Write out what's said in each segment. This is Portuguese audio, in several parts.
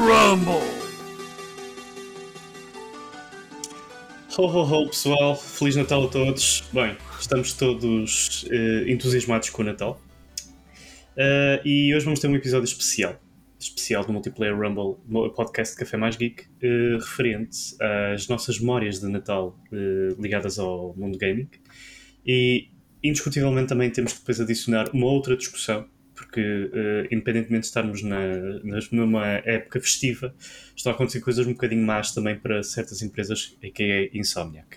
Rumble! Ho ho ho pessoal, Feliz Natal a todos. Bem, estamos todos uh, entusiasmados com o Natal. Uh, e hoje vamos ter um episódio especial. Especial do Multiplayer Rumble, podcast de Café Mais Geek, uh, referente às nossas memórias de Natal ligadas ao mundo gaming. E indiscutivelmente também temos que depois adicionar uma outra discussão porque uh, independentemente de estarmos na, numa época festiva, estão a acontecer coisas um bocadinho más também para certas empresas, que é Insomniac.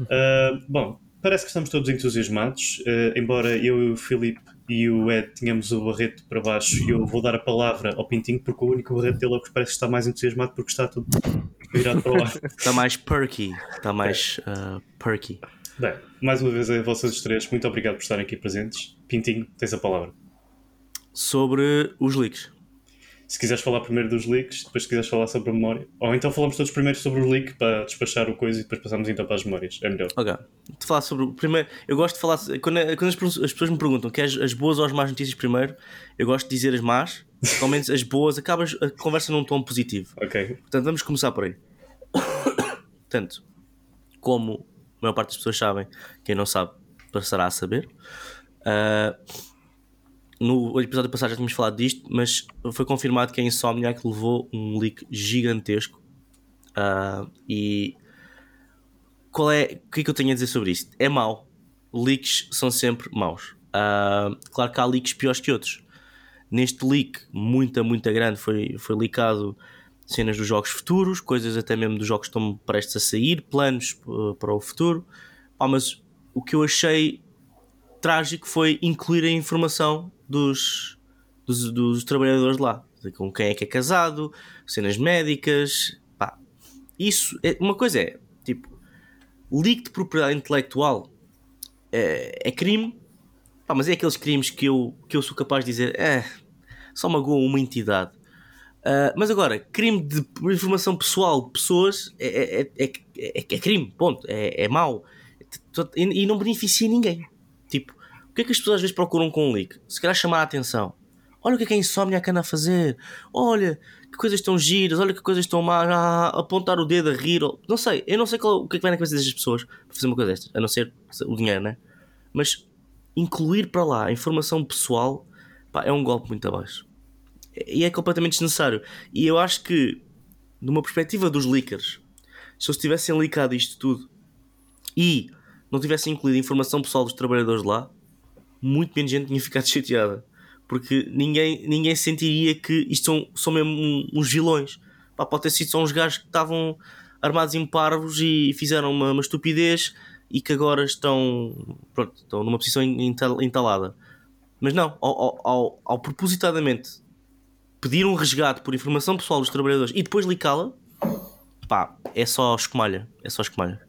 Uh, bom, parece que estamos todos entusiasmados, uh, embora eu e o Filipe e o Ed tenhamos o Barreto para baixo, eu vou dar a palavra ao Pintinho, porque o único Barreto dele é que parece que está mais entusiasmado porque está tudo virado para lá. Está mais perky, está mais uh, perky. Bem, mais uma vez a vocês três, muito obrigado por estarem aqui presentes. Pintinho, tens a palavra sobre os leaks. Se quiseres falar primeiro dos leaks, depois se quiseres falar sobre a memória. Ou então falamos todos primeiro sobre o leak para despachar o coisa e depois passamos então para as memórias. É melhor. Ok. De falar sobre o primeiro. Eu gosto de falar. Quando, quando as, as, pessoas me perguntam que as, as boas ou as más notícias primeiro, eu gosto de dizer as más. Pelo menos as boas, acabas a conversa num tom positivo. Ok. Portanto, vamos começar por aí. Portanto, como a maior parte das pessoas sabem, quem não sabe passará a saber. Uh, no episódio passado já tínhamos falado disto, mas foi confirmado que a Insomniac levou um leak gigantesco. Uh, e qual é. O que é que eu tenho a dizer sobre isto? É mau. Leaks são sempre maus. Uh, claro que há leaks piores que outros. Neste leak, muita, muita grande, foi, foi leakado cenas dos jogos futuros, coisas até mesmo dos jogos que estão prestes a sair, planos uh, para o futuro. Ah, mas o que eu achei trágico foi incluir a informação dos, dos, dos trabalhadores lá. Com quem é que é casado, cenas médicas. Pá. Isso, é, uma coisa é, tipo, leak de propriedade intelectual é, é crime, pá, mas é aqueles crimes que eu, que eu sou capaz de dizer, é, só magoa uma entidade. Uh, mas agora, crime de informação pessoal de pessoas é, é, é, é, é crime, ponto, é, é mau e, e não beneficia ninguém. O que é que as pessoas às vezes procuram com um leak? Se calhar chamar a atenção. Olha o que é que a Insomniac anda a fazer. Olha que coisas estão giras. Olha que coisas estão más. Ah, apontar o dedo a rir. Não sei. Eu não sei qual, o que é que vai na cabeça das pessoas para fazer uma coisa destas. A não ser o dinheiro, né? Mas incluir para lá a informação pessoal pá, é um golpe muito abaixo. E é completamente desnecessário. E eu acho que, de uma perspectiva dos leakers, se eles tivessem leakado isto tudo e não tivessem incluído informação pessoal dos trabalhadores lá, muito menos gente tinha ficado chateada. Porque ninguém, ninguém sentiria que isto são, são mesmo uns vilões. Pá, pode ter sido só uns gajos que estavam armados em parvos e fizeram uma, uma estupidez e que agora estão, pronto, estão numa posição entalada. Mas não, ao, ao, ao, propositadamente pedir um resgate por informação pessoal dos trabalhadores e depois licá-la, pá, é só escumalha. É só escumalha.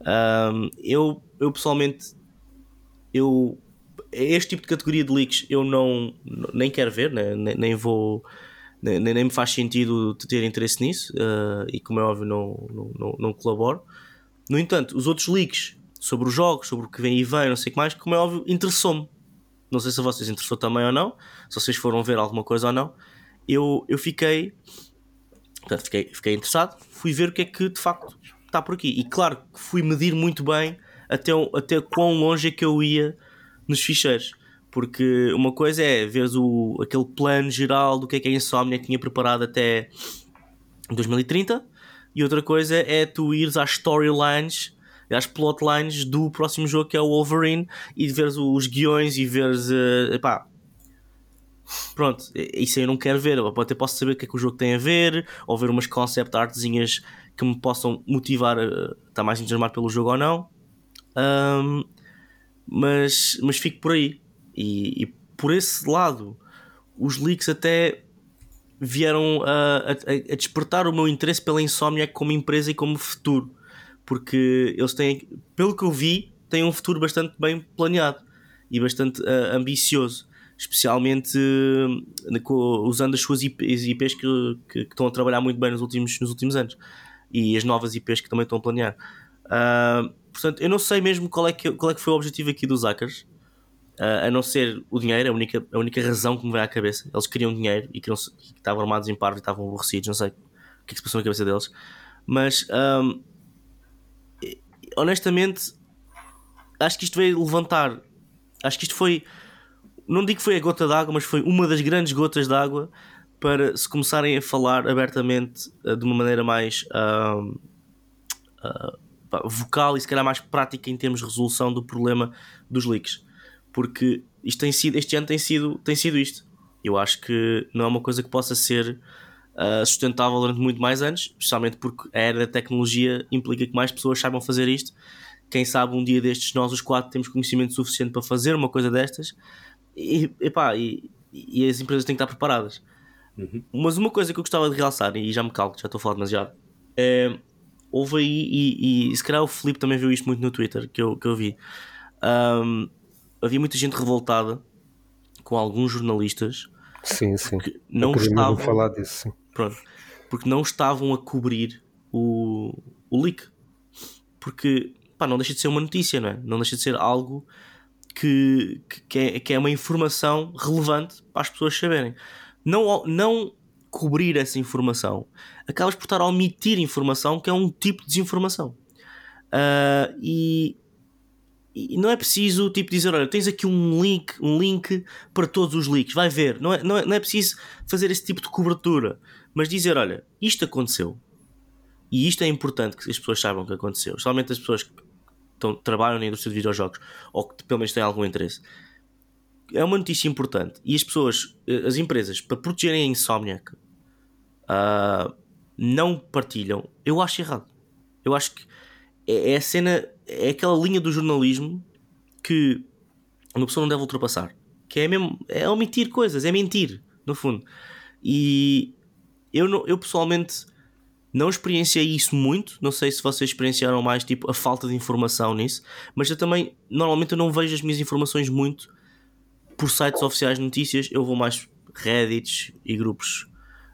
Um, eu, eu pessoalmente, eu este tipo de categoria de leaks eu não nem quero ver, né? nem, nem vou nem, nem me faz sentido ter interesse nisso uh, e como é óbvio não, não, não, não, colaboro. No entanto, os outros leaks sobre os jogos, sobre o que vem e vem, não sei o que mais, como é óbvio, interessou-me. Não sei se a vocês interessou também ou não, se vocês foram ver alguma coisa ou não. Eu, eu fiquei, portanto, fiquei, fiquei interessado, fui ver o que é que de facto está por aqui. E claro que fui medir muito bem até, até quão longe é que eu ia nos ficheiros. Porque uma coisa é veres o, aquele plano geral do que é que a Insomnia tinha preparado até 2030, e outra coisa é tu ires às storylines, às plotlines do próximo jogo que é o Wolverine, e veres os guiões e veres. Uh, epá, pronto, isso aí eu não quero ver. Eu até posso saber o que é que o jogo tem a ver, ou ver umas concept artzinhas que me possam motivar a estar mais entusiasmado pelo jogo ou não. Um, mas, mas fico por aí. E, e por esse lado, os leaks até vieram a, a, a, despertar o meu interesse pela Insomniac como empresa e como futuro. Porque eles têm, pelo que eu vi, têm um futuro bastante bem planeado e bastante uh, ambicioso. Especialmente uh, usando as suas IPs, que, que, que, estão a trabalhar muito bem nos últimos, nos últimos anos e as novas IPs que também estão a planear. Uh, Portanto, eu não sei mesmo qual é que, qual é que foi o objetivo aqui dos hackers. Uh, a não ser o dinheiro, a única, a única razão que me veio à cabeça. Eles queriam dinheiro e, queriam, estavam armados em parvo e estavam aborrecidos, não sei o que é que se passou na cabeça deles. Mas um, honestamente, acho que isto veio levantar. Acho que isto foi. Não digo que foi a gota d'água, mas foi uma das grandes gotas d'água para se começarem a falar abertamente uh, de uma maneira mais uh, vocal e se calhar mais prática em termos de resolução do problema dos leaks. Porque isto tem sido, este ano tem sido, tem sido isto. Eu acho que não é uma coisa que possa ser sustentável durante muito mais anos, especialmente porque a era da tecnologia implica que mais pessoas saibam fazer isto. Quem sabe um dia destes nós os quatro temos conhecimento suficiente para fazer uma coisa destas e, epá, e, e as empresas têm que estar preparadas. Uhum. Mas uma coisa que eu gostava de realçar, e já me calco, já estou a falar demasiado, é, houve aí, e, e se calhar o Felipe também viu isto muito no Twitter, que eu, que eu vi. Um, havia muita gente revoltada com alguns jornalistas sim, sim. que não estavam falar disso. Sim. Pronto, porque não estavam a cobrir o, o leak. Porque pá, não deixa de ser uma notícia, não é? Não deixa de ser algo que, que, é, que é uma informação relevante para as pessoas saberem não, não cobrir essa informação, acabas por estar a omitir informação que é um tipo de desinformação. Uh, e, e, não é preciso tipo dizer, olha, tens aqui um link, um link para todos os links, vai ver. Não é, não é, não é preciso fazer esse tipo de cobertura, mas dizer, olha, isto aconteceu. E isto é importante que as pessoas saibam que aconteceu, especialmente as pessoas que estão, trabalham na indústria de videojogos ou que pelo menos têm algum interesse é uma notícia importante e as pessoas, eh, as empresas, para protegerem a Insomniac, uh, não partilham, eu acho errado. Eu acho que é, é, a cena, é aquela linha do jornalismo que uma pessoa não deve ultrapassar. Que é mesmo, é omitir coisas, é mentir, no fundo. E eu, não, eu pessoalmente não experienciei isso muito. Não sei se vocês experienciaram mais tipo a falta de informação nisso, mas eu também normalmente eu não vejo as minhas informações muito por sites oficiais de notícias, eu vou mais Reddits e grupos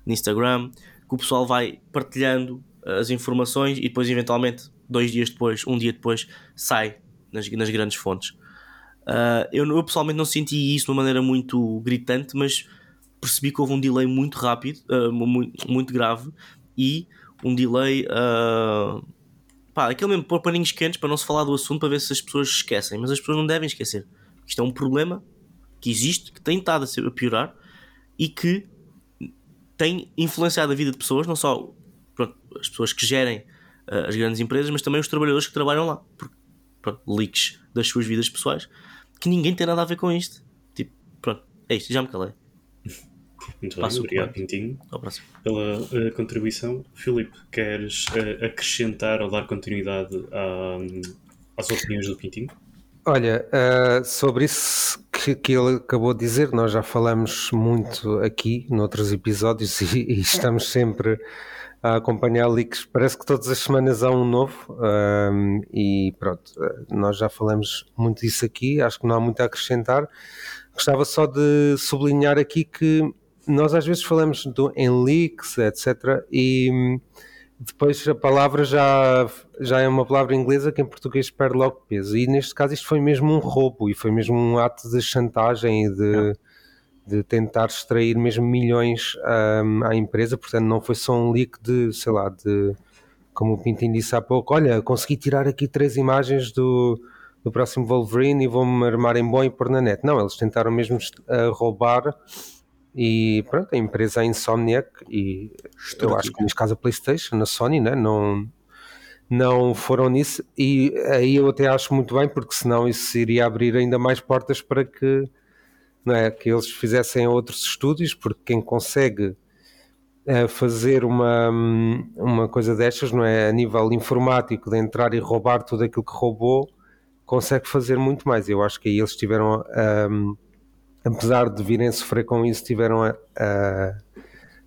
no Instagram, que o pessoal vai partilhando as informações e depois, eventualmente, dois dias depois, um dia depois, sai nas, nas grandes fontes. Uh, eu, eu, pessoalmente não senti isso de uma maneira muito gritante, mas percebi que houve um delay muito rápido, uh, muito, muito, grave e um delay. Uh, pá, aquele mesmo pôr paninhos quentes para não se falar do assunto para ver se as pessoas esquecem, mas as pessoas não devem esquecer. Isto é um problema que existe, que tem estado a, piorar e que tem influenciado a vida de pessoas, não só pronto, as pessoas que gerem uh, as grandes empresas, mas também os trabalhadores que trabalham lá. Porque, pronto, leaks das suas vidas pessoais que ninguém tem nada a ver com isto. Tipo, pronto, é isto, já me calei. Muito bem, obrigado Pintinho pela uh, contribuição. Filipe, queres uh, acrescentar ou dar continuidade à, às opiniões do Pintinho? Olha, uh, sobre isso que, que, ele acabou de dizer, nós já falamos muito aqui noutros episódios e, e estamos sempre a acompanhar leaks. Parece que todas as semanas há um novo um, e pronto, nós já falamos muito disso aqui, acho que não há muito a acrescentar. Gostava só de sublinhar aqui que nós às vezes falamos do, em leaks, etc. E depois a palavra já, já é uma palavra inglesa que em português perde logo peso. E neste caso isto foi mesmo um roubo e foi mesmo um ato de chantagem e de, de tentar extrair mesmo milhões um, à empresa. Portanto, não foi só um leak de, sei lá, de como o Pintinho disse há pouco: olha, consegui tirar aqui três imagens do, do próximo Wolverine e vou-me armar em bom e pôr na net. Não, eles tentaram mesmo uh, roubar e pronto, a empresa é Insomniac e eu acho que neste caso a Playstation, na Sony, né? não, não foram nisso e aí eu até acho muito bem porque senão isso iria abrir ainda mais portas para que, não é, que eles fizessem outros estúdios porque quem consegue é, fazer uma, uma coisa destas, não é, a nível informático de entrar e roubar tudo aquilo que roubou consegue fazer muito mais, eu acho que aí eles tiveram um, apesar de virem sofrer com isso, tiveram a, a,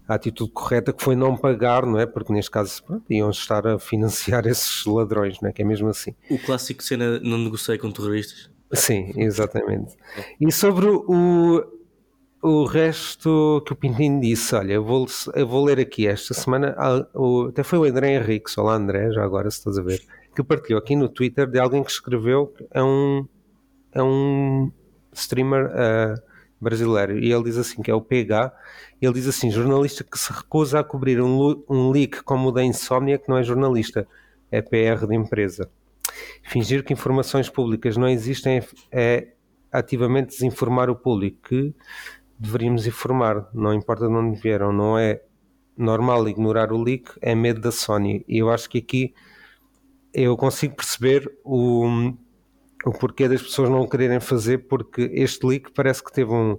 a, atitude correta que foi não pagar, não é? Porque neste caso pronto, iam estar a financiar esses ladrões, não é? Que é mesmo assim. O clássico cena não negociei com terroristas. Sim, exatamente. E sobre o, o resto que o Pintinho disse, olha, eu vou, eu vou ler aqui esta semana, o, até foi o André Henrique, olá André, já agora se estás a ver, que partilhou aqui no Twitter de alguém que escreveu é um, é um streamer uh, brasileiro, e ele diz assim, que é o PH, ele diz assim, jornalista que se recusa a cobrir um, um leak como o da Insomnia, que não é jornalista, é PR de empresa. Fingir que informações públicas não existem é, é ativamente desinformar o público, que deveríamos informar, não importa de onde vieram, não é normal ignorar o leak, é medo da Sony. E eu acho que aqui eu consigo perceber o, o porquê das pessoas não quererem fazer, porque este leak parece que teve um,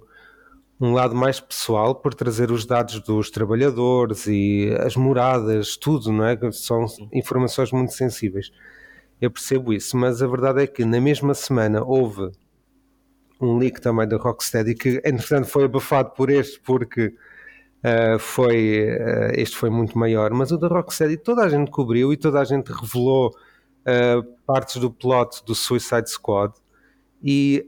um lado mais pessoal por trazer os dados dos trabalhadores e as moradas, tudo, não é? São informações muito sensíveis. Eu percebo isso, mas a verdade é que na mesma semana houve um leak também da Rocksteady que, entretanto, foi abafado por este, porque uh, foi, uh, este foi muito maior. Mas o da Rocksteady toda a gente cobriu e toda a gente revelou uh, partes do plot do Suicide Squad. E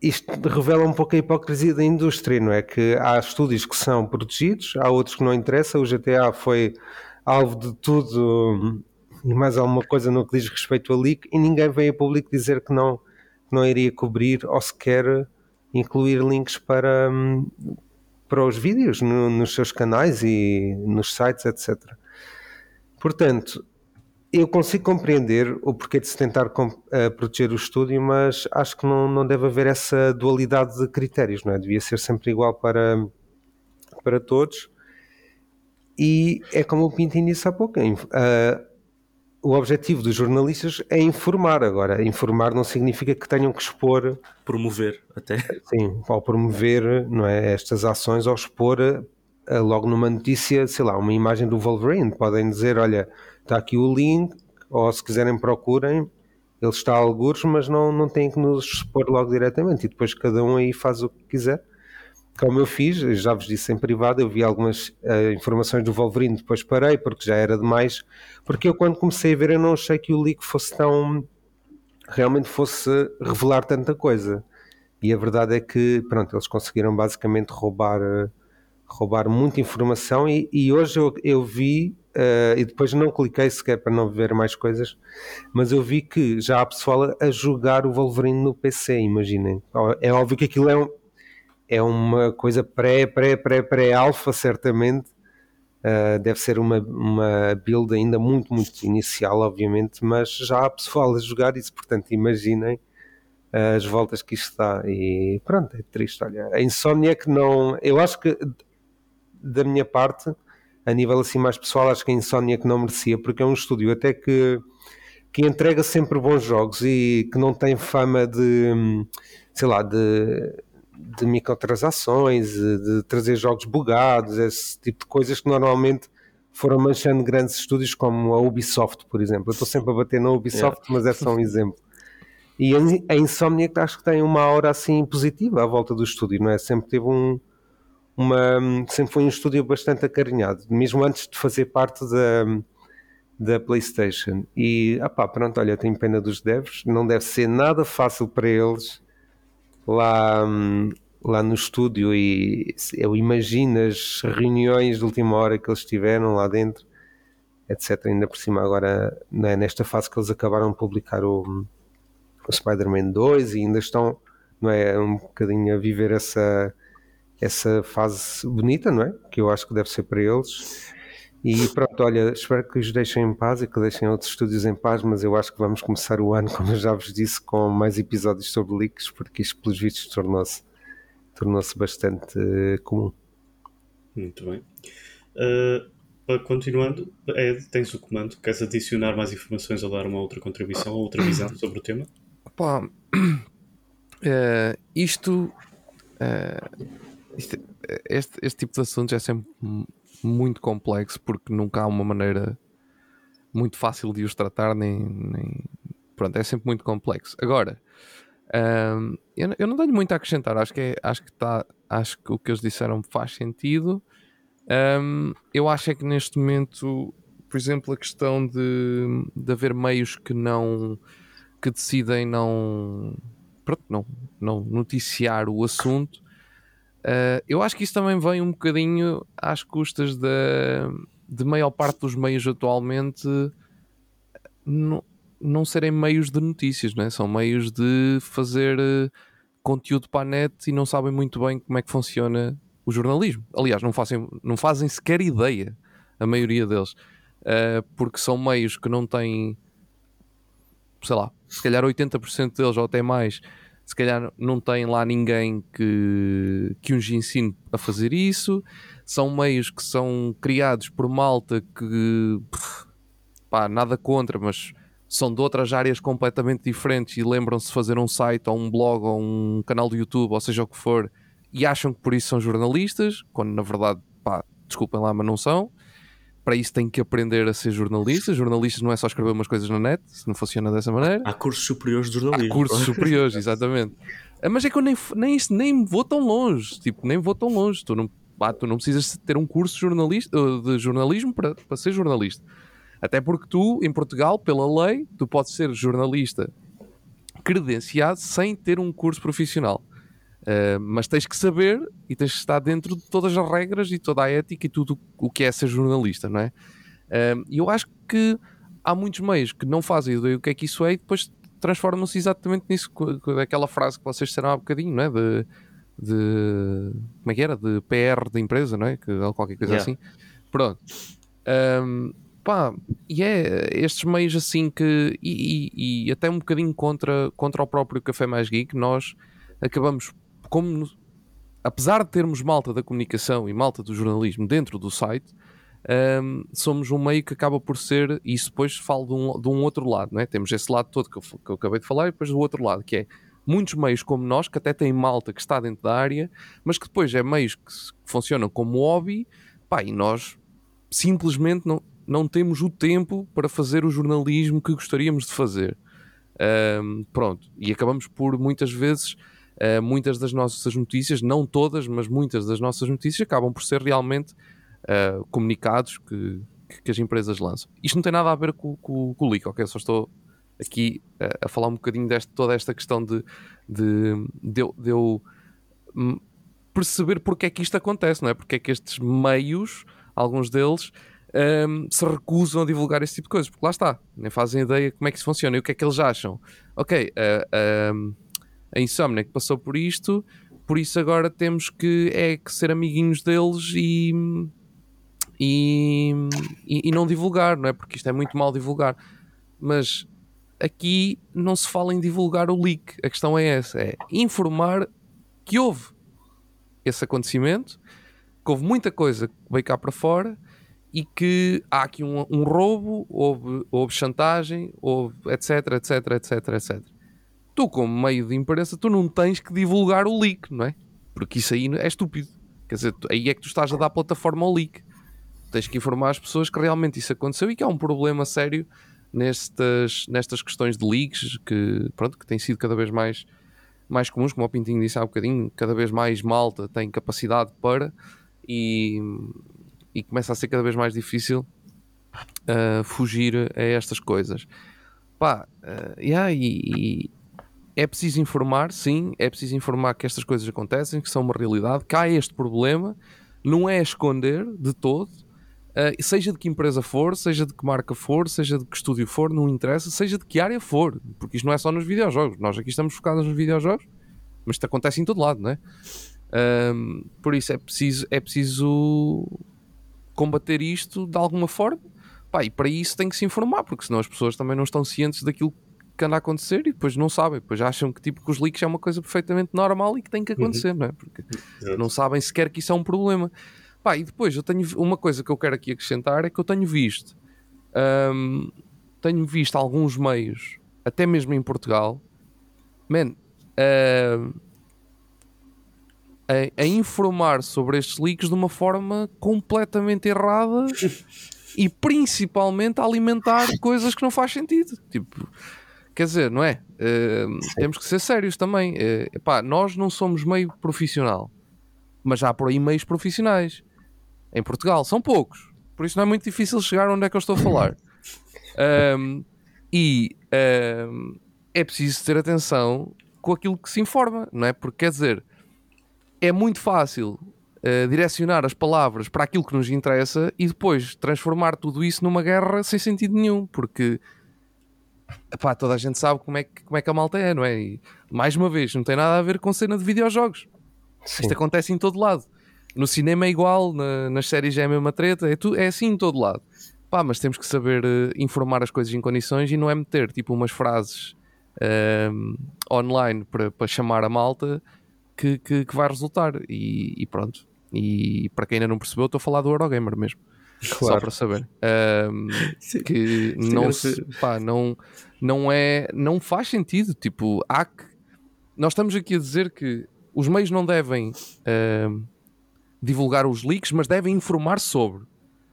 isto revela um pouco a hipocrisia da indústria, não é? Que há estúdios que são protegidos, há outros que não interessam. O GTA foi alvo de tudo e mais alguma coisa no que diz respeito a leak e ninguém veio a público dizer que não não iria cobrir ou sequer incluir links para, para os vídeos no, nos seus canais e nos sites, etc. Portanto, eu consigo compreender o porquê de se tentar uh, proteger o estúdio, mas acho que não, não deve haver essa dualidade de critérios, não é? Devia ser sempre igual para, para todos. E é como o Pinto disse há pouco: uh, o objetivo dos jornalistas é informar. Agora, informar não significa que tenham que expor. Promover, até. Sim, ao promover não é, estas ações, ao expor uh, logo numa notícia, sei lá, uma imagem do Wolverine. Podem dizer: olha, está aqui o link, ou se quiserem procurem, ele está a algures, mas não, não têm que nos expor logo diretamente. E depois cada um aí faz o que quiser como eu fiz, já vos disse em privado, eu vi algumas uh, informações do Wolverine, depois parei porque já era demais, porque eu quando comecei a ver eu não achei que o leak fosse tão realmente fosse revelar tanta coisa. E a verdade é que, pronto, eles conseguiram basicamente roubar roubar muita informação e, e hoje eu, eu vi uh, e depois não cliquei sequer para não ver mais coisas, mas eu vi que já há pessoal a jogar o Wolverine no PC, imaginem. É óbvio que aquilo é um, é uma coisa pré, pré, pré, pré-alfa, certamente. Uh, deve ser uma, uma build ainda muito, muito inicial, obviamente, mas já há pessoal a jogar isso, portanto, imaginem uh, as voltas que isto dá. E pronto, é triste. Olha, a insónia é que não. Eu acho que, da minha parte, a nível assim mais pessoal, acho que a insónia que não merecia, porque é um estúdio até que, que entrega sempre bons jogos e que não tem fama de, sei lá, de de microtransações, de trazer jogos bugados, esse tipo de coisas que normalmente foram manchando grandes estúdios como a Ubisoft, por exemplo. Eu estou sempre a bater na Ubisoft, yeah. mas é só um exemplo. E a Insomniac acho que tem uma aura assim positiva à volta do estúdio, não é? Sempre teve um, uma, sempre foi um estúdio bastante acarinhado, mesmo antes de fazer parte da, da PlayStation. E, ah pá, pronto, olha, tenho pena dos devs, não deve ser nada fácil para eles lá, lá no estúdio e eu imagino as reuniões de última hora que eles tiveram lá dentro, etc. Ainda por cima agora, é, nesta fase que eles acabaram de publicar o, o Spider-Man 2 e ainda estão não é, um bocadinho a viver essa, essa fase bonita, não é? Que eu acho que deve ser para eles. E pronto, olha, espero que os deixem em paz e que deixem outros estúdios em paz, mas eu acho que vamos começar o ano, como eu já vos disse, com mais episódios sobre leaks, porque isto, pelos vistos, tornou-se tornou bastante uh, comum. Muito bem. Uh, continuando, Ed, tens o comando. Queres adicionar mais informações ou dar uma outra contribuição ou outra visão sobre o tema? Opa, uh, isto, isto este, este tipo de assuntos é sempre muito complexo porque nunca há uma maneira muito fácil de os tratar, nem, nem... pronto, é sempre muito complexo. Agora, um, eu, eu, não tenho muito a acrescentar, acho que, é, acho, que tá, acho que o que eles disseram faz sentido. Um, eu acho é que neste momento, por exemplo, a questão de, de haver meios que não que decidem não, pronto, não, não noticiar o assunto Uh, eu acho que isso também vem um bocadinho às custas da, de maior parte dos meios atualmente não, não serem meios de notícias, não é? são meios de fazer uh, conteúdo para a net e não sabem muito bem como é que funciona o jornalismo. Aliás, não fazem, não fazem sequer ideia, a maioria deles, uh, porque são meios que não têm, sei lá, se calhar 80% deles ou até mais, se calhar não têm lá ninguém que, que os ensine a fazer isso. São meios que são criados por malta que, pá, nada contra, mas são de outras áreas completamente diferentes e lembram-se de fazer um site ou um blog ou um canal do YouTube, ou seja o que for, e acham que por isso são jornalistas, quando na verdade, pá, desculpem lá, mas não são. Para isso têm que aprender a ser jornalistas. Jornalistas não é só escrever umas coisas na net, se não funciona dessa maneira. Há cursos superiores de jornalismo. Há cursos superiores, exatamente. Ah, mas é que eu nem, nem, nem vou tão longe, tipo, nem vou tão longe. Tu não, pá, tu não precisas ter um curso de, jornalista, de jornalismo para, para ser jornalista. Até porque tu, em Portugal, pela lei, tu podes ser jornalista credenciado sem ter um curso profissional. Uh, mas tens que saber e tens que estar dentro de todas as regras e toda a ética e tudo o que é ser jornalista, não é? Uh, e eu acho que há muitos meios que não fazem ideia o que é que isso é e depois transformam-se exatamente nisso, aquela frase que vocês disseram há bocadinho, não é? De, de, como é que era? De PR da empresa, não é? Que, qualquer coisa yeah. assim. Pronto. Um, pá, e é estes meios assim que, e, e, e, até um bocadinho contra, contra o próprio Café Mais Geek, nós acabamos, como apesar de termos malta da comunicação e malta do jornalismo dentro do site, um, somos um meio que acaba por ser, e isso depois falo de um, de um outro lado, não é? temos esse lado todo que eu, que eu acabei de falar, e depois do outro lado, que é muitos meios como nós, que até têm malta que está dentro da área, mas que depois é meios que, que funcionam como hobby, pá, e nós simplesmente não, não temos o tempo para fazer o jornalismo que gostaríamos de fazer. Um, pronto, e acabamos por muitas vezes, uh, muitas das nossas notícias, não todas, mas muitas das nossas notícias acabam por ser realmente uh, comunicados que, que, as empresas lançam. Isto não tem nada a ver com, com, com o leak, ok? Só estou aqui uh, a falar um bocadinho de toda esta questão de, de, de, de eu hum, perceber porque é que isto acontece, não é? Porque é que estes meios, alguns deles, um, se recusam a divulgar esse tipo de coisas, porque lá está, nem fazem ideia como é que isso funciona e o que é que eles acham. Ok, uh, a Insomniac passou por isto, por isso agora temos que, é, que ser amiguinhos deles e, e, e, e não divulgar, não é? Porque isto é muito mal divulgar. Mas aqui não se fala em divulgar o leak, a questão é essa: é informar que houve esse acontecimento, que houve muita coisa que veio cá para fora e que há aqui um, um roubo, houve, houve, chantagem, houve etc, etc, etc, etc. Tu, como meio de imprensa, tu não tens que divulgar o leak, não é? Porque isso aí é estúpido. Quer dizer, aí é que tu estás a dar plataforma ao leak. Tens que informar as pessoas que realmente isso aconteceu e que há um problema sério nestas, nestas questões de leaks que, pronto, que têm sido cada vez mais, mais comuns, como o Pintinho disse há um bocadinho, cada vez mais malta tem capacidade para e, e começa a ser cada vez mais difícil uh, fugir a estas coisas. Pá, uh, yeah, e, é preciso informar, sim, é preciso informar que estas coisas acontecem, que são uma realidade, que há este problema, não é esconder de todo, uh, seja de que empresa for, seja de que marca for, seja de que estúdio for, não interessa, seja de que área for, porque isto não é só nos videojogos, nós aqui estamos focados nos videojogos, mas isto acontece em todo lado, não é? Um, por isso é preciso, é preciso combater isto de alguma forma. Pá, e para isso tem que se informar, porque senão as pessoas também não estão cientes daquilo que anda a acontecer e depois não sabem, depois acham que tipo que os leaks é uma coisa perfeitamente normal e que tem que uhum. acontecer, uhum. não é? Porque não sabem sequer que isso é um problema. Pá, e depois eu tenho uma coisa que eu quero aqui acrescentar é que eu tenho visto um, tenho visto alguns meios, até mesmo em Portugal, man, uh, a, a, informar sobre estes leaks de uma forma completamente errada e principalmente a alimentar coisas que não faz sentido. Tipo, quer dizer, não é? Uh, temos que ser sérios também. Uh, epá, nós não somos meio profissional, mas há por aí meios profissionais. Em Portugal, são poucos. Por isso não é muito difícil chegar onde é que eu estou a falar. Um, e um, é preciso ter atenção com aquilo que se informa, não é? Porque quer dizer, é muito fácil uh, direcionar as palavras para aquilo que nos interessa e depois transformar tudo isso numa guerra sem sentido nenhum, porque epá, toda a gente sabe como é, que, como é que a malta é, não é? E mais uma vez, não tem nada a ver com cena de videojogos. Sim. Isto acontece em todo lado. No cinema é igual, na- nas séries é a mesma treta, é, tu, é assim em todo lado. Pá, mas temos que saber eh, informar as coisas em condições e não é meter tipo umas frases ehm, online para, para chamar a malta que, que, que vai resultar. E, e pronto. E para quem ainda não percebeu, estou a falar do Eurogamer mesmo. Só Claro. para saber. Ehm, que não, se, pá, não, não é. Não faz sentido. Tipo, há que. Nós estamos aqui a dizer que os meios não devem ehm, divulgar os leaks, mas devem informar sobre.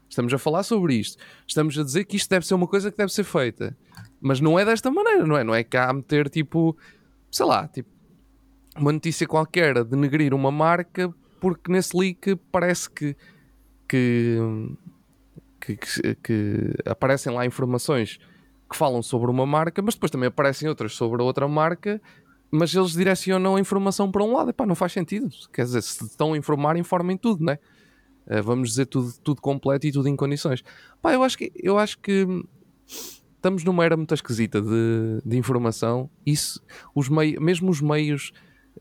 Estamos a falar sobre isto. Estamos a dizer que isto deve ser uma coisa que deve ser feita. Mas não é desta maneira, não é? Não é cá meter tipo, sei lá, tipo, uma notícia qualquer a denegrir uma marca porque nesse leak parece que, que, que, que- aparecem lá informações que falam sobre uma marca, mas depois também aparecem outras sobre outra marca, mas eles direcionam a informação para um lado. Epá, não faz sentido. Quer dizer, se estão a informar, informem tudo, né? Eh, vamos dizer tudo, tudo completo e tudo em condições. Pá, eu acho que, eu acho que estamos numa era muito esquisita de, de informação. Isso, os meios, mesmo os meios,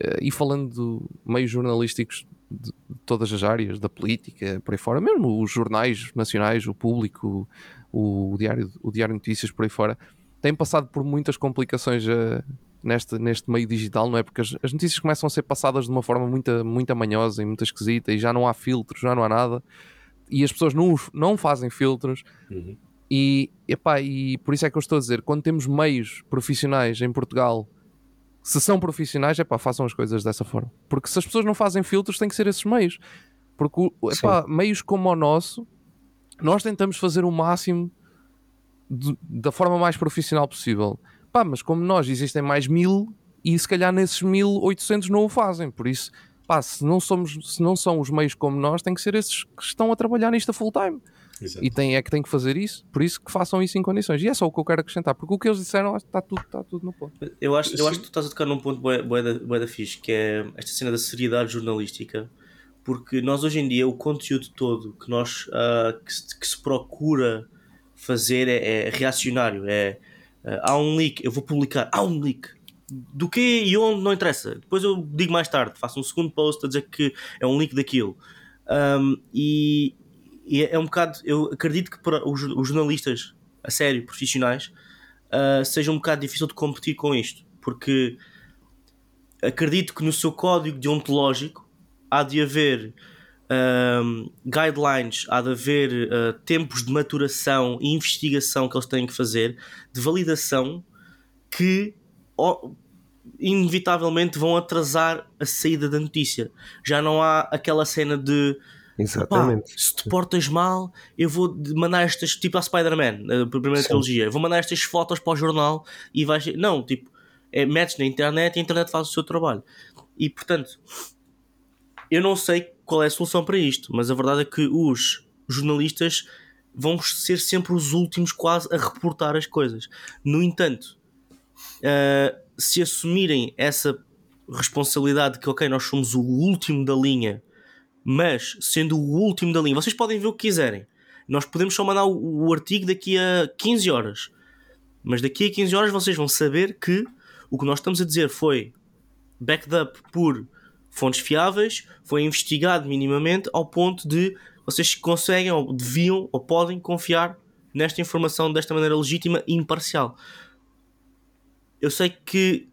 eh, e falando de meios jornalísticos de, todas as áreas, da política, por aí fora, mesmo os jornais nacionais, o público, o, o diário, o diário Notícias, por aí fora, têm passado por muitas complicações eh, neste, neste meio digital, não é? Porque as, as notícias começam a ser passadas de uma forma muito, muito amanhosa e muito esquisita e já não há filtros, já não há nada. E as pessoas não, não fazem filtros Uhum. e, epá, e por isso é que eu estou a dizer, quando temos meios profissionais em Portugal, se são profissionais, epá, façam as coisas dessa forma. Porque se as pessoas não fazem filtros, tem que ser esses meios. Porque epá, meios como o nosso, nós tentamos fazer o máximo de- da forma mais profissional possível. Pá, mas como nós existem mais mil e se calhar nesses 1800 não o fazem. Por isso, pá, se não, somos, se não são os meios como nós, tem que ser esses que estão a trabalhar nisto a full time. Exato. E tem, é que tem que fazer isso, por isso que façam isso em condições. E é só o que eu quero acrescentar, porque o que eles disseram está tudo, está tudo no ponto. Eu acho, eu Sim. acho que tu estás a tocar num ponto bué, da, fixe, que é esta cena da seriedade jornalística, porque nós hoje em dia o conteúdo todo que nós ah, que, se, que se procura fazer é, é reacionário, é ah, há um leak, eu vou publicar, há um leak. Do que e onde não interessa. Depois eu digo mais tarde, faço um segundo post a dizer que é um leak daquilo. Um, e, e é um bocado, eu acredito que para os, os jornalistas a sério, profissionais, uh, seja um bocado difícil de competir com isto, porque acredito que no seu código deontológico há de haver um, guidelines, há de haver uh, tempos de maturação e investigação que eles têm que fazer, de validação que ó, inevitavelmente vão atrasar a saída da notícia. Já não há aquela cena de Pá, Exatamente. se te portas mal, eu vou mandar estas, tipo a Spider-Man, a primeira Sim. trilogia, vou mandar estas fotos para o jornal e vais. Não, tipo, é, metes na internet e a internet faz o seu trabalho. E portanto, eu não sei qual é a solução para isto, mas a verdade é que os jornalistas vão ser sempre os últimos quase a reportar as coisas. No entanto, ah, se assumirem essa responsabilidade de que, ok, nós somos o último da linha mas sendo o último da linha, vocês podem ver o que quiserem. Nós podemos só mandar o, o artigo daqui a 15 horas, mas daqui a 15 horas vocês vão saber que o que nós estamos a dizer foi backed up por fontes fiáveis, foi investigado minimamente ao ponto de vocês conseguem ou deviam ou podem confiar nesta informação desta maneira legítima e imparcial. Eu sei que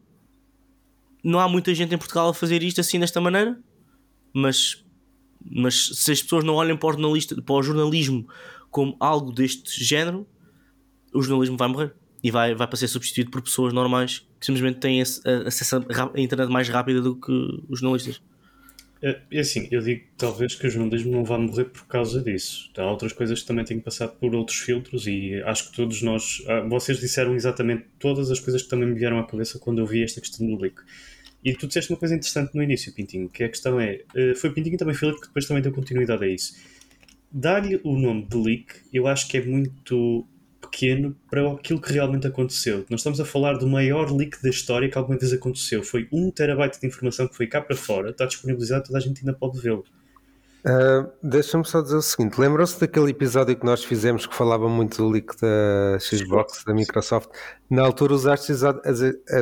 não há muita gente em Portugal a fazer isto assim desta maneira, mas mas se as pessoas não olham para o, para o jornalismo como algo deste género, o jornalismo vai morrer e vai, vai para ser substituído por pessoas normais que simplesmente têm acesso a internet mais rápida do que os jornalistas. É, é assim, eu digo talvez que o jornalismo não vá morrer por causa disso. Há outras coisas que também têm que passar por outros filtros e acho que todos nós. ah, vocês disseram exatamente todas as coisas que também me vieram à cabeça quando eu vi esta questão do leak. E tu disseste uma coisa interessante no início, Pintinho, que a questão é. eh, foi Pintinho e também Filipe que depois também deu continuidade a isso. Dar-lhe o nome de leak, eu acho que é muito pequeno para aquilo que realmente aconteceu. Nós estamos a falar do maior leak da história que alguma vez aconteceu. Foi um terabyte de informação que foi cá para fora, está disponibilizado, toda a gente ainda pode vê-lo. Uh, Deixa-me só dizer o seguinte: lembram-se daquele episódio que nós fizemos que falava muito do leak da Xbox, da Microsoft? Na altura usaste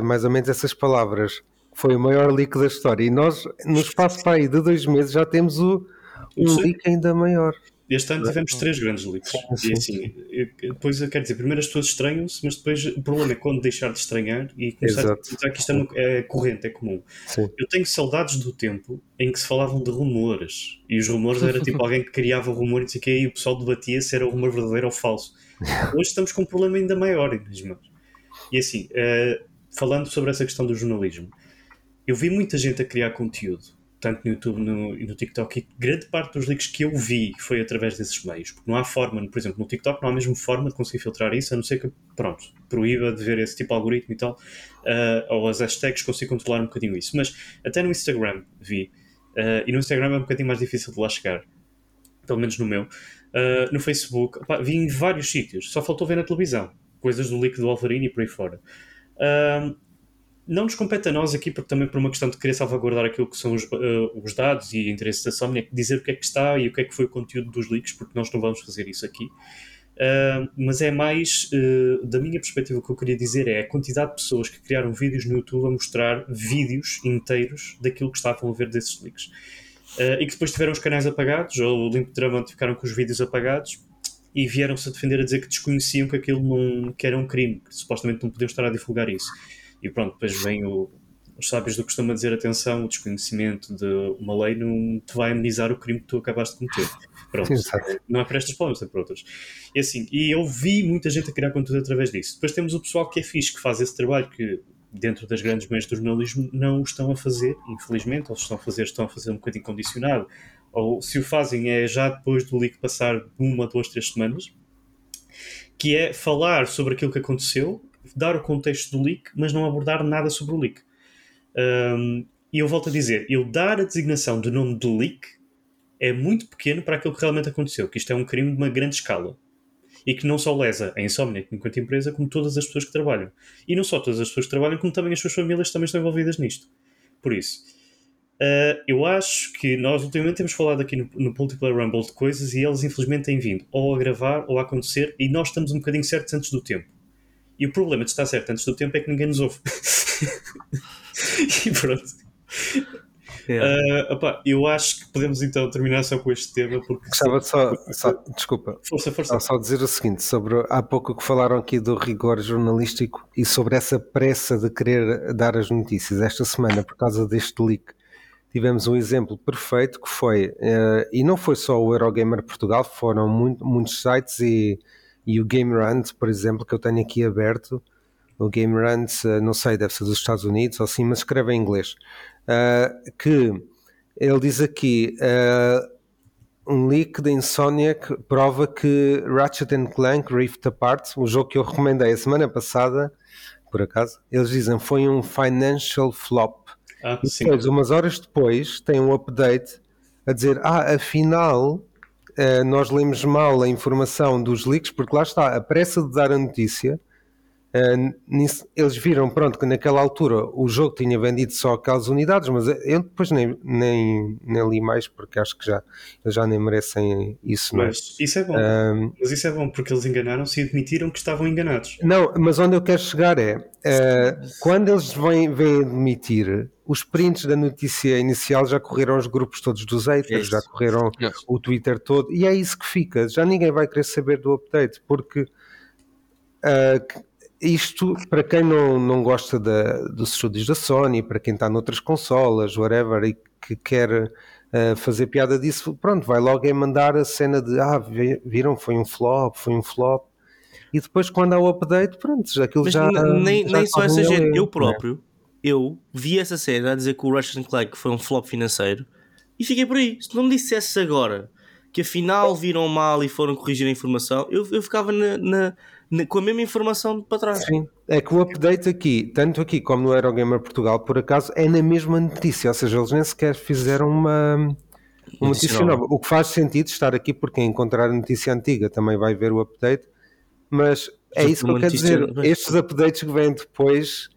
mais ou menos essas palavras. Foi o maior leak da história. E nós, no espaço para aí de dois meses, já temos o, um leak ainda maior. Este ano tivemos três grandes leaks. E assim, eu, depois eu quero dizer, primeiro as pessoas estranham-se, mas depois o problema é quando deixar de estranhar e começar Exato. a pensar que isto é, é corrente, é comum. Sim. Eu tenho saudades do tempo em que se falavam de rumores. E os rumores era tipo alguém que criava o rumor e dizia que aí o pessoal debatia se era o rumor verdadeiro ou falso. Hoje estamos com um problema ainda maior, mesmo. E assim, uh, falando sobre essa questão do jornalismo, eu vi muita gente a criar conteúdo tanto no YouTube no, e no TikTok, e grande parte dos leaks que eu vi foi através desses meios, porque não há forma, por exemplo, no TikTok não há mesmo forma de conseguir filtrar isso, a não ser que, pronto, proíba de ver esse tipo de algoritmo e tal, uh, ou as hashtags consigo controlar um bocadinho isso. Mas até no Instagram vi, uh, e no Instagram é um bocadinho mais difícil de lá chegar, pelo menos no meu. Uh, no Facebook, vi em vários sítios, só faltou ver na televisão, coisas do leak do Alvarinho e por aí fora. Uh, não nos compete a nós aqui, porque também por uma questão de querer salvaguardar aquilo que são os, uh, os dados e interesses da é dizer o que é que está e o que é que foi o conteúdo dos leaks, porque nós não vamos fazer isso aqui. Uh, mas é mais, uh, da minha perspectiva, o que eu queria dizer é a quantidade de pessoas que criaram vídeos no YouTube a mostrar vídeos inteiros daquilo que estavam a ver desses leaks. Uh, e que depois tiveram os canais apagados, ou Drama ficaram com os vídeos apagados, e vieram-se a defender a dizer que desconheciam que aquilo não, que era um crime, que supostamente não podiam estar a divulgar isso. E pronto, depois vem o, os sábios do costuma dizer atenção, o desconhecimento de uma lei não te vai amenizar o crime que tu acabaste de cometer. Pronto, não é para estas palavras, é para outras. E assim, e eu vi muita gente a criar conteúdo através disso. Depois temos o pessoal que é fixe, que faz esse trabalho que dentro das grandes meias do jornalismo não o estão a fazer, infelizmente, ou se estão a fazer, estão a fazer um bocadinho condicionado, ou se o fazem é já depois do leak passar uma, duas, três semanas, que é falar sobre aquilo que aconteceu dar o contexto do leak, mas não abordar nada sobre o leak. Um, e eu volto a dizer, eu dar a designação do nome de leak é muito pequeno para aquilo que realmente aconteceu, que isto é um crime de uma grande escala. E que não só lesa a Insomniac enquanto empresa, como todas as pessoas que trabalham. E não só todas as pessoas que trabalham, como também as suas famílias também estão envolvidas nisto. Por isso, uh, eu acho que nós ultimamente temos falado aqui no, no Multiplayer Rumble de coisas e eles infelizmente têm vindo ou a gravar ou a acontecer e nós estamos um bocadinho certos antes do tempo. E o problema de estar certo antes do tempo é que ninguém nos ouve. e pronto. Yeah. Uh, opa, eu acho que podemos então terminar só com este tema porque Gostava só, só, desculpa força, força. só dizer o seguinte sobre há pouco que falaram aqui do rigor jornalístico e sobre essa pressa de querer dar as notícias esta semana por causa deste leak tivemos um exemplo perfeito que foi uh, e não foi só o Eurogamer Portugal foram muito, muitos sites e e o Game Rant, por exemplo, que eu tenho aqui aberto, o Game Rant, eh, não sei, deve ser dos Estados Unidos ou assim, mas escreve em inglês, uh, que ele diz aqui uh, um leak da Insomniac prova que Ratchet Clank Rift Apart, o jogo que eu recomendei a semana passada, por acaso, eles dizem foi um financial flop. Ah, e depois, umas horas depois, tem um update a dizer, ah, afinal nós lemos mal a informação dos leaks, porque lá está, a pressa de dar a notícia. Nisso, eles viram, pronto, que naquela altura o jogo tinha vendido só aquelas unidades, mas eu depois nem, nem, nem li mais porque acho que já, eles já nem merecem isso. Não é? Mas isso é bom, uh, mas isso é bom porque eles enganaram-se e admitiram que estavam enganados. Não, mas onde eu quero chegar é uh, quando eles vêm, vêm admitir os prints da notícia inicial já correram os grupos todos dos haters, já correram o Twitter todo, e é isso que fica. Já ninguém vai querer saber do update, porque uh, isto, para quem não, não gosta da, dos estúdios da Sony, para quem está noutras consolas, whatever, e que quer uh, fazer piada disso, pronto, vai logo é mandar a cena de ah, viram, foi um flop, foi um flop. E depois, quando há o update, pronto, aquilo Mas já. Nem, já nem só essa gente, eu próprio eu vi essa cena a dizer que o Russian Clank foi um flop financeiro e fiquei por aí. Se não me dissesse agora que afinal viram mal e foram corrigir a informação, eu, eu ficava na, na, com a mesma informação para trás. Sim, é que o update aqui, tanto aqui como no Eurogamer Portugal, por acaso, é na mesma notícia, ou seja, eles nem sequer fizeram uma, uma notícia nova. O que faz sentido estar aqui, porque encontrar a notícia antiga também vai ver o update, mas é isso que eu quero dizer. Estes updates que vêm depois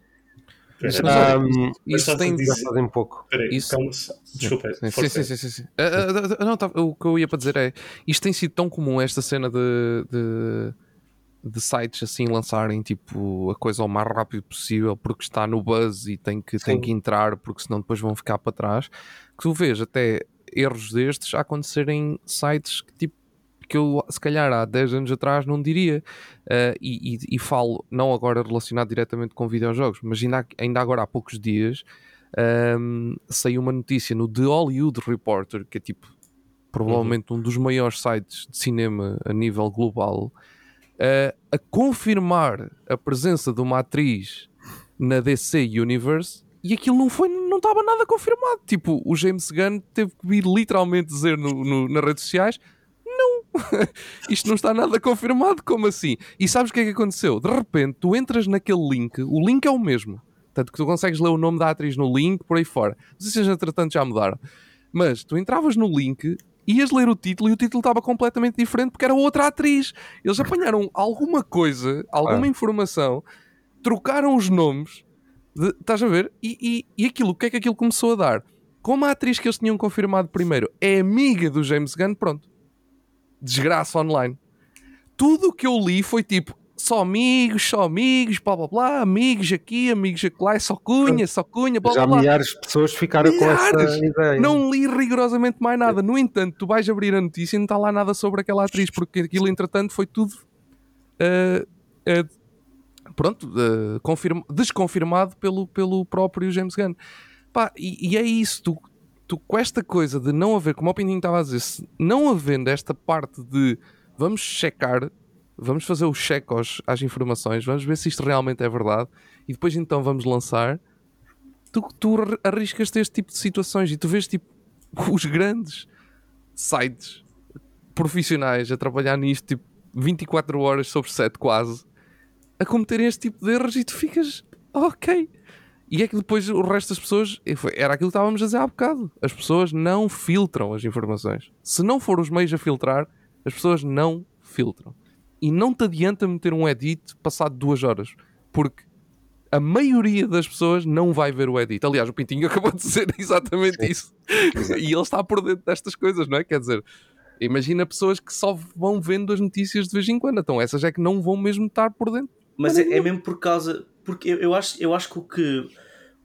Mas Um, isso tem dizer- fazem pouco. espera aí, isso- calma, desculpa. Sim, sim, sim, sim, sim. Ah, ah, ah, não, tá- o que eu ia para dizer é isto tem sido tão comum esta cena de, de, de sites assim lançarem tipo a coisa o mais rápido possível porque está no buzz e tem que, tem que entrar porque senão depois vão ficar para trás. Que tu vês até erros destes a acontecerem em sites que tipo que eu se calhar há 10 anos atrás não diria. Ah, e, e- e falo não agora relacionado diretamente com videojogos mas ainda, ainda agora há poucos dias um, saiu uma notícia no The Hollywood Reporter, que é tipo provavelmente um dos maiores sites de cinema a nível global, uh, a confirmar a presença de uma atriz na DC Universe e aquilo não foi, não estava nada confirmado. Tipo, o James Gunn teve que vir literalmente dizer no, no- nas redes sociais: não, isto não está nada confirmado, como assim? E sabes o que é que aconteceu? De repente, tu entras naquele link, o link é o mesmo. Tanto que tu consegues ler o nome da atriz no link, por aí fora. Não sei se entretanto já mudaram. Mas tu entravas no link, ias ler o título e o título estava completamente diferente porque era outra atriz. Eles apanharam alguma coisa, alguma Ah. informação, trocaram os nomes, de- estás a ver? E, e, e aquilo, o que é que aquilo começou a dar? Como a atriz que eles tinham confirmado primeiro é amiga do James Gunn, pronto. Desgraça online. Tudo o que eu li foi tipo, só amigos, só amigos, blá blá blá, amigos aqui, amigos acolá, é só cunha, só cunha, blá blá Já blá. milhares de pessoas ficaram com Milhares! essa ideia. Não li rigorosamente mais nada. No entanto, tu vais abrir a notícia e não está lá nada sobre aquela atriz, porque aquilo, entretanto, foi tudo. ah, ah, pronto, ah, confirma- desconfirmado pelo, pelo próprio James Gunn. Pá, e, e é isso, tu, tu com esta coisa de não haver, como o Pintinho estava a dizer, se não havendo esta parte de vamos checar, vamos fazer o check aos, às informações, vamos ver se isto realmente é verdade e depois então vamos lançar. Tu, tu ar- arriscas-te este tipo de situações e tu vês tipo os grandes sites profissionais a trabalhar nisto tipo 24 horas sobre 7 quase a cometerem este tipo de erros e tu ficas ok. E é que depois o resto das pessoas era aquilo que estávamos a dizer há bocado. As pessoas não filtram as informações. Se não for os meios a filtrar, as pessoas não filtram. E não te adianta meter um edit passado duas horas. Porque a maioria das pessoas não vai ver o edit. Aliás, o Pintinho acabou de dizer exatamente isso. e ele está por dentro destas coisas, não é? Quer dizer, imagina pessoas que só vão vendo as notícias de vez em quando. Então essas é que não vão mesmo estar por dentro. Mas é, é mesmo por causa. Porque eu, eu, acho, eu acho que o que,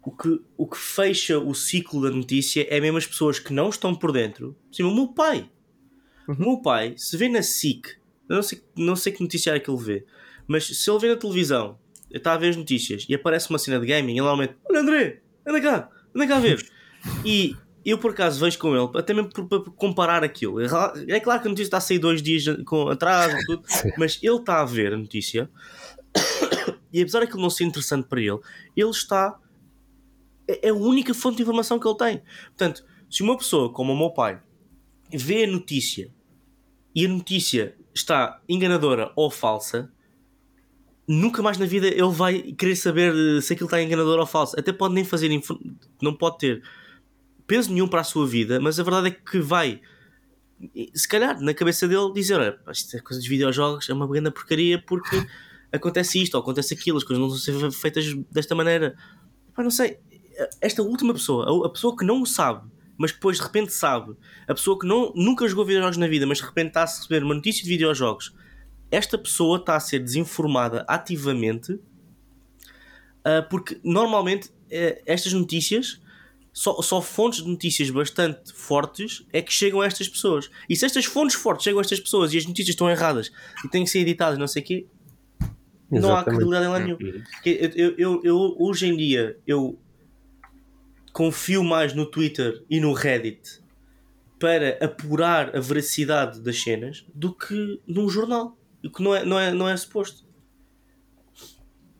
o que o que fecha o ciclo da notícia é mesmo as pessoas que não estão por dentro. Sim, o meu pai. O meu pai, se vê na SIC, eu não sei, não sei que noticiário é que ele vê, mas se ele vê na televisão, está a ver as notícias e aparece uma cena de gaming, ele normalmente, olha André, anda cá, anda cá a ver. e eu por acaso vejo com ele, até mesmo para comparar aquilo. É claro que a notícia está a sair dois dias com atraso e tudo, mas ele está a ver a notícia e apesar daquilo não ser interessante para ele, ele está. É é a única fonte de informação que ele tem. Portanto, se uma pessoa como o meu pai vê a notícia e a notícia está enganadora ou falsa, nunca mais na vida ele vai querer saber eh, se aquilo está enganador ou falso. Até pode nem fazer, não pode ter peso nenhum para a sua vida, mas a verdade é que vai, se calhar, na cabeça dele dizer: Olha, é coisa dos videojogos, é uma grande porcaria porque acontece isto ou acontece aquilo, as coisas não ser feitas desta maneira. Pá, não sei, esta última pessoa, a- pessoa que não sabe, mas depois de repente sabe, a pessoa que não, nunca jogou videojogos na vida, mas de repente está a receber uma notícia de videojogos, esta pessoa está a ser desinformada ativamente ah, porque normalmente eh, estas notícias só, só fontes de notícias bastante fortes é que chegam a estas pessoas. E se estas fontes fortes chegam a estas pessoas e as notícias estão erradas e têm que ser editadas, não sei o quê, não há Exatamente. credibilidade em lá nenhum. Que Eu, eu, eu, eu- hoje em dia eu confio mais no Twitter e no Reddit para apurar a veracidade das cenas do que num jornal. O que não é, não é, não é suposto.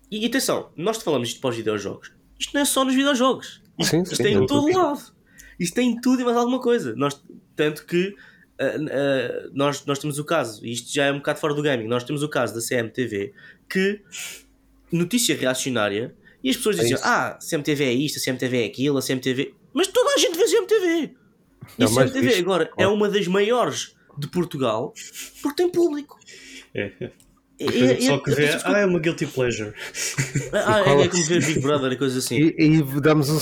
E atenção, nós falamos isto para os videojogos. Isto não é só nos videojogos. Isto, Sim, isto sim, tem em todo lado. Isto tem em tudo e mais alguma coisa. Nós, tanto que ah, ah, nós, nós temos o caso, e isto já é um bocado fora do gaming, nós temos o caso da CMTV que notícia reacionária e as pessoas É diziam: isso. Ah, CMTV é isto, a CMTV é aquilo, a CMTV. Mas toda a gente vê CMTV. E É a CMTV agora é uma das maiores de Portugal porque tem público. É. Depois o pessoal que vê, ah, é uma guilty pleasure. Ah, é, é- é como ver Big Brother e coisas assim. E, e damos um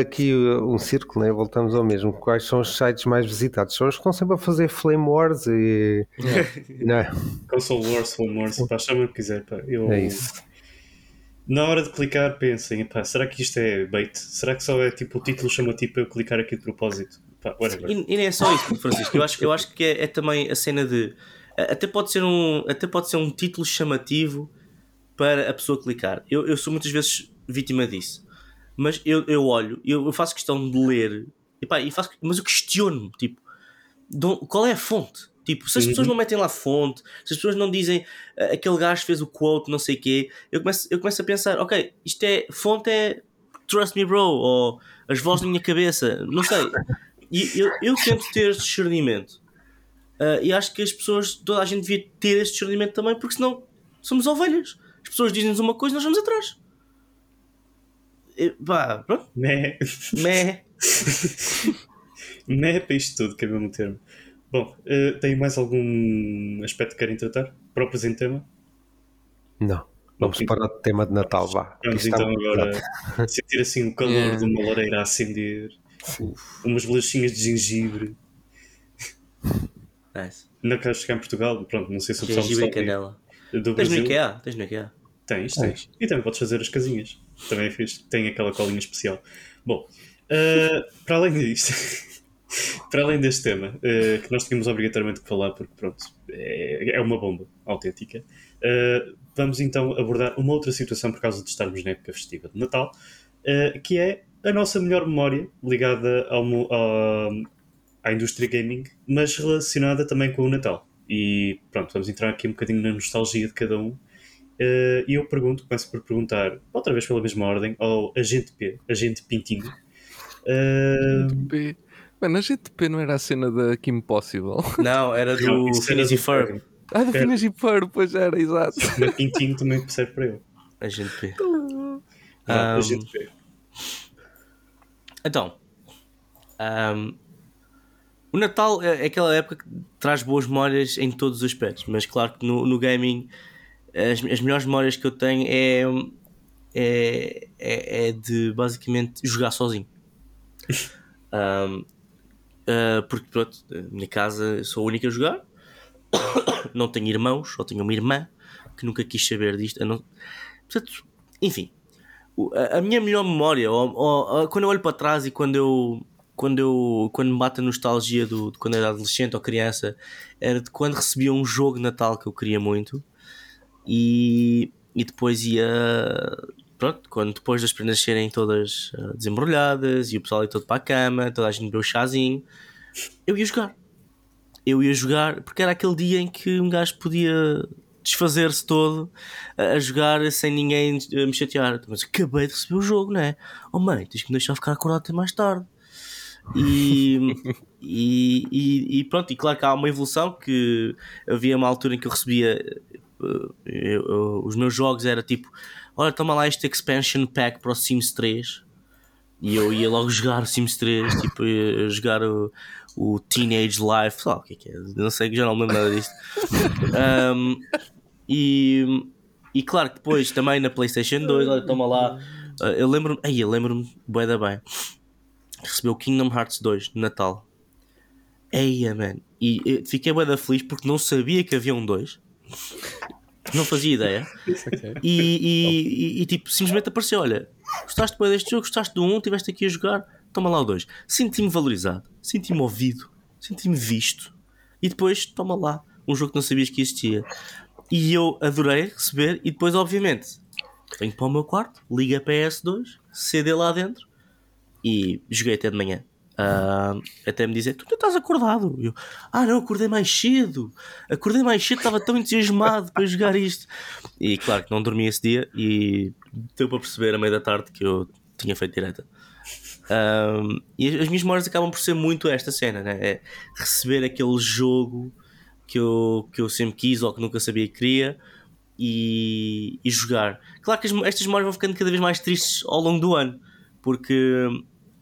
aqui um círculo, né? voltamos ao mesmo. Quais são os sites mais visitados? São os que estão sempre a fazer Flame Wars e. Não, é? Console Wars, Phone Wars, pá, chama o que quiser. Pá. Eu, é isso. Na hora de clicar, pensem, pá, será que isto é bait? Será que só é tipo o título chamativo para eu clicar aqui de propósito? Pá. E, e nem é só isso, Francisco. Eu acho, eu acho que é, é também a cena de. Até pode, ser um, até pode ser um título chamativo para a pessoa clicar. Eu, eu sou muitas vezes vítima disso. Mas eu, eu olho, eu, eu faço questão de ler, e pá, e faço, mas eu questiono-me, tipo, qual é a fonte? Tipo, se as pessoas não metem lá fonte, se as pessoas não dizem "Ah, aquele gajo fez o quote, não sei o quê, eu começo, eu começo a pensar, ok, isto é, fonte é Trust Me Bro, ou as vozes na minha cabeça, não sei. E eu, eu tento ter este discernimento. Ah, e acho que as pessoas, toda a gente devia ter este discernimento também, porque senão somos ovelhas. As pessoas dizem-nos uma coisa e nós vamos atrás. E, pá, pronto, Né? meh. Né para isto tudo, que é mesmo termo. Bom, eh, tem mais algum aspecto que querem tratar para o presente tema? Não. Vamos Ok. para o tema de Natal, vá. Vamos então agora sentir assim o calor Yeah. de uma lareira a acender, umas bolachinhas de gengibre. Nice. Não quero chegar em Portugal, pronto, não sei se o pessoal Gengibre e canela. do Tens no Brasil. IKEA? Tens no IKEA? Tens, tens. E também podes fazer as casinhas. Também é fixe. Tem aquela colinha especial. Bom, eh, para além disto, para além deste tema, eh, que nós tínhamos obrigatoriamente que falar, porque pronto, é, é uma bomba autêntica, eh, vamos então abordar uma outra situação por causa de estarmos na época festiva de Natal, eh, que é a nossa melhor memória ligada ao, ao- à indústria gaming, mas relacionada também com o Natal. E pronto, vamos entrar aqui um bocadinho na nostalgia de cada um. E eu pergunto, começo por perguntar, outra vez pela mesma ordem, ao Agente P, Agente Pintinho. P. Mano, a GTP não era a cena da Kim Possible. Não, era do Phineas e Ferb. Ah, do Era. Finas e Ferb, pois era, exato. Mas Pintinho também serve para ele. A vê. Ah, Um. Então, ahm, o Natal é é aquela época que traz boas memórias em todos os aspectos, mas claro que no, no gaming as, as melhores memórias que eu tenho é, é, é, é de basicamente jogar sozinho. Ahm, ah, porque pronto, na minha casa sou a única a jogar, não tenho irmãos, só tenho uma irmã que nunca quis saber disto. não- Portanto, enfim, a, minha melhor memória, ou- ou quando eu olho para trás e quando eu quando eu quando me bate a nostalgia do, de quando era adolescente ou criança, era de quando recebia um jogo de Natal que eu queria muito. E, e depois ia pronto, quando depois das prendas serem todas ah, desembrulhadas e o pessoal ia todo para a cama, toda a gente bebeu chazinho, eu ia jogar. Eu ia jogar porque era aquele dia em que um gajo podia desfazer-se todo a a jogar sem ninguém eh, me chatear. Mas acabei de receber o jogo, não é? Oh mãe, tens que me deixar ficar acordado até mais tarde. E, e, e, e pronto, e claro que há uma evolução que havia uma altura em que eu recebia eh, eu- eu- os meus jogos era tipo, olha, toma lá este expansion pack para o Sims 3 e eu ia logo jogar o Sims 3, tipo, ia jogar o, o Teenage Life, sei lá o que é que é, não sei, já não me lembro nada disto. Um, e, e claro que depois também na PlayStation 2, olha, toma lá. uh, eu lembro-me, aí eu lembro-me, bué da bem, recebeu Kingdom Hearts 2 no Natal. Eia, man. E eu fiquei bué da feliz porque não sabia que havia um 2. Não fazia ideia. E, e, e- e, tipo, simplesmente apareceu: olha, gostaste bem deste jogo, gostaste do 1, estiveste aqui a jogar, toma lá o 2. Senti-me valorizado, senti-me ouvido, senti-me visto. E depois, toma lá, um jogo que não sabias que existia. E eu adorei receber, e depois, obviamente, venho para o meu quarto, ligo a PS2, CD lá dentro e joguei até de manhã. Ah, até me dizer, tu não estás acordado? Eu, ah não, acordei mais cedo. Acordei mais cedo, estava tão entusiasmado para jogar isto. E claro que não dormi esse dia e deu para perceber a meia da tarde que eu tinha feito direta. E as minhas memórias acabam por ser muito esta cena, né? É receber aquele jogo que eu, que eu sempre quis ou que nunca sabia que queria e, e jogar. Claro que as- estas memórias vão ficando cada vez mais tristes ao longo do ano, porque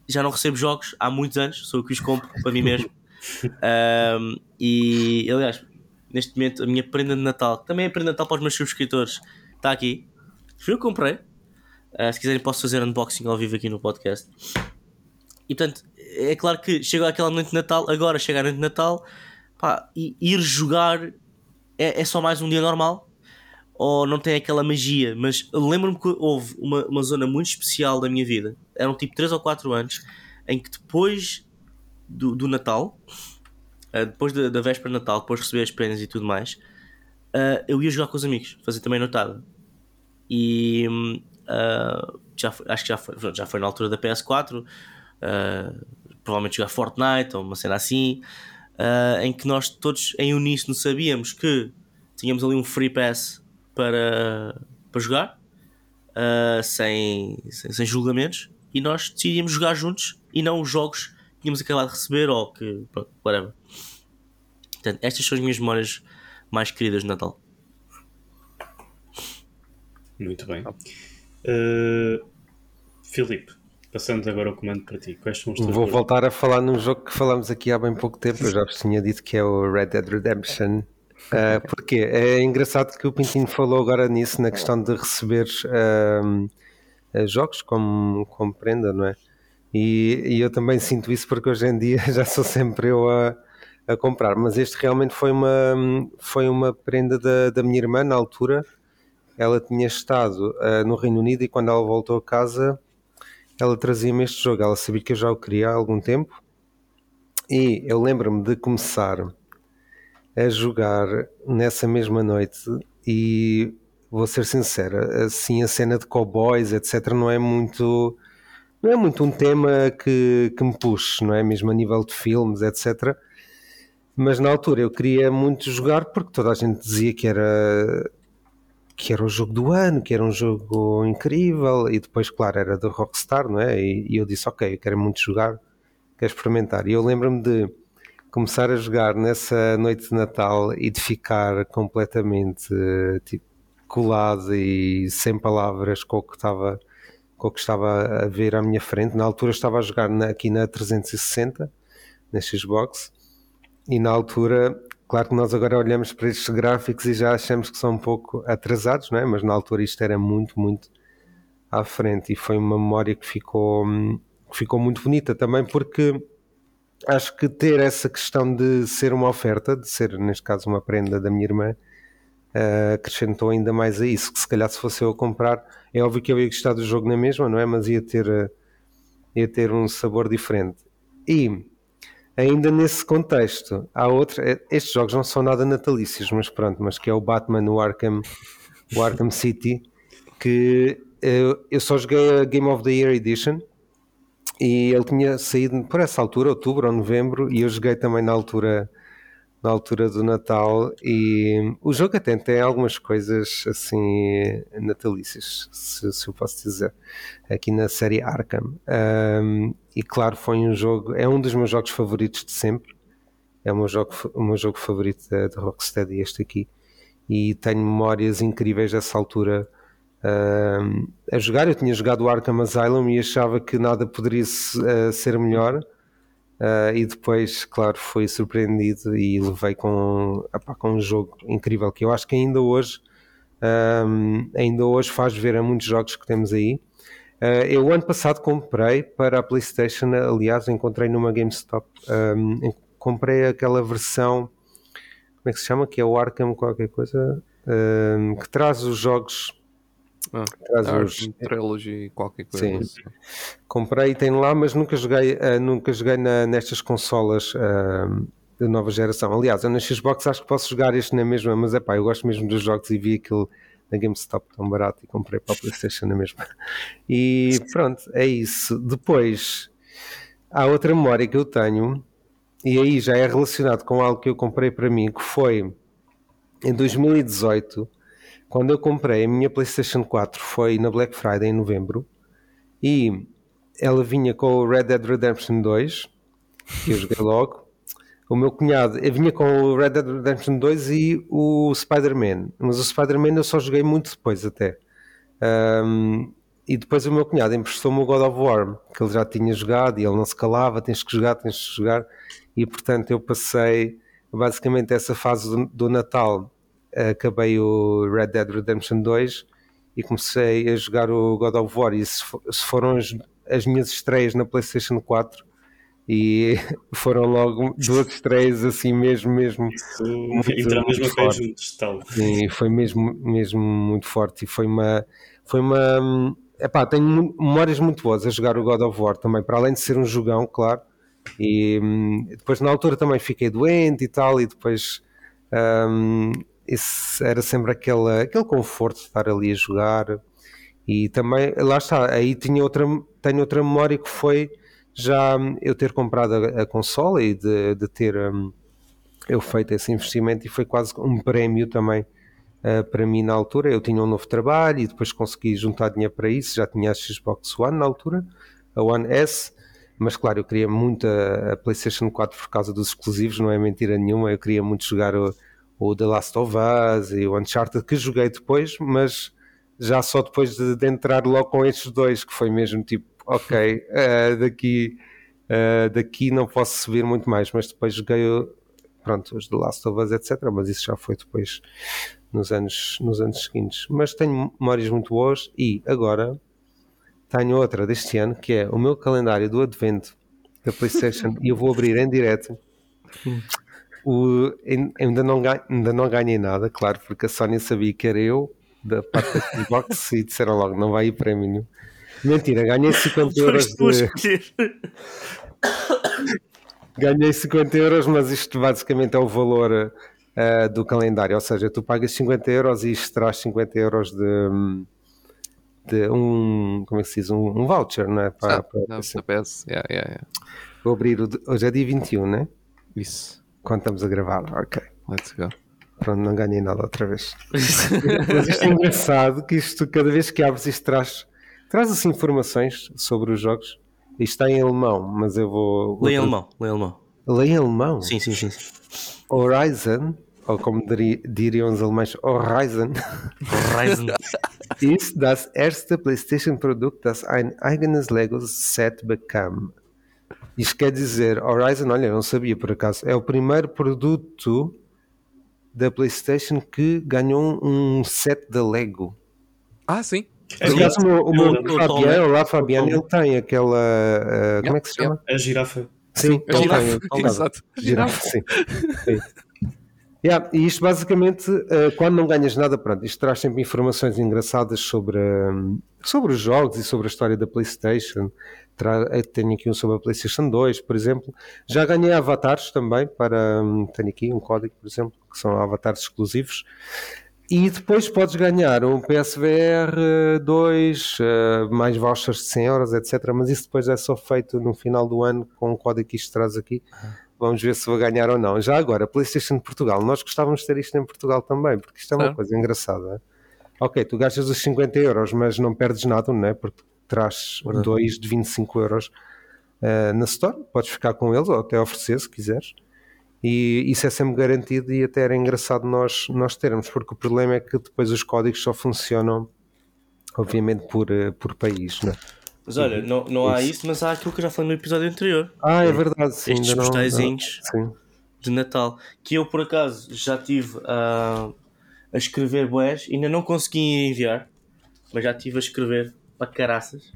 já não recebo jogos há muitos anos, sou eu que os compro para mim mesmo. Um, e aliás, neste momento, a minha prenda de Natal, que também é prenda de Natal para os meus subscritores, está aqui. Eu que comprei. Uh, se quiserem, posso fazer unboxing ao vivo aqui no podcast. E portanto, é claro que chega aquela noite de Natal, agora chega a noite de Natal, pá, e ir jogar é, é só mais um dia normal ou não tem aquela magia, mas lembro-me que houve uma, uma zona muito especial da minha vida, eram tipo 3 ou 4 anos, em que depois do, do Natal, uh, depois da, da véspera de Natal, depois de receber as prendas e tudo mais, uh, eu ia jogar com os amigos, fazer também notada. E uh, já foi, acho que já foi, já foi na altura da PS4, provavelmente jogar Fortnite ou uma cena assim, em que nós todos em uníssono sabíamos que tínhamos ali um free pass para, para jogar, sem, sem, sem julgamentos, e nós decidimos jogar juntos e não os jogos que tínhamos acabado de receber ou que. Pronto, whatever. Portanto, estas são as minhas memórias mais queridas de Natal. Muito bem. Uh, Filipe, passando agora o comando para ti, quais são os teus Vou voltar a falar num jogo que falamos aqui há bem pouco tempo, eu já vos tinha dito que é o Red Dead Redemption. Uh, porque é engraçado que o Pintinho falou agora nisso, na questão de receber uh, jogos como, como prenda, não é? E, e, eu também sinto isso porque hoje em dia já sou sempre eu a, a comprar. Mas este realmente foi uma, foi uma prenda da, da minha irmã na altura. Ela tinha estado uh, no Reino Unido e quando ela voltou a casa, ela trazia-me este jogo. Ela sabia que eu já o queria há algum tempo. E eu lembro-me de começar a jogar nessa mesma noite e vou ser sincero, assim a cena de cowboys, etc, não é muito não é muito um tema que, que me puxe, não é? Mesmo a nível de filmes, etc. Mas na altura eu queria muito jogar porque toda a gente dizia que era que era o jogo do ano, que era um jogo incrível e depois, claro, era da Rockstar, não é? E, e eu disse, ok, eu quero muito jogar, quero experimentar. E eu lembro-me de começar a jogar nessa noite de Natal e de ficar completamente tipo colado e sem palavras com o que estava com o que estava a ver à minha frente. Na altura estava a jogar na, aqui na 360, na Xbox, e na altura, claro que nós agora olhamos para estes gráficos e já achamos que são um pouco atrasados, não é? mas na altura isto era muito, muito à frente e foi uma memória que ficou, que ficou muito bonita também porque acho que ter essa questão de ser uma oferta, de ser neste caso uma prenda da minha irmã, uh, acrescentou ainda mais a isso. Que se calhar se fosse eu a comprar, é óbvio que eu ia gostar do jogo na mesma, não é? Mas ia ter, uh, ia ter um sabor diferente. E ainda nesse contexto, há outro. Eh, estes jogos não são nada natalícios, mas pronto, mas que é o Batman, o Arkham, o Arkham City, que eu só joguei a Game of the Year Edition e ele tinha saído por essa altura, outubro ou novembro, e eu joguei também na altura na altura do Natal e o jogo até tem algumas coisas assim natalícias, se, se eu posso dizer, aqui na série Arkham. Um, e claro, foi um jogo, é um dos meus jogos favoritos de sempre. É o meu jogo, o meu jogo favorito da, Rocksteady, este aqui. E tenho memórias incríveis dessa altura um, a jogar. Eu tinha jogado o Arkham Asylum e achava que nada poderia uh, ser melhor Uh, e depois, claro, fui surpreendido e levei com, com um jogo incrível que eu acho que ainda hoje, um, ainda hoje faz ver a muitos jogos que temos aí. Uh, eu ano passado comprei para a PlayStation, aliás, encontrei numa GameStop, um, comprei aquela versão, como é que se chama? Que é o Arkham qualquer coisa, um, que traz os jogos ah, traz os... Trilogy, qualquer coisa. Sim. Assim. Comprei e tenho lá, mas nunca joguei, uh, nunca joguei na, nestas consolas uh, da nova geração. Aliás, eu na Xbox acho que posso jogar este na mesma, mas é pá, eu gosto mesmo dos jogos e vi aquilo na GameStop tão barato e comprei para a PlayStation na mesma. E pronto, é isso. Depois, há outra memória que eu tenho, e aí já é relacionado com algo que eu comprei para mim, que foi em 2018 quando eu comprei a minha PlayStation 4 foi na Black Friday em novembro e ela vinha com o Red Dead Redemption 2, que eu joguei logo. O meu cunhado vinha com o Red Dead Redemption 2 e o Spider-Man, mas o Spider-Man eu só joguei muito depois até. Um, e depois o meu cunhado emprestou-me o God of War, que ele já tinha jogado e ele não se calava, tens que jogar, tens que jogar. E portanto eu passei basicamente essa fase do, do Natal acabei o Red Dead Redemption 2 e comecei a jogar o God of War e se, foram as, as minhas estreias na PlayStation 4 e foram logo duas estreias assim mesmo, mesmo. Isso entra mesmo a pé juntos, tal. Sim, foi mesmo, mesmo muito forte e foi uma. Foi uma epá, tenho memórias muito boas a jogar o God of War também, para além de ser um jogão, claro. E hum, depois na altura também fiquei doente e tal, e depois um, isso era sempre aquele, aquele conforto de estar ali a jogar. E também, lá está, aí tinha outra, tenho outra memória que foi já eu ter comprado a, a consola e de, de ter um, eu feito esse investimento e foi quase um prémio também uh, para mim na altura. Eu tinha um novo trabalho e depois consegui juntar dinheiro para isso. Já tinha a Xbox One na altura, a One S, mas claro, eu queria muito a, a PlayStation 4 por causa dos exclusivos, não é mentira nenhuma. Eu queria muito jogar o, o The Last of Us e o Uncharted que joguei depois, mas já só depois de, de entrar logo com estes dois, que foi mesmo tipo ok, uh, daqui, uh, daqui não posso subir muito mais, mas depois joguei pronto, os The Last of Us, etc. Mas isso já foi depois nos anos, nos anos seguintes. Mas tenho memórias muito boas e agora tenho outra deste ano que é o meu calendário do Advento da PlayStation e eu vou abrir em direto. O, ainda, não ganho, ainda não ganhei nada, claro, porque a Sónia sabia que era eu da parte da Xbox e disseram logo: não vai ir prémio nenhum. Mentira, ganhei 50 euros de... ganhei 50 euros, mas isto basicamente é o valor uh, do calendário, ou seja, tu pagas 50 euros e isto traz 50 euros de, de um, como é que se diz, um, um voucher, não é? Para, ah, para, não, assim. yeah, yeah, yeah. Vou abrir, o, hoje é dia 21, né? Isso. Quando estamos a gravar, ok. Let's go. Pronto, não ganhei nada outra vez. mas isto é engraçado que isto, cada vez que abres isto traz Traz-se assim informações sobre os jogos. Isto está em alemão, mas eu vou. Em alemão, em alemão. Em alemão? Sim, sim, sim. Horizon, ou como diriam os alemães, Horizon. Horizon. ist das erste PlayStation-Produkt, das ein eigenes Lego-Set bekam. Isto quer dizer, Horizon, olha, não sabia por acaso, é o primeiro produto da PlayStation que ganhou um set de Lego. Ah, sim. É Aliás, o meu, o meu Fabiano, lá Fabiano, ele tem aquela. Uh, como é que se chama? A girafa. Sim, a girafa. Tem, Exato. Girafa, sim. sim. Yeah, e isto basicamente, uh, quando não ganhas nada, pronto, isto traz sempre informações engraçadas sobre, um, sobre os jogos e sobre a história da PlayStation. Eh, tenho aqui um sobre a PlayStation 2, por exemplo. Já ganhei avatares também para. Um, tenho aqui um código, por exemplo, que são avatares exclusivos. E depois podes ganhar um PSVR 2, uh, mais vouchers de 100 euros, etc. Mas isso depois é só feito no final do ano com o código que isto traz aqui. Vamos ver se vou ganhar ou não. Já agora, PlayStation de Portugal. Nós gostávamos de ter isto em Portugal também, porque isto é uma coisa engraçada. Ok, tu gastas os 50 euros, mas não perdes nada, não é? Porque traz dois de 25 euros uh, na Store. Podes ficar com eles ou até oferecer se quiseres e isso é sempre garantido e até era engraçado nós, nós termos, porque o problema é que depois os códigos só funcionam, obviamente, por, eh, por país, né? Mas olha, não, não há isso, mas há aquilo que eu já falei no episódio anterior. Ah, é verdade, sim. Estes postaizinhos de Natal, que eu por acaso já tive a, a escrever boés, ainda não consegui enviar, mas já estive a escrever para caraças.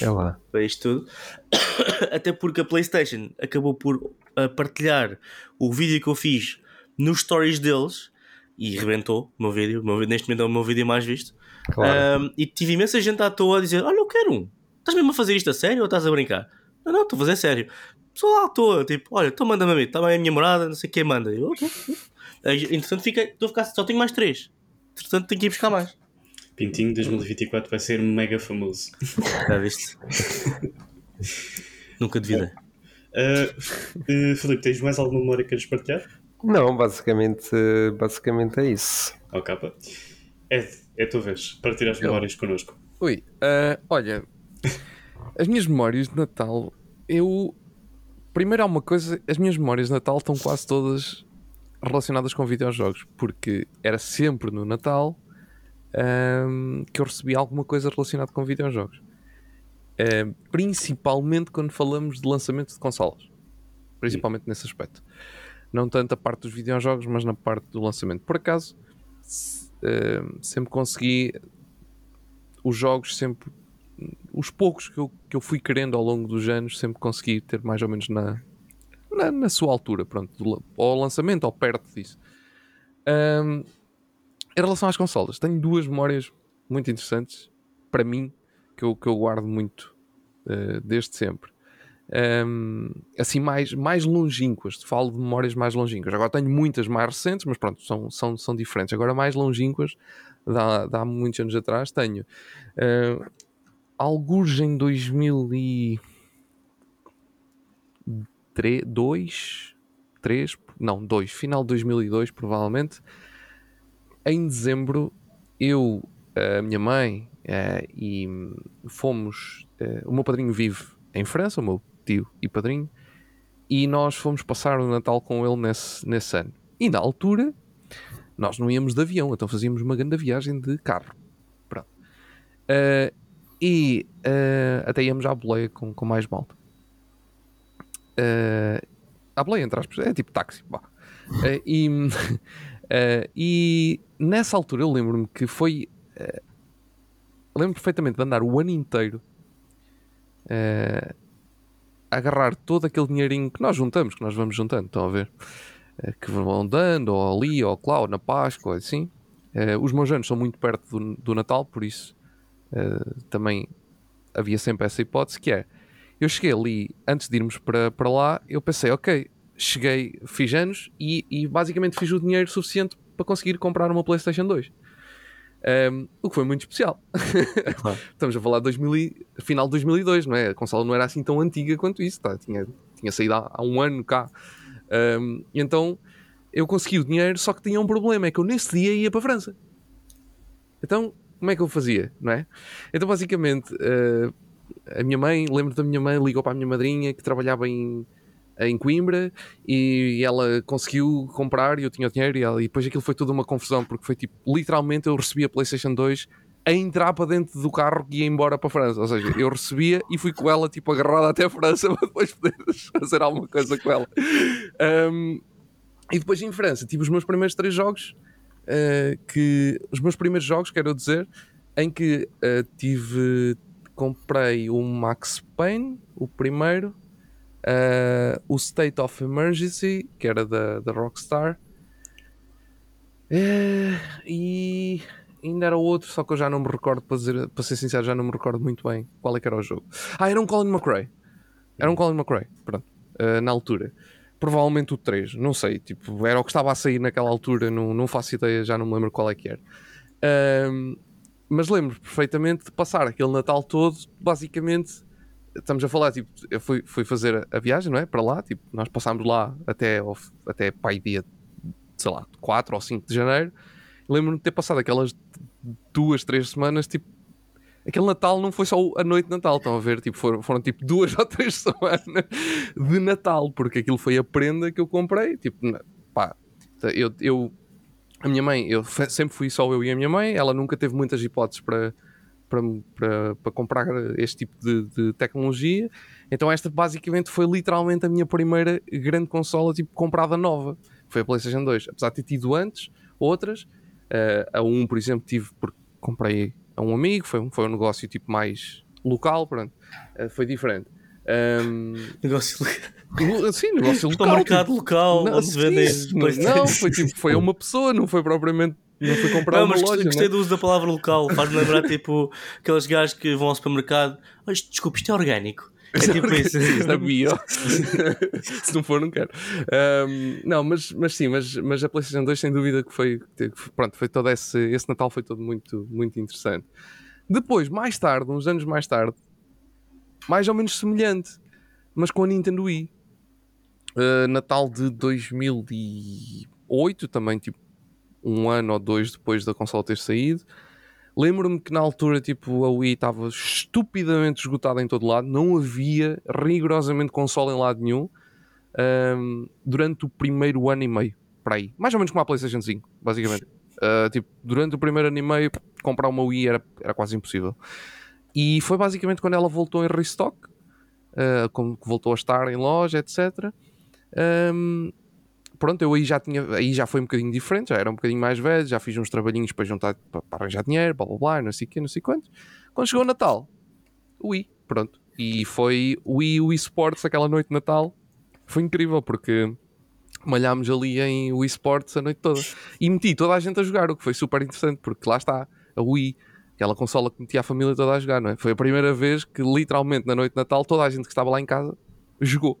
É lá. Para isto tudo. Até porque a PlayStation acabou por a partilhar o vídeo que eu fiz nos stories deles e rebentou o meu vídeo. O meu, neste momento é o meu vídeo mais visto. Claro. Um, e tive imensa gente à toa a dizer: Olha, eu quero um. Estás mesmo a fazer isto a sério ou estás a brincar? Não, não, estou a fazer sério. Pessoal à toa, tipo, olha, então manda-me a mim, está bem a minha morada, não sei quem manda. Eu, ok. Entretanto, fica, estou a ficar, só tenho mais três. Entretanto, tenho que ir buscar mais. Pintinho 2024 vai ser mega famoso. Já viste? Nunca devidei. Uh, uh, Filipe, tens mais alguma memória que queres partilhar? Não, basicamente, basicamente é isso. Capa. Ed, é a tua vez. Partilhar as memórias connosco. Ui, uh, olha, as minhas memórias de Natal, eu. Primeiro há uma coisa, as minhas memórias de Natal estão quase todas relacionadas com videojogos, porque era sempre no Natal um, que eu recebia alguma coisa relacionada com videojogos. Principalmente quando falamos de lançamento de consolas. Principalmente Sim. nesse aspecto. não tanto a parte dos videojogos, mas na parte do lançamento. Por acaso, sempre consegui os jogos sempre os poucos que eu, que eu fui querendo ao longo dos anos sempre consegui ter mais ou menos na, na, na sua altura, pronto, do, ao lançamento ou perto disso. Um, em relação às consolas, tenho duas memórias muito interessantes para mim que eu, que eu guardo muito uh, desde sempre. Um, assim, mais, mais longínquas, falo de memórias mais longínquas. Agora tenho muitas mais recentes, mas pronto, são, são, são diferentes. Agora, mais longínquas, dá, dá muitos anos atrás, tenho uh, alguns em 2002, 3, não, 2, final de 2002 provavelmente, em dezembro eu, a minha mãe uh, e fomos, uh, o meu padrinho vive em França, o meu tio e padrinho, e nós fomos passar o Natal com ele nesse, nesse ano. E na altura nós não íamos de avião, então fazíamos uma grande viagem de carro. Pronto. Uh, e até íamos à boleia com, com mais malta. Uh, à boleia, entre aspas, é tipo táxi. Uh, e, e nessa altura eu lembro-me que foi. lembro perfeitamente de andar o ano inteiro a agarrar todo aquele dinheirinho que nós juntamos, que nós vamos juntando, estão a ver? que vão dando, ou ali, ou lá, ou na Páscoa, assim. os meus anos são muito perto do, do Natal, por isso uh, também havia sempre essa hipótese que é eu cheguei ali antes de irmos para, para lá eu pensei ok cheguei fiz anos e, e basicamente fiz o dinheiro suficiente para conseguir comprar uma Playstation 2 um, o que foi muito especial claro. estamos a falar de 2000 e, final de 2002 não é a consola não era assim tão antiga quanto isso tá? tinha, tinha saído há, há um ano cá um, e então eu consegui o dinheiro só que tinha um problema é que eu nesse dia ia para a França então como é que eu fazia, não é? Então, basicamente, uh, a minha mãe, lembro da minha mãe, ligou para a minha madrinha que trabalhava em, em Coimbra e ela conseguiu comprar e eu tinha dinheiro e, ela, e depois aquilo foi tudo uma confusão porque foi tipo, literalmente eu recebi a PlayStation 2 a entrar para dentro do carro e ia embora para a França. Ou seja, eu recebia e fui com ela tipo agarrada até a França para depois poder fazer alguma coisa com ela. Um, e depois em França tive os meus primeiros três jogos uh, que os meus primeiros jogos, quero dizer, em que uh, tive. Comprei o Max Payne, o primeiro, uh, o State of Emergency, que era da, da Rockstar, e ainda era outro, só que eu já não me recordo, para, dizer, para ser sincero, já não me recordo muito bem qual é era o jogo. Ah, era um Colin McRae. Era um Colin McRae, pronto, na altura provavelmente o 3, não sei, tipo, era o que estava a sair naquela altura, não, não faço ideia, já não me lembro qual é que era. Mas lembro perfeitamente de passar aquele Natal todo, basicamente, estamos a falar, tipo, eu fui, fui fazer a viagem, não é? Para lá, tipo, nós passámos lá até, até pai dia, sei lá, 4 ou 5 de janeiro. Lembro-me de ter passado aquelas duas, três semanas, tipo, aquele Natal não foi só a noite de Natal, estão a ver? Tipo, foram, foram tipo duas ou três semanas de Natal, porque aquilo foi a prenda que eu comprei. Tipo, pá, eu, eu a minha mãe, eu sempre fui só eu e a minha mãe, ela nunca teve muitas hipóteses para, para, para, para comprar este tipo de, de, tecnologia. Então, esta basicamente foi literalmente a minha primeira grande consola tipo, comprada nova. Foi a PlayStation 2. Apesar de ter tido antes outras, uh, a 1, por exemplo, tive porque comprei a um amigo, foi, foi um negócio tipo mais local, pronto, uh, foi diferente. Um, negócio local. Sim, negócio local. Para o mercado tipo, local, não, onde vendem. Não, foi tipo, foi uma pessoa, não foi propriamente. Não foi comprar não, mas loja, gostei né? do uso da palavra local. Faz-me lembrar tipo aqueles gajos que vão ao supermercado. Oh, desculpa, isto é orgânico. É tipo isso. isso é bio. Se não for, não quero. Um, não, mas, mas sim, mas, mas a PlayStation 2 sem dúvida que foi. Pronto, foi todo esse, esse Natal foi todo muito, muito interessante. Depois, mais tarde, uns anos mais tarde, mais ou menos semelhante, mas com a Nintendo Wii. Uh, Natal de 2008, também tipo um ano ou dois depois da consola ter saído. Lembro-me que na altura, tipo, a Wii estava estupidamente esgotada em todo lado, não havia rigorosamente console em lado nenhum um, durante o primeiro ano e meio, para aí. Mais ou menos como a PlayStation 5, basicamente. Uh, tipo, durante o primeiro ano e meio, comprar uma Wii era, era quase impossível. E foi basicamente quando ela voltou em restock, uh, como voltou a estar em loja, etc. Um, pronto, eu aí já tinha, aí já foi um bocadinho diferente, já era um bocadinho mais velho, já fiz uns trabalhinhos para juntar, para, arranjar dinheiro, blá blá blá, não sei o quê, não sei quantos. Quando chegou o Natal, Wii, pronto. E foi Wii, Wii Sports, aquela noite de Natal, foi incrível, porque malhámos ali em Wii Sports a noite toda. E meti toda a gente a jogar, o que foi super interessante, porque lá está, a Wii, aquela consola que metia a família toda a jogar, não é? Foi a primeira vez que literalmente na noite de Natal toda a gente que estava lá em casa jogou.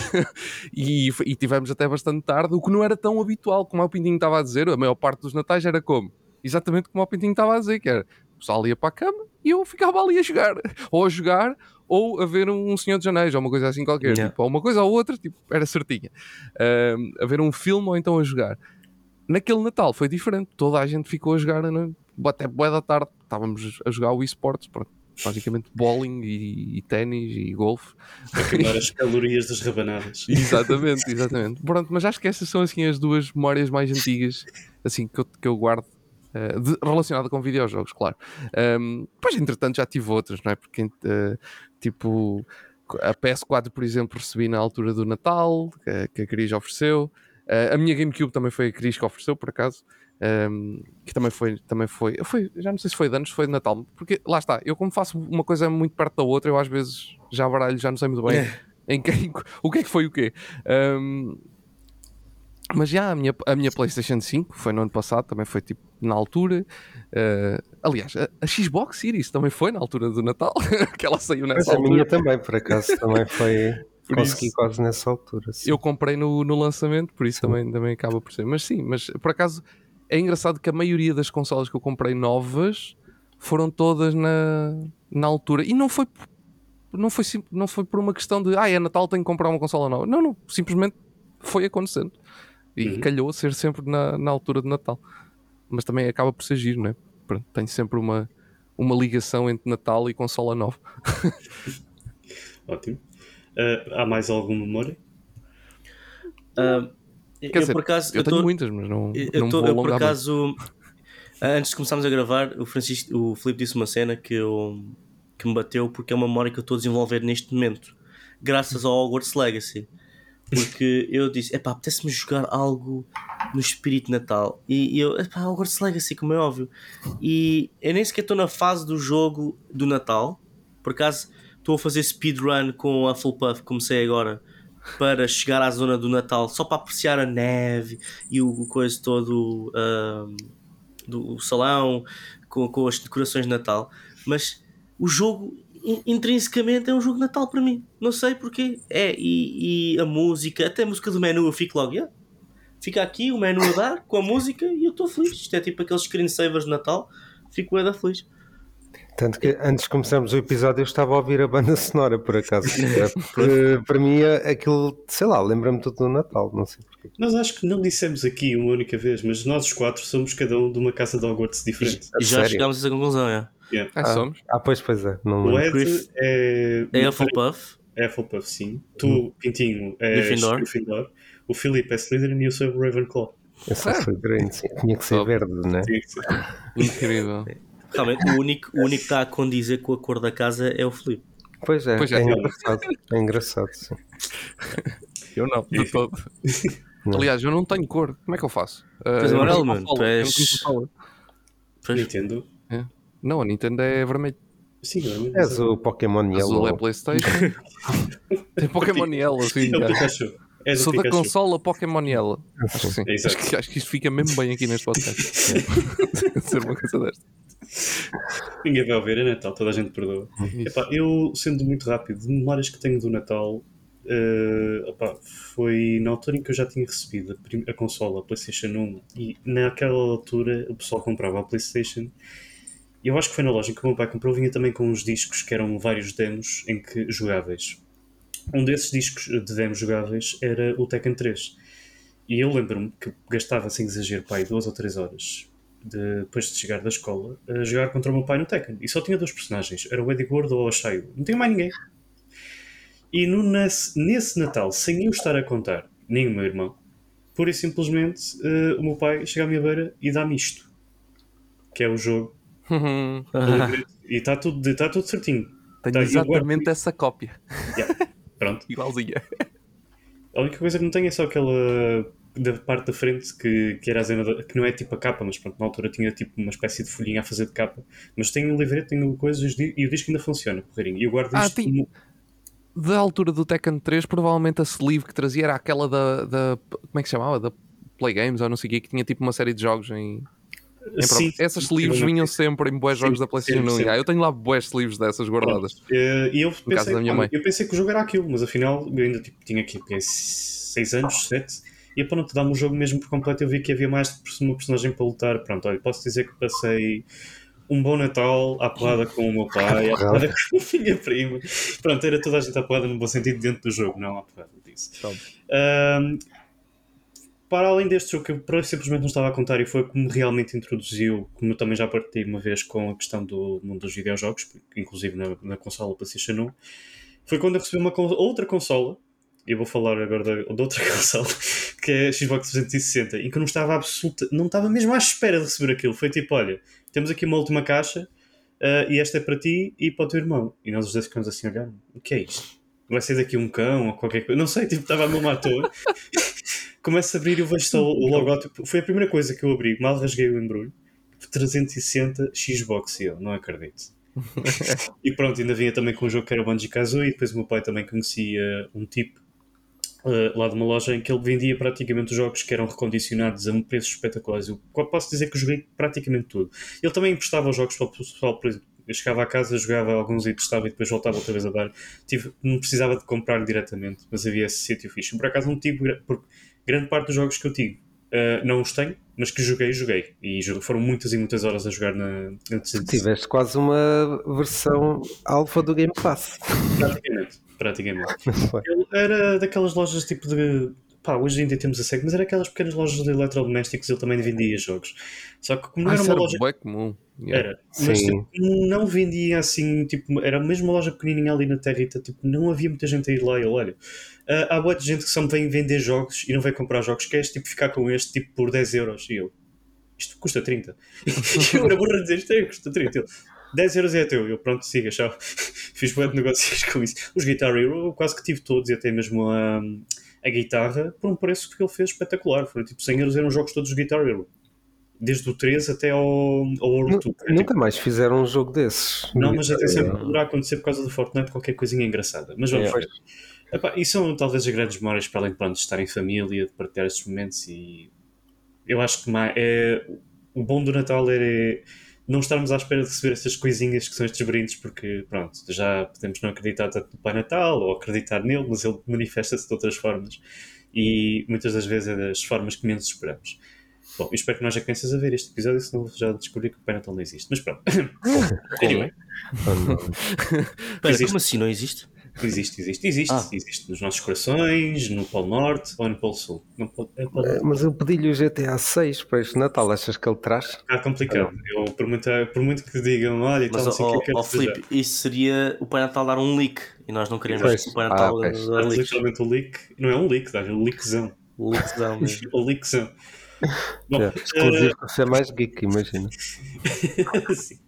e, e tivemos até bastante tarde, o que não era tão habitual, como o Pintinho estava a dizer, a maior parte dos natais era como? Exatamente como o Pintinho estava a dizer, que era o pessoal ia para a cama e eu ficava ali a jogar. Ou a jogar, ou a ver um Senhor de Anéis, ou uma coisa assim qualquer. Yeah. Tipo, ou uma coisa ou outra, tipo, era certinha. A ver um filme ou então a jogar. Naquele Natal foi diferente, toda a gente ficou a jogar até boa da tarde. Estávamos a jogar o eSports, pronto. Basicamente bowling e, e ténis e golfe. Queimar as calorias das rabanadas. Exatamente, exatamente. Pronto, mas acho que essas são assim as duas memórias mais antigas assim, que, eu, que eu guardo eh, de- relacionada com videojogos, claro. Um, depois, entretanto, já tive outras, não é? Porque, eh, tipo, a PS4, por exemplo, recebi na altura do Natal, que, que a Cris ofereceu. Eh, a minha GameCube também foi a Cris que ofereceu, por acaso. Um, que também foi, também foi, foi, já não sei se foi de anos, foi de Natal, porque lá está, eu como faço uma coisa muito perto da outra, eu às vezes já baralho, já não sei muito bem em quem, o que é que foi o quê. Um, mas já a minha, a minha PlayStation 5 foi no ano passado, também foi tipo na altura. Uh, aliás, a, a Xbox Series também foi na altura do Natal, que ela saiu Mas nessa a altura. minha também, por acaso, também foi. Por consegui isso- quase nessa altura. sim. Eu comprei no, no lançamento, por isso também, também acaba por ser. Mas sim, mas por acaso é engraçado que a maioria das consolas que eu comprei novas foram todas na, na altura. E não foi, não, foi, não foi por uma questão de ah, é Natal, tenho que comprar uma consola nova. Não, não, simplesmente foi acontecendo. E Uhum. calhou a ser sempre na, na altura de Natal. Mas também acaba por ser giro, não é? Pronto, tem sempre uma, uma ligação entre Natal e consola nova. Ótimo. Ah, há mais alguma memória? Ah, eu, Quer dizer, por acaso, eu, tenho tô- muitas, mas não, Eu, não eu tô- vou eu, por acaso, antes de começarmos a gravar, o Francisco, o Filipe disse uma cena que, eu, que me bateu porque é uma memória que eu estou a desenvolver neste momento, graças ao Hogwarts Legacy. Porque eu disse, epá, apetece-me jogar algo no espírito Natal. E, eu, epá, Hogwarts Legacy, como é óbvio. E eu nem sequer estou na fase do jogo do Natal. Por acaso, estou a fazer speedrun com a Hufflepuff, comecei agora, para chegar à zona do Natal, só para apreciar a neve e o, o coisa todo do salão com, com as decorações de Natal. Mas o jogo in- intrinsecamente é um jogo de Natal para mim. Não sei porquê. É, e, e a música, até a música do menu, eu fico logo, "Yeah, fica aqui o menu a dar com a música e eu estou feliz. Isto é tipo aqueles screensavers de Natal, fico bem feliz. Tanto que antes de começarmos o episódio eu estava a ouvir a banda sonora, por acaso. Porque, para mim é aquilo, sei lá, lembra-me tudo do Natal, não sei porquê. Nós acho que não dissemos aqui uma única vez, mas nós os quatro somos cada um de uma casa de Hogwarts diferente. A E já sério? chegámos a essa conclusão, é. Yeah. Ah, somos. Ah, pois, pois é. Não O lembro. Ed Griff- é. É Hufflepuff. É Hufflepuff, sim. Tu, Pintinho, é Gryffindor. Gryffindor. O Filipe é Slytherin e eu sou o Ravenclaw. Eu só fui grande, sim. Tinha que ser verde, né? Incrível. Realmente, o único, o único que está a condizer com a cor da casa é o Filipe. Pois é, Pois é. é engraçado. É engraçado, sim. Eu não, de todo. Não. Aliás, eu não tenho cor. Como é que eu faço? Uh, não amarelo, mano. Tu és-. Pois, Nintendo. Não, a Nintendo é vermelho. Sim, é? És o Pokémon Azul é Yellow. Playstation. Tem Pokémon Yellow, assim. É Sou da consola Pokémon Yellow. Acho que sim. É. Acho que, acho que isto fica mesmo bem aqui neste podcast. Ser uma coisa desta. Ninguém vai ouvir, é Natal, toda a gente perdoa. Epá, eu, sendo muito rápido, de memórias que tenho do Natal, eh, opá, foi na altura em que eu já tinha recebido a, a consola, a PlayStation 1, e naquela altura o pessoal comprava a PlayStation. Eu acho que foi na loja em que o meu pai comprou, vinha também com uns discos que eram vários demos em que jogáveis. Um desses discos de demos jogáveis era o Tekken 3. E eu lembro-me que gastava, sem exagero, pai, duas ou três horas de- depois de chegar da escola a jogar contra o meu pai no Tekken. E só tinha dois personagens: era o Eddie Gordo ou o Shaio. Não tinha mais ninguém. E no, nesse, nesse Natal, sem eu estar a contar, nem o meu irmão, pura e simplesmente eh, o meu pai chega à minha beira e dá-me isto, que é o jogo. Uhum. e está tudo, tá tudo certinho. Tenho Tá, exatamente essa cópia. Pronto. Igualzinha. A única coisa que não tenho é só aquela da parte da frente que, que era a cena da- que não é tipo a capa, mas pronto, na altura tinha tipo uma espécie de folhinha a fazer de capa. Mas tenho o livreto, tenho coisas e o disco ainda funciona, porreirinho. E eu guardo Ah, isto tem- como- Da altura do Tekken 3, provavelmente a sleeve que trazia era aquela da, da- Como é que se chamava? Da Play Games ou não sei o quê, que tinha tipo uma série de jogos em. em Sim, Essas sleeves vinham sempre em boas Sim, jogos da PlayStation sempre, 1. sempre. Ah, eu tenho lá boas sleeves dessas guardadas. Eh, E eu pensei, da minha mãe. eu pensei que o jogo era aquilo, mas afinal eu ainda tipo, tinha aqui 6 anos, 7, e para não te dar-me o jogo mesmo por completo, eu vi que havia mais de uma personagem para lutar. Pronto, olha, posso dizer que passei um bom Natal à porrada com o meu pai, à porrada com a minha prima. Pronto, era toda a gente à porrada no bom sentido dentro do jogo, não à porrada disso. Ahm, para além deste jogo que eu simplesmente não estava a contar e foi como realmente introduziu, como eu também já partilhei uma vez com a questão do mundo dos videojogos, inclusive na, na consola PlayStation 1, foi quando eu recebi uma outra consola, eu vou falar agora da, de outra consola, que é a Xbox 360, em que eu não estava absoluta, não estava mesmo à espera de receber aquilo. Foi tipo, olha, temos aqui uma última caixa, ah, e esta é para ti e para o teu irmão. E nós os dois ficamos assim olhar, o que é isto? Vai ser daqui um cão ou qualquer coisa? Não sei, tipo, estava a mesmo à toa. Começo a abrir e eu vejo só o logótipo. Foi a primeira coisa que eu abri, mal rasguei o embrulho. 360 Xbox e eu, não acredito. e pronto, ainda vinha também com um jogo que era o Banjo Kazooie e depois o meu pai também conhecia um tipo eh, lá de uma loja em que ele vendia praticamente os jogos que eram recondicionados a um preço espetaculares. Eu posso dizer que eu joguei praticamente tudo. Ele também emprestava os jogos para o pessoal, por exemplo, eu chegava à casa, jogava alguns e testava e depois voltava outra vez a dar. Tive, não precisava de comprar diretamente, mas havia esse sítio fixe. Por acaso não tive, porque grande parte dos jogos que eu tive eh, não os tenho, mas que joguei, joguei. E foram muitas e muitas horas a jogar na, na 360. Tiveste quase uma versão alfa do Game Pass. Praticamente, praticamente. Ele era daquelas lojas tipo de. Pá, hoje ainda temos a SEG, mas era aquelas pequenas lojas de eletrodomésticos, ele também vendia jogos. Só que como não Ah, era uma era loja. bué comum. Yeah. Era, mas tipo, não vendia assim, tipo, era mesmo uma loja pequenininha ali na Territa, tipo, não havia muita gente a ir lá. E eu, olha, ah, há boa de gente que só me vem vender jogos e não vem comprar jogos, queres tipo, ficar com este tipo por 10 euros? E eu, isto custa 30. E eu era burro a dizer, isto é, custa 30. Ele, 10 euros é teu. Eu, pronto, siga, tchau. Fiz de negócios com isso. Os Guitar Hero, eu quase que tive todos e até mesmo a, a guitarra por um preço que ele fez espetacular. Foram tipo 100 euros, eram os jogos todos do Guitar Hero. Desde o 3 até ao, ao Tour. É, Nunca mais fizeram um jogo desses. não, mas atenção, poderá acontecer por causa do Fortnite qualquer coisinha engraçada. Mas vamos É. ver. Epá, e são talvez as grandes memórias para além pronto, de estar em família, de partilhar estes momentos e eu acho que mais, é, o bom do Natal é não estarmos à espera de receber estas coisinhas que são estes brindes, porque pronto, já podemos não acreditar tanto no Pai Natal ou acreditar nele, mas ele manifesta-se de outras formas e muitas das vezes é das formas que menos esperamos. Bom, eu espero que não haja crianças a ver este episódio, senão já descobri que o Pai Natal não existe. Mas pronto. anyway, Oh. Espera, Existe. como assim não existe? Existe, existe, existe, Ah. existe nos nossos corações, no Polo Norte ou no Polo Sul. Não pode, é, Eh, Mas eu pedi-lhe o GTA 6 para este Natal. Achas que ele traz? ficar complicado. Eu, por, muito, por muito que digam, olha, e tal, Mas, não sei o que é que. Filipe, isso seria o Pai Natal dar um leak e nós não queremos Pois. que o Pai Ah, Natal dê Dá leaks. literalmente o leak. Não é um leak, dá um leakzão. Leakzão mesmo. O leakzão. Bom, É, exclusivo para ser mais geek, imagina. sim.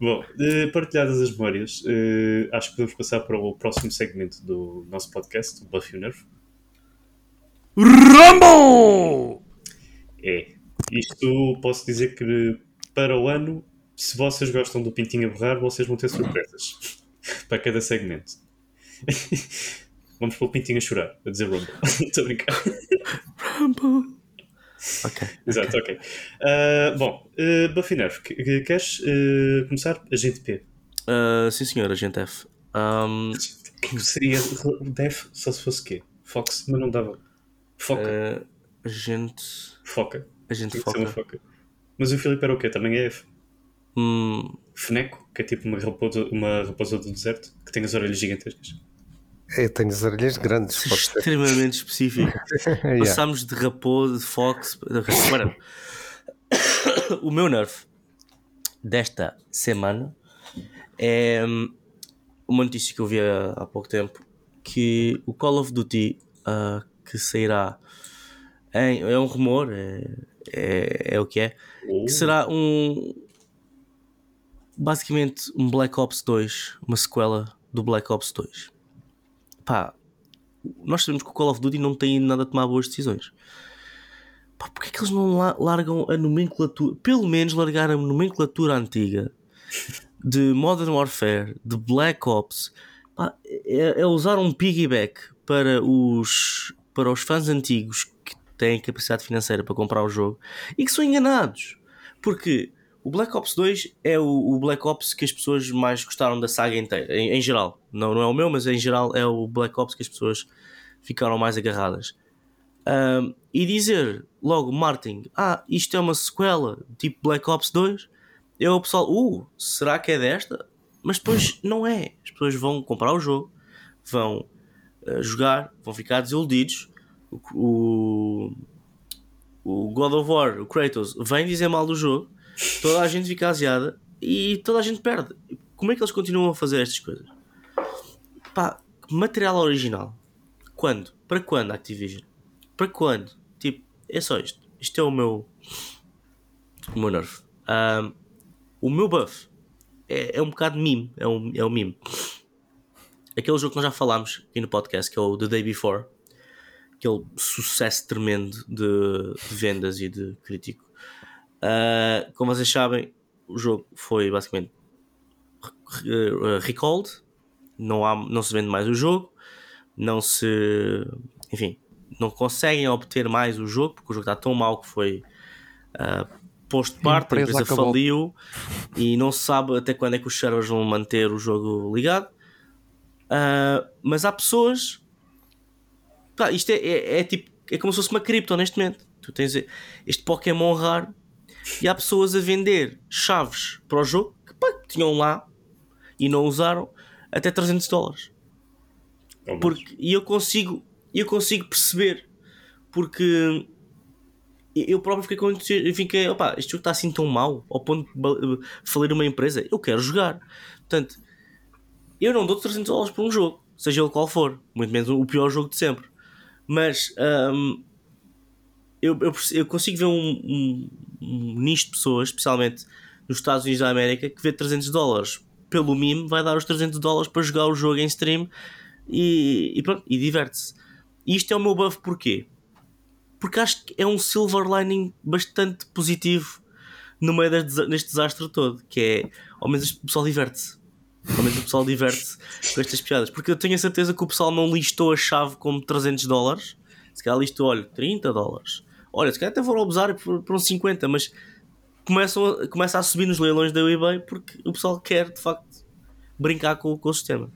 Bom, eh, partilhadas as memórias, eh, acho que podemos passar para o próximo segmento do nosso podcast, o Buffy o Nerve. Rumble! É. Isto posso dizer que para o ano, se vocês gostam do Pintinho a borrar, vocês vão ter surpresas para cada segmento. Vamos pôr o Pintinho a chorar, a dizer Rumble. Estou a brincar. Rumble! Ok. Exato, ok. Ah, bom, uh, que- queres eh, começar? Agente P. Ah, sim, senhor, agente F. Ahm, Seria Def só se fosse quê? Fox, mas não dava. Foca. ah, agente. Foca. Agente Tem que ser uma Foca. foca. Mas o Filipe era o quê? Também é F. Hum, Feneco, que é tipo uma raposa, uma raposa do deserto, que tem as orelhas gigantescas. Eu tenho as orelhas grandes, ser. extremamente específico. Yeah. Passámos de raposo, de fox. Para. o meu nerve desta semana é hum, uma notícia que eu vi há, há pouco tempo que o Call of Duty ah, que sairá em- é um rumor, é, é, é o que é, Ou- que será um basicamente um Black Ops 2, uma sequela do Black Ops 2. Pá, nós sabemos que o Call of Duty não tem nada a tomar boas decisões. Pá, porque é que eles não largam a nomenclatura, pelo menos largar a nomenclatura antiga de Modern Warfare, de Black Ops, pá, é, é, usar um piggyback para os, para os fãs antigos que têm capacidade financeira para comprar o jogo e que são enganados. Porque o Black Ops 2 é o, o, Black Ops que as pessoas mais gostaram da saga inteira, em, em, geral. Não, não é o meu, mas em geral é o Black Ops que as pessoas ficaram mais agarradas. Um, e dizer logo, Martin, ah, isto é uma sequela tipo Black Ops 2, é o pessoal, uh, será que é desta? Mas depois não é. As pessoas vão comprar o jogo, vão uh, jogar, vão ficar desiludidos. O, o, o God of War, o Kratos, vem dizer mal do jogo toda a gente fica aziada e toda a gente perde. Como é que eles continuam a fazer estas coisas? Pá, material original. Quando? Para quando Activision? Para quando? Tipo, é só isto. Isto é o meu. O meu nerf. Um, o meu buff é, é um bocado meme. É um, é um meme. Aquele jogo que nós já falámos aqui no podcast, que é o The Day Before. Aquele sucesso tremendo de, de vendas e de crítico Uh, como vocês sabem, o jogo foi basicamente uh, recalled, não, há, não se vende mais o jogo, não se. Enfim, não conseguem obter mais o jogo porque o jogo está tão mal que foi uh, posto de parte, a empresa acabou. faliu e não se sabe até quando é que os servers vão manter o jogo ligado. Uh, mas há pessoas. Pá, isto é, é, é, tipo. É como se fosse uma cripto neste momento. Tu tens este Pokémon raro e há pessoas a vender chaves para o jogo que pá, tinham lá e não usaram até 300 dólares. Porque, e eu consigo, eu consigo perceber porque eu próprio fiquei com fiquei, opa, este jogo está assim tão mau ao ponto de falir uma empresa. Eu quero jogar. Portanto, eu não dou 300 dólares por um jogo, seja ele qual for, muito menos o pior jogo de sempre. Mas um, eu, eu, eu, consigo ver um, um, um, nicho de pessoas, especialmente nos Estados Unidos da América, que vê 300 dólares pelo mime, vai dar os 300 dólares para jogar o jogo em stream e, e e diverte-se. E isto é o meu buff porquê? Porque acho que é um silver lining bastante positivo no meio deste desastre todo, que é ao menos o pessoal diverte-se. Ao menos o pessoal diverte-se com estas piadas. Porque eu tenho a certeza que o pessoal não listou a chave como 300 dólares. Se calhar listou, olha, 30 dólares. Olha, se calhar até vão abusar por, por uns 50, mas começam a, começa a subir nos leilões da eBay porque o pessoal quer de facto brincar com, com o sistema.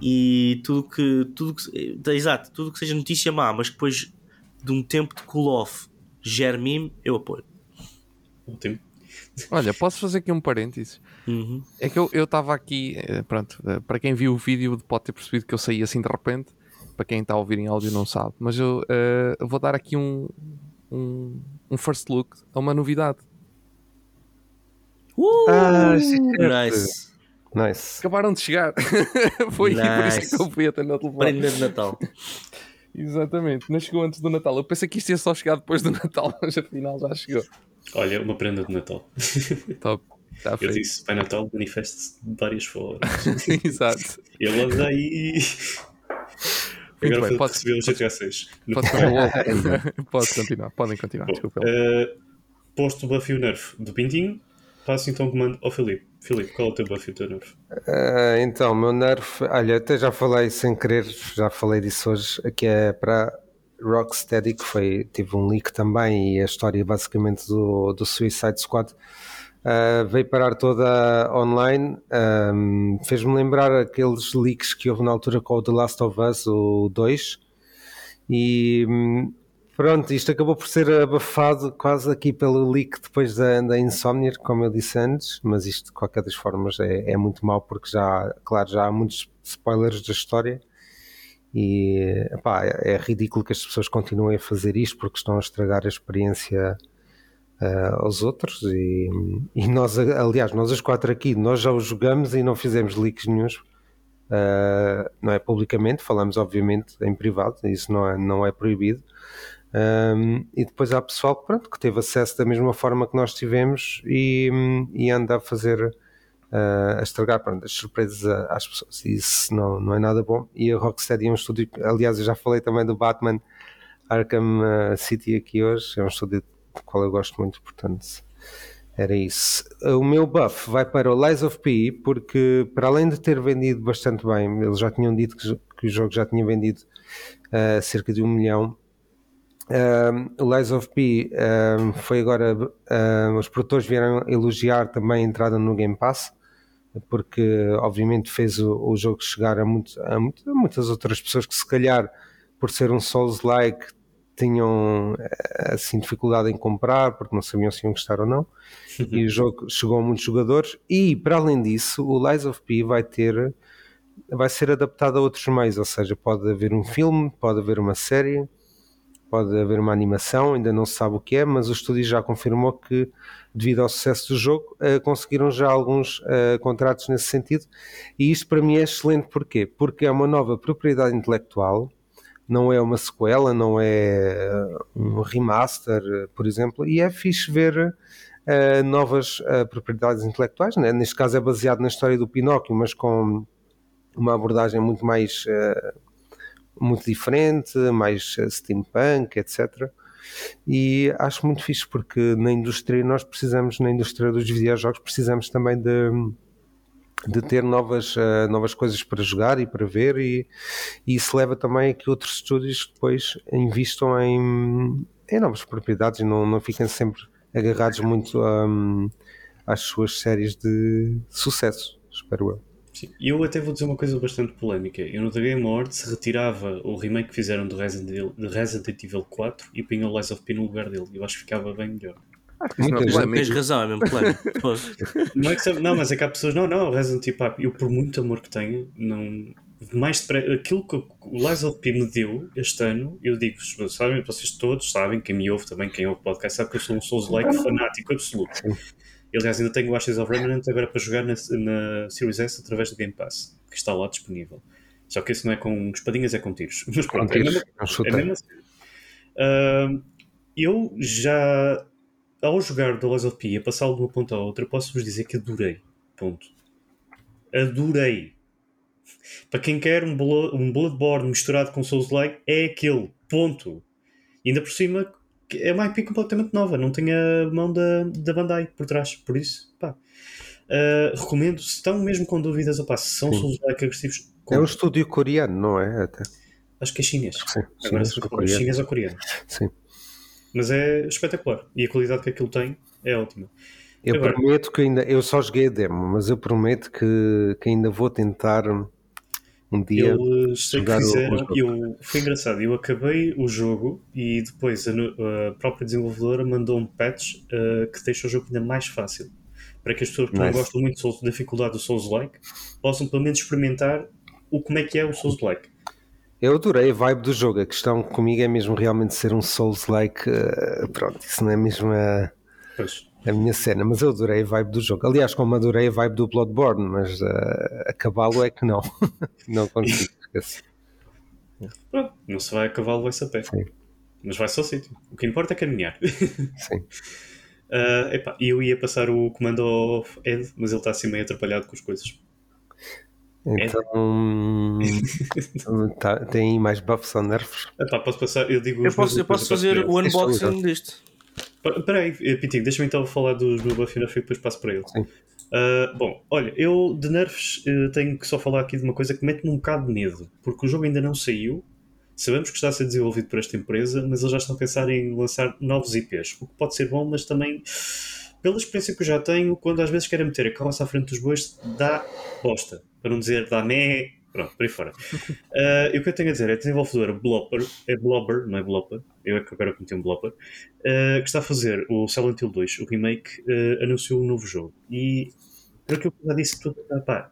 E tudo que, tudo que. Exato, tudo que seja notícia má, mas depois de um tempo de cool-off gere meme, eu apoio. Olha, posso fazer aqui um parênteses? Uhum. É que eu estava aqui, eh, pronto, eh, para quem viu o vídeo pode ter percebido que eu saí assim de repente, para quem está a ouvir em áudio não sabe, mas eu uh, vou dar aqui um, um, um first look a uma novidade. Uh, ah, nice. Nice. Acabaram de chegar. Foi nice. por isso que eu fui até no telefone. Prenda de Natal. Exatamente, não chegou antes do Natal. Eu pensei que isto ia só chegar depois do Natal, mas afinal já chegou. Olha, uma prenda de Natal. Top. Tá eu disse, Pai Natal manifeste de várias formas. Exato. Ele anda aí. Agora bem, pode, receber o GTA 6. Pode, pode continuar, podem continuar, desculpa. Uh, posto o buff e o nerf do Pintinho, passo então o comando ao Filipe. Filipe, qual é o teu buff e o teu nerf? Uh, então, o meu nerf, olha, até já falei sem querer, já falei disso hoje, que é para Rocksteady, que foi, tive um leak também, e a história basicamente do, do Suicide Squad Uh, veio parar toda online. Um, Fez-me lembrar aqueles leaks que houve na altura com o The Last of Us, o 2. E pronto, isto acabou por ser abafado quase aqui pelo leak depois da, da Insomniac, como eu disse antes. Mas isto, de qualquer das formas, é, é muito mau porque já, claro, já há muitos spoilers da história. E epá, é, é ridículo que as pessoas continuem a fazer isto porque estão a estragar a experiência uh, aos outros e, e, nós, aliás, nós os quatro aqui, nós já os jogamos e não fizemos leaks nenhums, uh, não é publicamente, falamos obviamente em privado, isso não é, não é proibido. Um, e depois há pessoal pronto, que teve acesso da mesma forma que nós tivemos e, e anda a fazer uh, a estragar pronto, as surpresas às pessoas. E isso não, não é nada bom. E a Rocksteady é um estúdio, aliás, eu já falei também do Batman Arkham City aqui hoje, é um estúdio qual eu gosto muito, portanto. Era isso. O meu buff vai para o Lies of P, porque para além de ter vendido bastante bem, eles já tinham dito que, que o jogo já tinha vendido uh, cerca de um milhão. o Lies of P foi agora. os produtores vieram elogiar também a entrada no Game Pass porque obviamente fez o, o jogo chegar a, muito, a, muito, a, muitas outras pessoas que se calhar por ser um Souls-like tinham eh, assim dificuldade em comprar porque não sabiam se iam gostar ou não e o jogo chegou a muitos jogadores e para além disso o Lies of P vai ter vai ser adaptado a outros meios, ou seja, pode haver um filme, pode haver uma série pode haver uma animação, ainda não se sabe o que é, mas o estúdio já confirmou que, devido ao sucesso do jogo, uh, conseguiram já alguns uh, contratos nesse sentido. E isto para mim é excelente, porquê? Porque é uma nova propriedade intelectual, não é uma sequela, não é eh, um remaster, por exemplo, e é fixe ver uh, novas propriedades intelectuais. Né? Neste caso é baseado na história do Pinóquio, mas com uma abordagem muito mais muito diferente, mais steampunk, etc. E acho muito fixe porque na indústria, nós precisamos, na indústria dos videojogos, precisamos também de, de ter novas, uh, novas coisas para jogar e para ver, e, e, isso leva também a que outros estúdios depois investam em, em novas propriedades e não, não fiquem sempre agarrados muito um, às suas séries de sucesso, espero eu. Sim. Eu até vou dizer uma coisa bastante polémica. Eu no The Game Awards retirava o remake que fizeram de Resident Evil, de Resident Evil 4 e punha o Lies of P no lugar dele. Eu acho que ficava bem melhor. Ah, não é Tens razão, é mesmo polémico. não, é que, não, mas é que há pessoas, não, não, Resident Evil, eu por muito amor que tenho, não, mais depressa, aquilo que o Lies of P me deu este ano, eu digo, sabem, vocês todos sabem, quem me ouve também, quem ouve o podcast, sabe que eu sou um Souls-like fanático absoluto. Aliás, ainda tenho o Ashes of Remnant agora para jogar na, na, Series S através do Game Pass, que está lá disponível. Só que isso não é com espadinhas, é com tiros. Mas pronto, com é, tiros, mesmo, é mesmo assim. Uh, eu já, ao jogar The Last of P, a passá-lo de uma ponta à outra, posso-vos dizer que adorei. Ponto. Adorei. Para quem quer um, um Bloodborne misturado com Souls-like, é aquele. Ponto. E ainda por cima, é uma IP completamente nova, não tem a mão da, da Bandai por trás, por isso, pá. Uh, recomendo, se estão mesmo com dúvidas, opá, se são Souls-like agressivos. É um estúdio coreano, não é? Até. Acho que é chinês. Sim, Agora se for chinês ou coreano. Sim. Mas é espetacular. E a qualidade que aquilo tem é ótima. Eu Agora, prometo que ainda, eu só joguei a demo, mas eu prometo que, que ainda vou tentar um dia eles sei que fizeram, eu, foi engraçado, eu acabei o jogo e depois a, a própria desenvolvedora mandou um patch uh, que deixa o jogo ainda mais fácil para que as pessoas que nice. não gostam muito da dificuldade do Souls-like possam pelo menos experimentar o como é que é o Souls-like. Eu adorei a vibe do jogo. A questão comigo é mesmo realmente ser um Souls-like. Uh, pronto, isso não é mesmo a. A minha cena, mas eu adorei a vibe do jogo. Aliás, como adorei a vibe do Bloodborne, mas uh, a cavalo é que não. não consigo, esquecer. Pronto, não se vai a cavalo, vai-se a pé. Sim. Mas vai-se ao sítio. O que importa é caminhar. Sim. Uh, epá, eu ia passar o comando ao Ed, mas ele está assim meio atrapalhado com as coisas. Então tá, tem mais buffs ou nerfos? Epá, posso passar, eu digo eu posso, eu posso fazer o unboxing disto. Espera aí, eh, Pitinho, deixa-me então falar dos meu buff e nerf e depois passo para ele. Uh, bom, olha, eu de nerfs uh, tenho que só falar aqui de uma coisa que mete-me um bocado de medo, porque o jogo ainda não saiu. Sabemos que está a ser desenvolvido por esta empresa, mas eles já estão a pensar em lançar novos IPs, o que pode ser bom, mas também, pela experiência que eu já tenho, quando às vezes querem meter a carroça à frente dos bois, dá bosta, para não dizer dá mé, Pronto, por aí fora. Uh, e o que eu tenho a dizer é a desenvolvedora Blopper, é Blobber, não é Blopper, eu é que agora cometi um Blopper, uh, que está a fazer o Silent Hill 2, o remake, uh, anunciou um novo jogo. E pelo que eu já disse tudo, pá,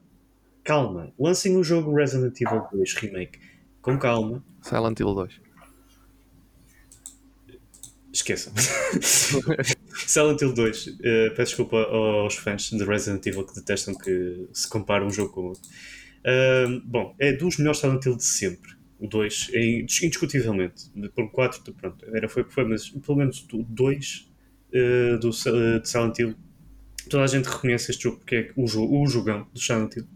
calma, lancem o jogo Resident Evil 2 Remake com calma. Silent Hill 2. Esqueçam. Silent Hill 2. Uh, peço desculpa aos fãs de Resident Evil que detestam que se compare um jogo com o outro. Uh, bom, é dos melhores Silent Hill de sempre. O 2, é indiscutivelmente. Por 4, pronto, era, foi o que foi, mas pelo menos o 2 uh, do, uh, de Silent Hill toda a gente reconhece este jogo porque é o, o jogão do Silent Hill.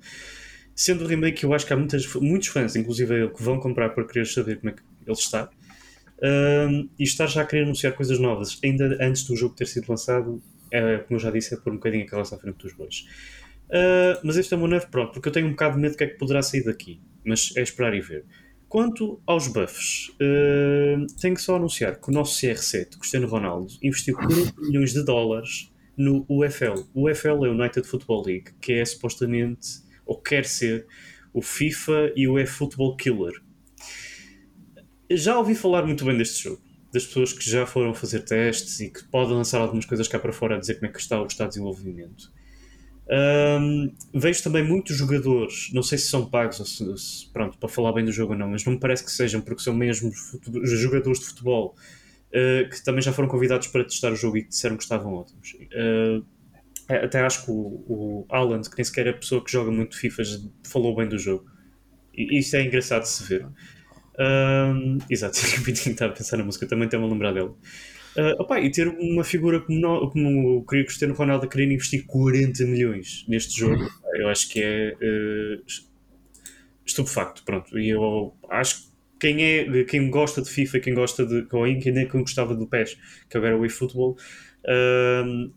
Sendo o remake, eu acho que há muitas, muitos fãs, inclusive eu, que vão comprar para querer saber como é que ele está. E estar já a querer anunciar coisas novas ainda antes do jogo ter sido lançado, é, como eu já disse, é por um bocadinho a carroça à frente dos bois. Uh, mas este é o meu novo pronto, porque eu tenho um bocado de medo do que é que poderá sair daqui. Mas é esperar e ver. Quanto aos buffs, uh, tenho só anunciar que o nosso CR7, Cristiano Ronaldo, investiu 40 milhões de dólares no UFL. O UFL é o United Football League, que é supostamente, ou quer ser, o FIFA e o eFootball Killer. Já ouvi falar muito bem deste jogo, das pessoas que já foram fazer testes e que podem lançar algumas coisas cá para fora a dizer como é que está o estado de desenvolvimento. Um, vejo também muitos jogadores, não sei se são pagos ou se, se, pronto, para falar bem do jogo ou não, mas não me parece que sejam, porque são mesmo jogadores de futebol uh, que também já foram convidados para testar o jogo e disseram que estavam ótimos. Uh, até acho que o, o Alan, que nem sequer é a pessoa que joga muito FIFA, falou bem do jogo. E isso é engraçado de se ver. Um, exato, estava a pensar na música, também tem uma lembrar dela. Uh, opa, e ter uma figura como, no, como o Cristiano Ronaldo a querer investir 40 milhões neste jogo, eu acho que é uh, estupefacto. Pronto, e eu acho que quem, é, quem gosta de FIFA, quem gosta de. Ou quem, nem quem gostava do PES, que agora é o eFootball, uh,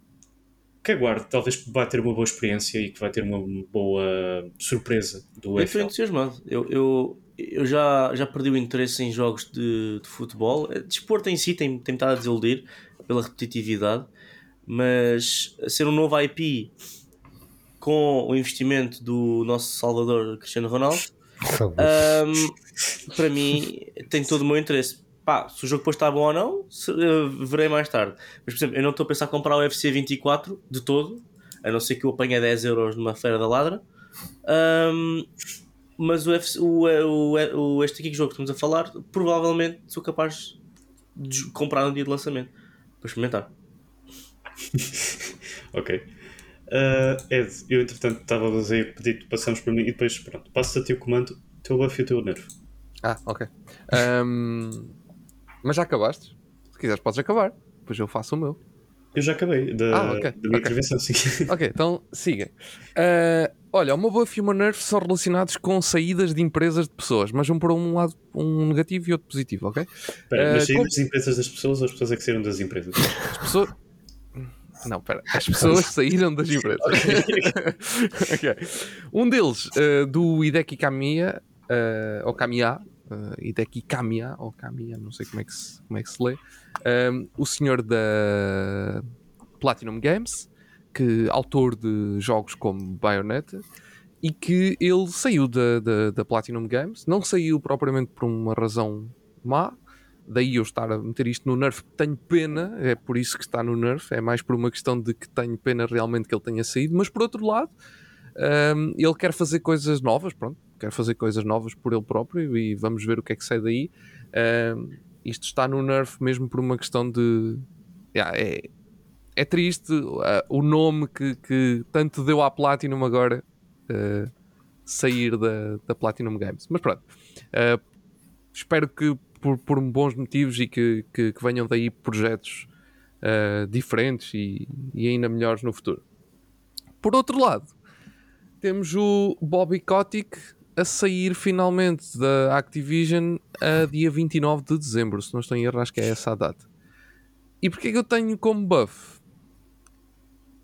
que aguarde, talvez vai ter uma boa experiência e que vai ter uma boa surpresa do Eu estou entusiasmado. Eu, eu, eu já, já perdi o interesse em jogos de, de futebol. Desporto em si tem, tem estado a desiludir pela repetitividade, mas ser um novo IP com o investimento do nosso Salvador Cristiano Ronaldo, um, para mim tem todo o meu interesse. Pá, se o jogo depois está bom ou não, se, verei mais tarde. Mas, por exemplo, eu não estou a pensar em comprar o UFC 24 de todo, a não ser que eu apanhe 10 euros numa feira da ladra. Um, mas o, FC, o, o, o, este aqui que jogo que estamos a falar, provavelmente sou capaz de comprar no dia de lançamento para experimentar. ok. Uh, Ed, eu entretanto estava a fazer pedido, passamos para mim e depois pronto, passo a ti o comando, teu buff e o teu nervo. Ah, ok. Um, mas já acabaste? Se quiseres, podes acabar, depois eu faço o meu. Eu já acabei da, ah, okay. da minha okay. intervenção, sim. Ok, então siga. Uh, olha, o meu buff e o meu nerf são relacionados com saídas de empresas de pessoas, mas um por um lado um negativo e outro positivo, ok? Espera, uh, mas saídas com... de empresas das pessoas ou as pessoas é que saíram das empresas? As pessoas. Não, espera. As pessoas saíram das empresas. okay. Um deles, uh, do Hideki Kamiya, uh, ou Kamiya, uh, Hideki Kamiya, ou Kamiya, não sei como é que se, como é que se lê, um, o senhor da Platinum Games, que autor de jogos como Bayonetta, e que ele saiu da, da, da Platinum Games, não saiu propriamente por uma razão má, daí eu estar a meter isto no Nerf, tenho pena, é por isso que está no Nerf, é mais por uma questão de que tenho pena realmente que ele tenha saído, mas por outro lado, um, ele quer fazer coisas novas, pronto, quer fazer coisas novas por ele próprio e vamos ver o que é que sai daí. Um, isto está no Nerf mesmo por uma questão de. Yeah, é, é triste uh, o nome que, que tanto deu à Platinum agora uh, sair da, da Platinum Games. Mas pronto, uh, espero que por, por bons motivos e que, que, que venham daí projetos diferentes e, e ainda melhores no futuro. Por outro lado, temos o Bobby Kotick a sair finalmente da Activision a dia 29 de dezembro, se não estou em erro, acho que é essa a data. E porquê que eu tenho como buff?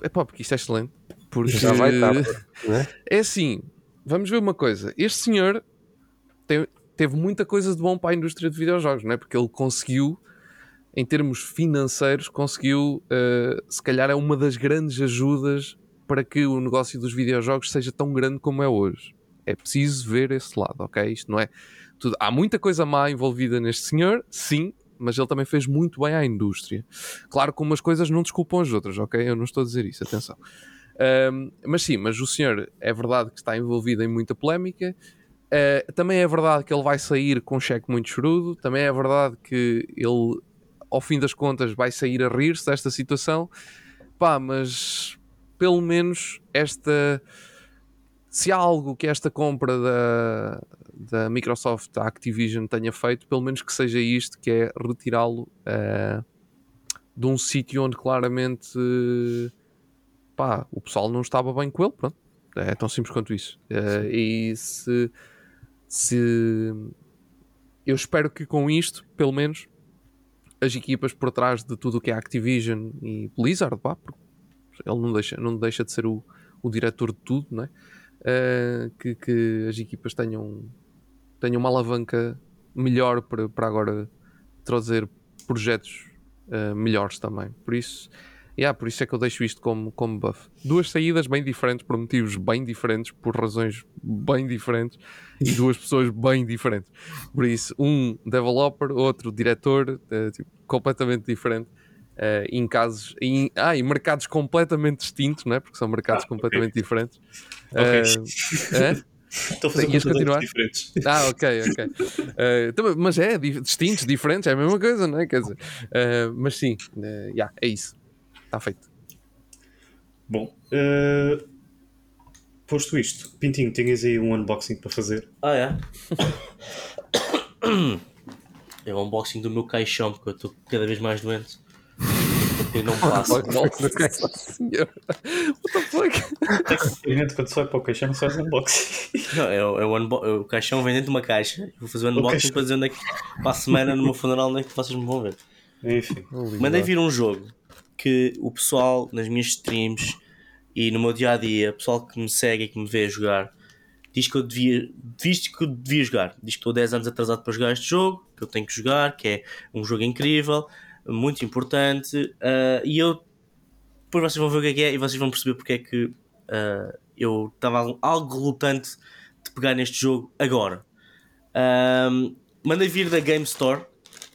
É pá, porque isto é excelente. Porque já vai estar, né? é assim, vamos ver uma coisa. Este senhor teve muita coisa de bom para a indústria de videojogos, não é? Porque ele conseguiu, em termos financeiros, conseguiu, uh, se calhar é uma das grandes ajudas para que o negócio dos videojogos seja tão grande como é hoje é preciso ver esse lado, ok? Isto não é tudo. Há muita coisa má envolvida neste senhor, sim, mas ele também fez muito bem à indústria. Claro que umas coisas não desculpam as outras, ok? Eu não estou a dizer isso, atenção. Um, mas sim, mas o senhor é verdade que está envolvido em muita polémica. Uh, também é verdade que ele vai sair com um cheque muito chorudo. Também é verdade que ele, ao fim das contas, vai sair a rir-se desta situação. Pá, mas pelo menos esta se há algo que esta compra da, da Microsoft à Activision tenha feito, pelo menos que seja isto, que é retirá-lo uh, de um sítio onde claramente uh, pá, o pessoal não estava bem com ele, pronto. É tão simples quanto isso. Uh, e se, se eu espero que com isto, pelo menos, as equipas por trás de tudo o que é Activision e Blizzard, pá, porque ele não deixa, não deixa de ser o, o diretor de tudo, não é? Uh, que, que as equipas tenham, tenham uma alavanca melhor para, para agora trazer projetos uh, melhores também. Por isso, yeah, por isso é que eu deixo isto como, como buff. Duas saídas bem diferentes, por motivos bem diferentes, por razões bem diferentes e duas pessoas bem diferentes. Por isso, um developer, outro diretor, uh, tipo, completamente diferente. Uh, em casos em, ah, em mercados completamente distintos, não é? porque são mercados ah, completamente okay. diferentes. Okay. Estou a fazer coisas continuar? diferentes. Ah, ok, ok. Uh, mas é, distintos, diferentes, é a mesma coisa, não é? Quer dizer, uh, mas sim, uh, yeah, é isso. Está feito. Bom, uh, posto isto, Pintinho, tinhas aí um unboxing para fazer? Ah, é? é o unboxing do meu caixão, porque eu estou cada vez mais doente. E não passa. Nossa senhora. What the fuck? quando vai para o caixão, não se faz unboxing. Não, é, o, é o, unbo o caixão vem dentro de uma caixa. Vou fazer o unboxing para dizer onde é que, para a semana, no meu funeral, onde é que vocês me vão ver. Enfim. Mandei vir um jogo que o pessoal nas minhas streams e no meu dia a dia, o pessoal que me segue e que me vê jogar, diz que eu devia, diz que eu devia jogar. Diz que estou 10 anos atrasado para jogar este jogo, que eu tenho que jogar, que é um jogo incrível muito importante. Uh, e eu depois vocês vão ver o que é que é e vocês vão perceber porque é que uh, eu estava algo relutante de pegar neste jogo agora. Um, mandei vir da Game Store,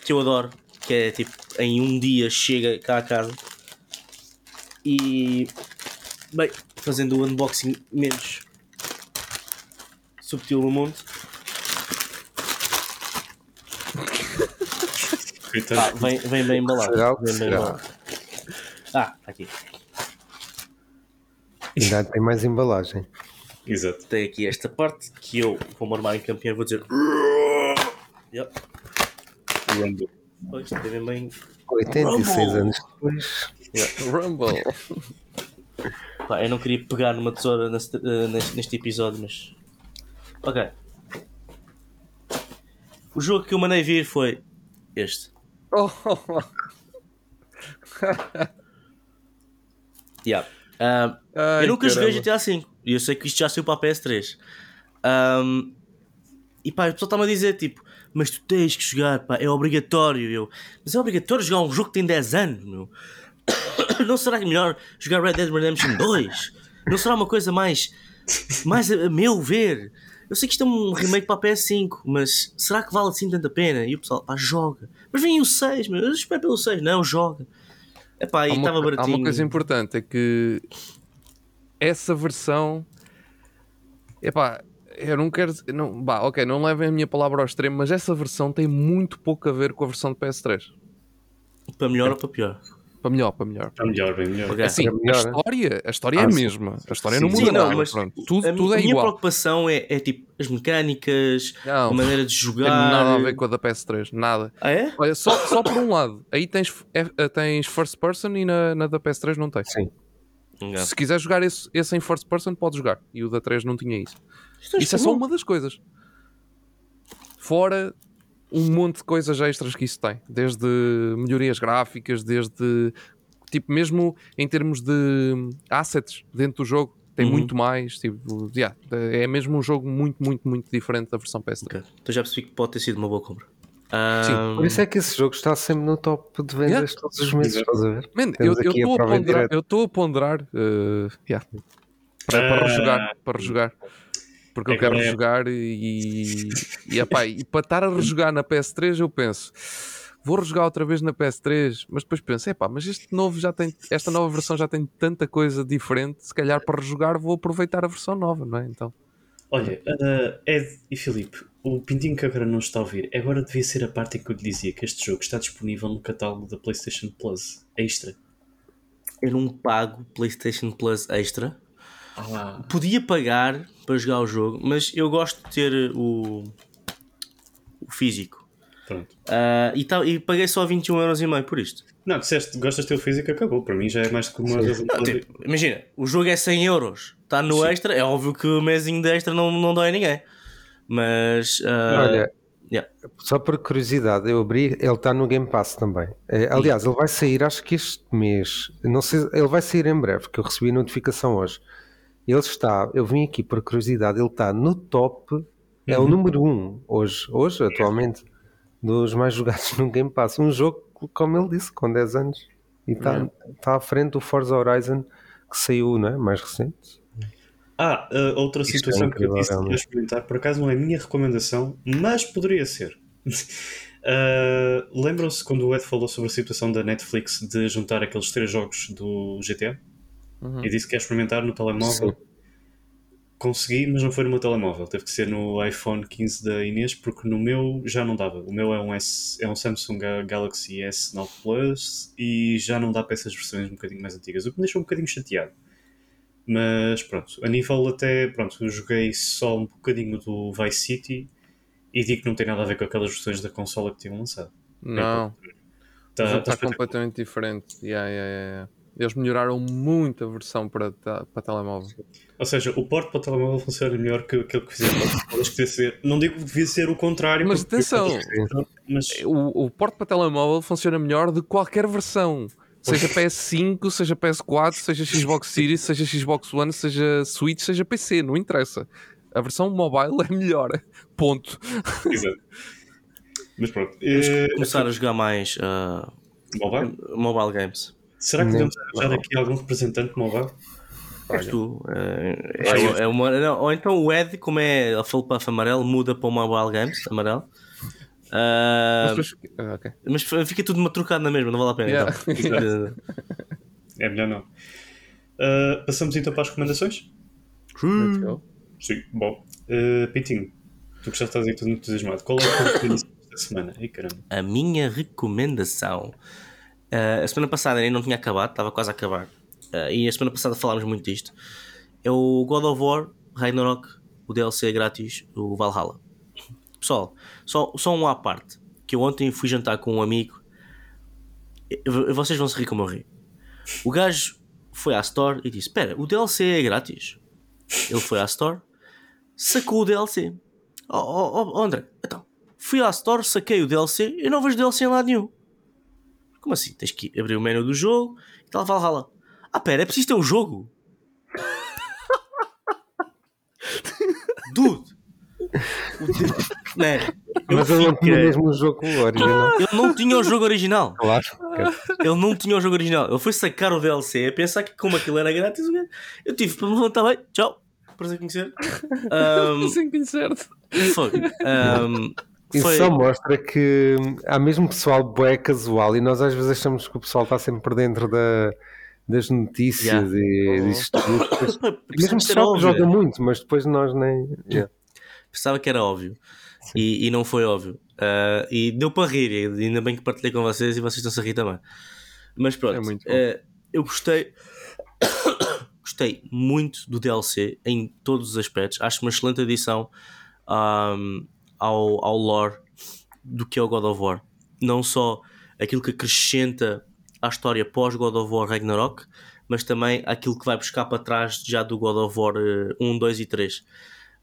que eu adoro, que é tipo em um dia chega cá a casa. E bem, fazendo o unboxing menos subtil do mundo. Ah, vem, vem bem embalado. Vem bem embalado. Ah, aqui. Ainda tem mais embalagem. Exato. Tem aqui esta parte que eu vou armar em campeão vou dizer. Yep. Rumble. Pois, tem bem. 86 Rumble. anos depois. Yeah. Rumble. Pá, eu não queria pegar numa tesoura neste, uh, neste, neste episódio, mas. Ok. O jogo que eu mandei vir foi este. Oh. yeah. Um, Ai, eu nunca caramba. joguei GTA V e eu sei que isto já saiu para a PS3. Um, e pá, o pessoal está-me a dizer tipo, mas tu tens que jogar, pá, é obrigatório. Eu, mas é obrigatório jogar um jogo que tem 10 anos, meu. Não será melhor jogar Red Dead Redemption 2? Não será uma coisa mais, mais a, a meu ver? Eu sei que isto é um remake para a PS5, mas será que vale assim tanta pena? E o pessoal, pá, joga. Mas vem o 6, meu. Eu espero pelo 6. Não, joga. Epá, e estava baratinho. Há uma coisa importante, é que essa versão... Epá, eu não quero... Não, bah, ok, não levem a minha palavra ao extremo, mas essa versão tem muito pouco a ver com a versão de PS3. Para melhor é. ou para pior? Para melhor, para melhor. Para melhor, bem melhor. Okay. Assim, melhor, a história, a história ah, é a mesma. A história sim, não muda sim, não, mas tudo, a, tudo é a minha igual. preocupação é, é, tipo as mecânicas, não, a maneira de jogar. Nada a ver com a da PS3, nada. Ah, é? Olha, só, só por um lado. Aí tens, é, tens first person e na, na da PS3 não tens. Sim. Se quiser jogar esse, esse em first person, pode jogar. E o da 3 não tinha isso. Isso é só uma das coisas. Fora um monte de coisas extras que isso tem. Desde melhorias gráficas, desde tipo, mesmo em termos de assets dentro do jogo, tem uhum. muito mais. Tipo, yeah, é mesmo um jogo muito, muito, muito diferente da versão PS3. Okay. Então já percebi que pode ter sido uma boa compra. Sim, por isso é que esse jogo está sempre no top de vendas yeah. todos os meses. Estás a ver? Man, eu estou a, a, ponderar, eu estou a ponderar uh, yeah, para, para rejogar. Para rejogar. Porque eu quero é. rejogar e, e, e, epá, e para estar a rejogar na PS3 eu penso vou rejogar outra vez na PS3, mas depois penso, epá, mas este novo já tem, esta nova versão já tem tanta coisa diferente, se calhar para rejogar vou aproveitar a versão nova, não é? Então. Olha, uh, Ed e Filipe, o Pintinho que agora não está a ouvir, agora devia ser a parte em que eu lhe dizia que este jogo está disponível no catálogo da PlayStation Plus Extra. Eu não pago PlayStation Plus Extra. Ah. Podia pagar para jogar o jogo, mas eu gosto de ter o, o físico. Pronto. Ah, e, tal, e paguei só 21,5€ por isto. Não, disseste gostas de ter o físico, acabou. Para mim já é mais do que uma razão Não, para- tipo, imagina, o jogo é 100 euros, está no Sim. extra, é óbvio que o mesinho de extra não, não dói a ninguém. Mas, ah, Olha, yeah. só por curiosidade, eu abri, ele está no Game Pass também. Eh, aliás, ele vai sair, acho que este mês, não sei, ele vai sair em breve, que eu recebi a notificação hoje. Ele está, eu vim aqui por curiosidade, ele está no top, é o número 1 um hoje, hoje, atualmente, dos mais jogados no Game Pass. Um jogo, como ele disse, com 10 anos, e está, está à frente do Forza Horizon, que saiu, não é? Mais recente. Ah, uh, outra Isto é situação que eu disse que realmente. experimentar, por acaso não é a minha recomendação, mas poderia ser. Uh, Lembram-se quando o Ed falou sobre a situação da Netflix de juntar aqueles três jogos do GTA? Uhum. E disse que ia experimentar no telemóvel. Sim. Consegui, mas não foi no meu telemóvel. Teve que ser no iPhone 15 da Inês, porque no meu já não dava. O meu é um, S, é um Samsung Galaxy S9 Plus e já não dá para essas versões um bocadinho mais antigas, o que me deixou um bocadinho chateado. Mas pronto, a nível até, pronto, eu joguei só um bocadinho do Vice City e digo que não tem nada a ver com aquelas versões da consola que tinham lançado. Não, Tá, jogo tá está espetacular. completamente diferente. Yeah, yeah, yeah. Eles melhoraram muito a versão para, para telemóvel. Ou seja, o porte para o telemóvel funciona melhor que aquilo que fizeram para ser. Não digo que devia ser o contrário. Mas atenção, Mas o, o porte para telemóvel funciona melhor de qualquer versão. Seja PS5, seja PS4, seja Xbox Series, seja Xbox One, seja Switch, seja PC, não interessa. A versão mobile é melhor. Ponto. Exato. Mas pronto. Que eh, começar a jogar mais ah, mobile? mobile games. Será que podemos arranjar aqui algum representante mobile? És tu. eh, é, é uma, não, ou então o Ed, como é a full puff amarelo, muda para o mobile games amarelo. Ah, Mas depois- ah, ok. mas fica tudo matrucado na mesma, não vale a pena. Yeah. Então. É melhor não. Ah, passamos então para as recomendações? Go. Sim. Bom, Ah, Pitinho, tu que já estás aí todo entusiasmado, qual é a tua recomendação desta semana? Ai caramba. a minha recomendação. Uh, a semana passada ainda não tinha acabado, estava quase a acabar. Uh, e a semana passada falámos muito disto. É o God of War Ragnarok, o DLC grátis, o Valhalla. Pessoal, só, só um à parte. Que eu ontem fui jantar com um amigo. Vocês vão se rir como eu ri. O gajo foi à Store e disse: Espera, o DLC é grátis. Ele foi à Store, sacou o DLC. Oh, oh, oh, André, então, fui à Store, saquei o DLC e não vejo DLC em lado nenhum. Como assim? Tens que abrir o menu do jogo e tal, Valhalla. Ah, pera, é preciso ter o jogo? Dude! Eu Mas ele não tinha mesmo o jogo original. Ele não tinha o jogo original. Claro. Ele não tinha o jogo original. Ele foi sacar o DLC a pensar que como aquilo era grátis, eu tive para me levantar bem. Tchau. Prazer em conhecer. Um, Sem conhecer-te. foi. Um, Isso foi- só mostra que há mesmo pessoal bué casual e nós às vezes achamos que o pessoal está sempre por dentro da, das notícias Yeah. e disto tudo. Depois- Mesmo pessoal que joga muito, mas depois nós nem. Yeah. Pensava que era óbvio e, e não foi óbvio. Ah, e deu para rir, ainda bem que partilhei com vocês e vocês estão-se a rir também. Mas pronto, É ah, eu gostei. gostei muito do DLC em todos os aspectos. Acho uma excelente adição ahm, ao, ao lore do que é o God of War. Não só aquilo que acrescenta à história pós God of War Ragnarok, mas também aquilo que vai buscar para trás já do God of War eh, 1, 2 e 3.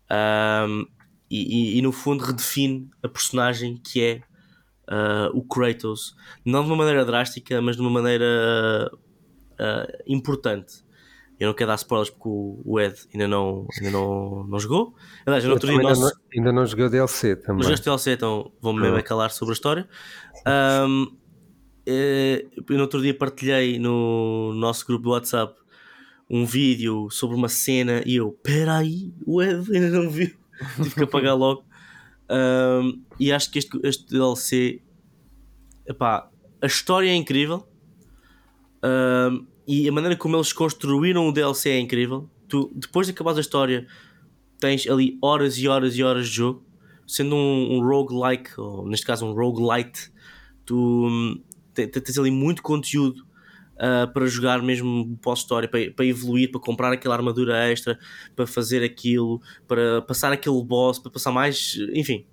Ahm, e, e- e, no fundo redefine a personagem que é ah, o Kratos, não de uma maneira drástica, mas de uma maneira ah, importante. Eu não quero dar spoilers porque o Ed ainda não, ainda não, não jogou. Aliás, no outro dia ainda, nós, não, ainda não o DLC também. este DLC, então vou-me mesmo calar sobre a história. Ahm, eh, eu no outro dia partilhei no nosso grupo do WhatsApp um vídeo sobre uma cena e eu, peraí, o Ed ainda não viu. Tive que apagar logo. Ahm, e acho que este, este DLC, epá, a história é incrível. Ahm, e a maneira como eles construíram o DLC é incrível. Tu, depois de acabar a história, tens ali horas e horas e horas de jogo. Sendo um, um roguelike, ou neste caso um roguelite, tu hum, te- te- tens ali muito conteúdo ah, para jogar mesmo pós-história, para, para evoluir, para comprar aquela armadura extra, para fazer aquilo, para passar aquele boss, para passar mais. Enfim,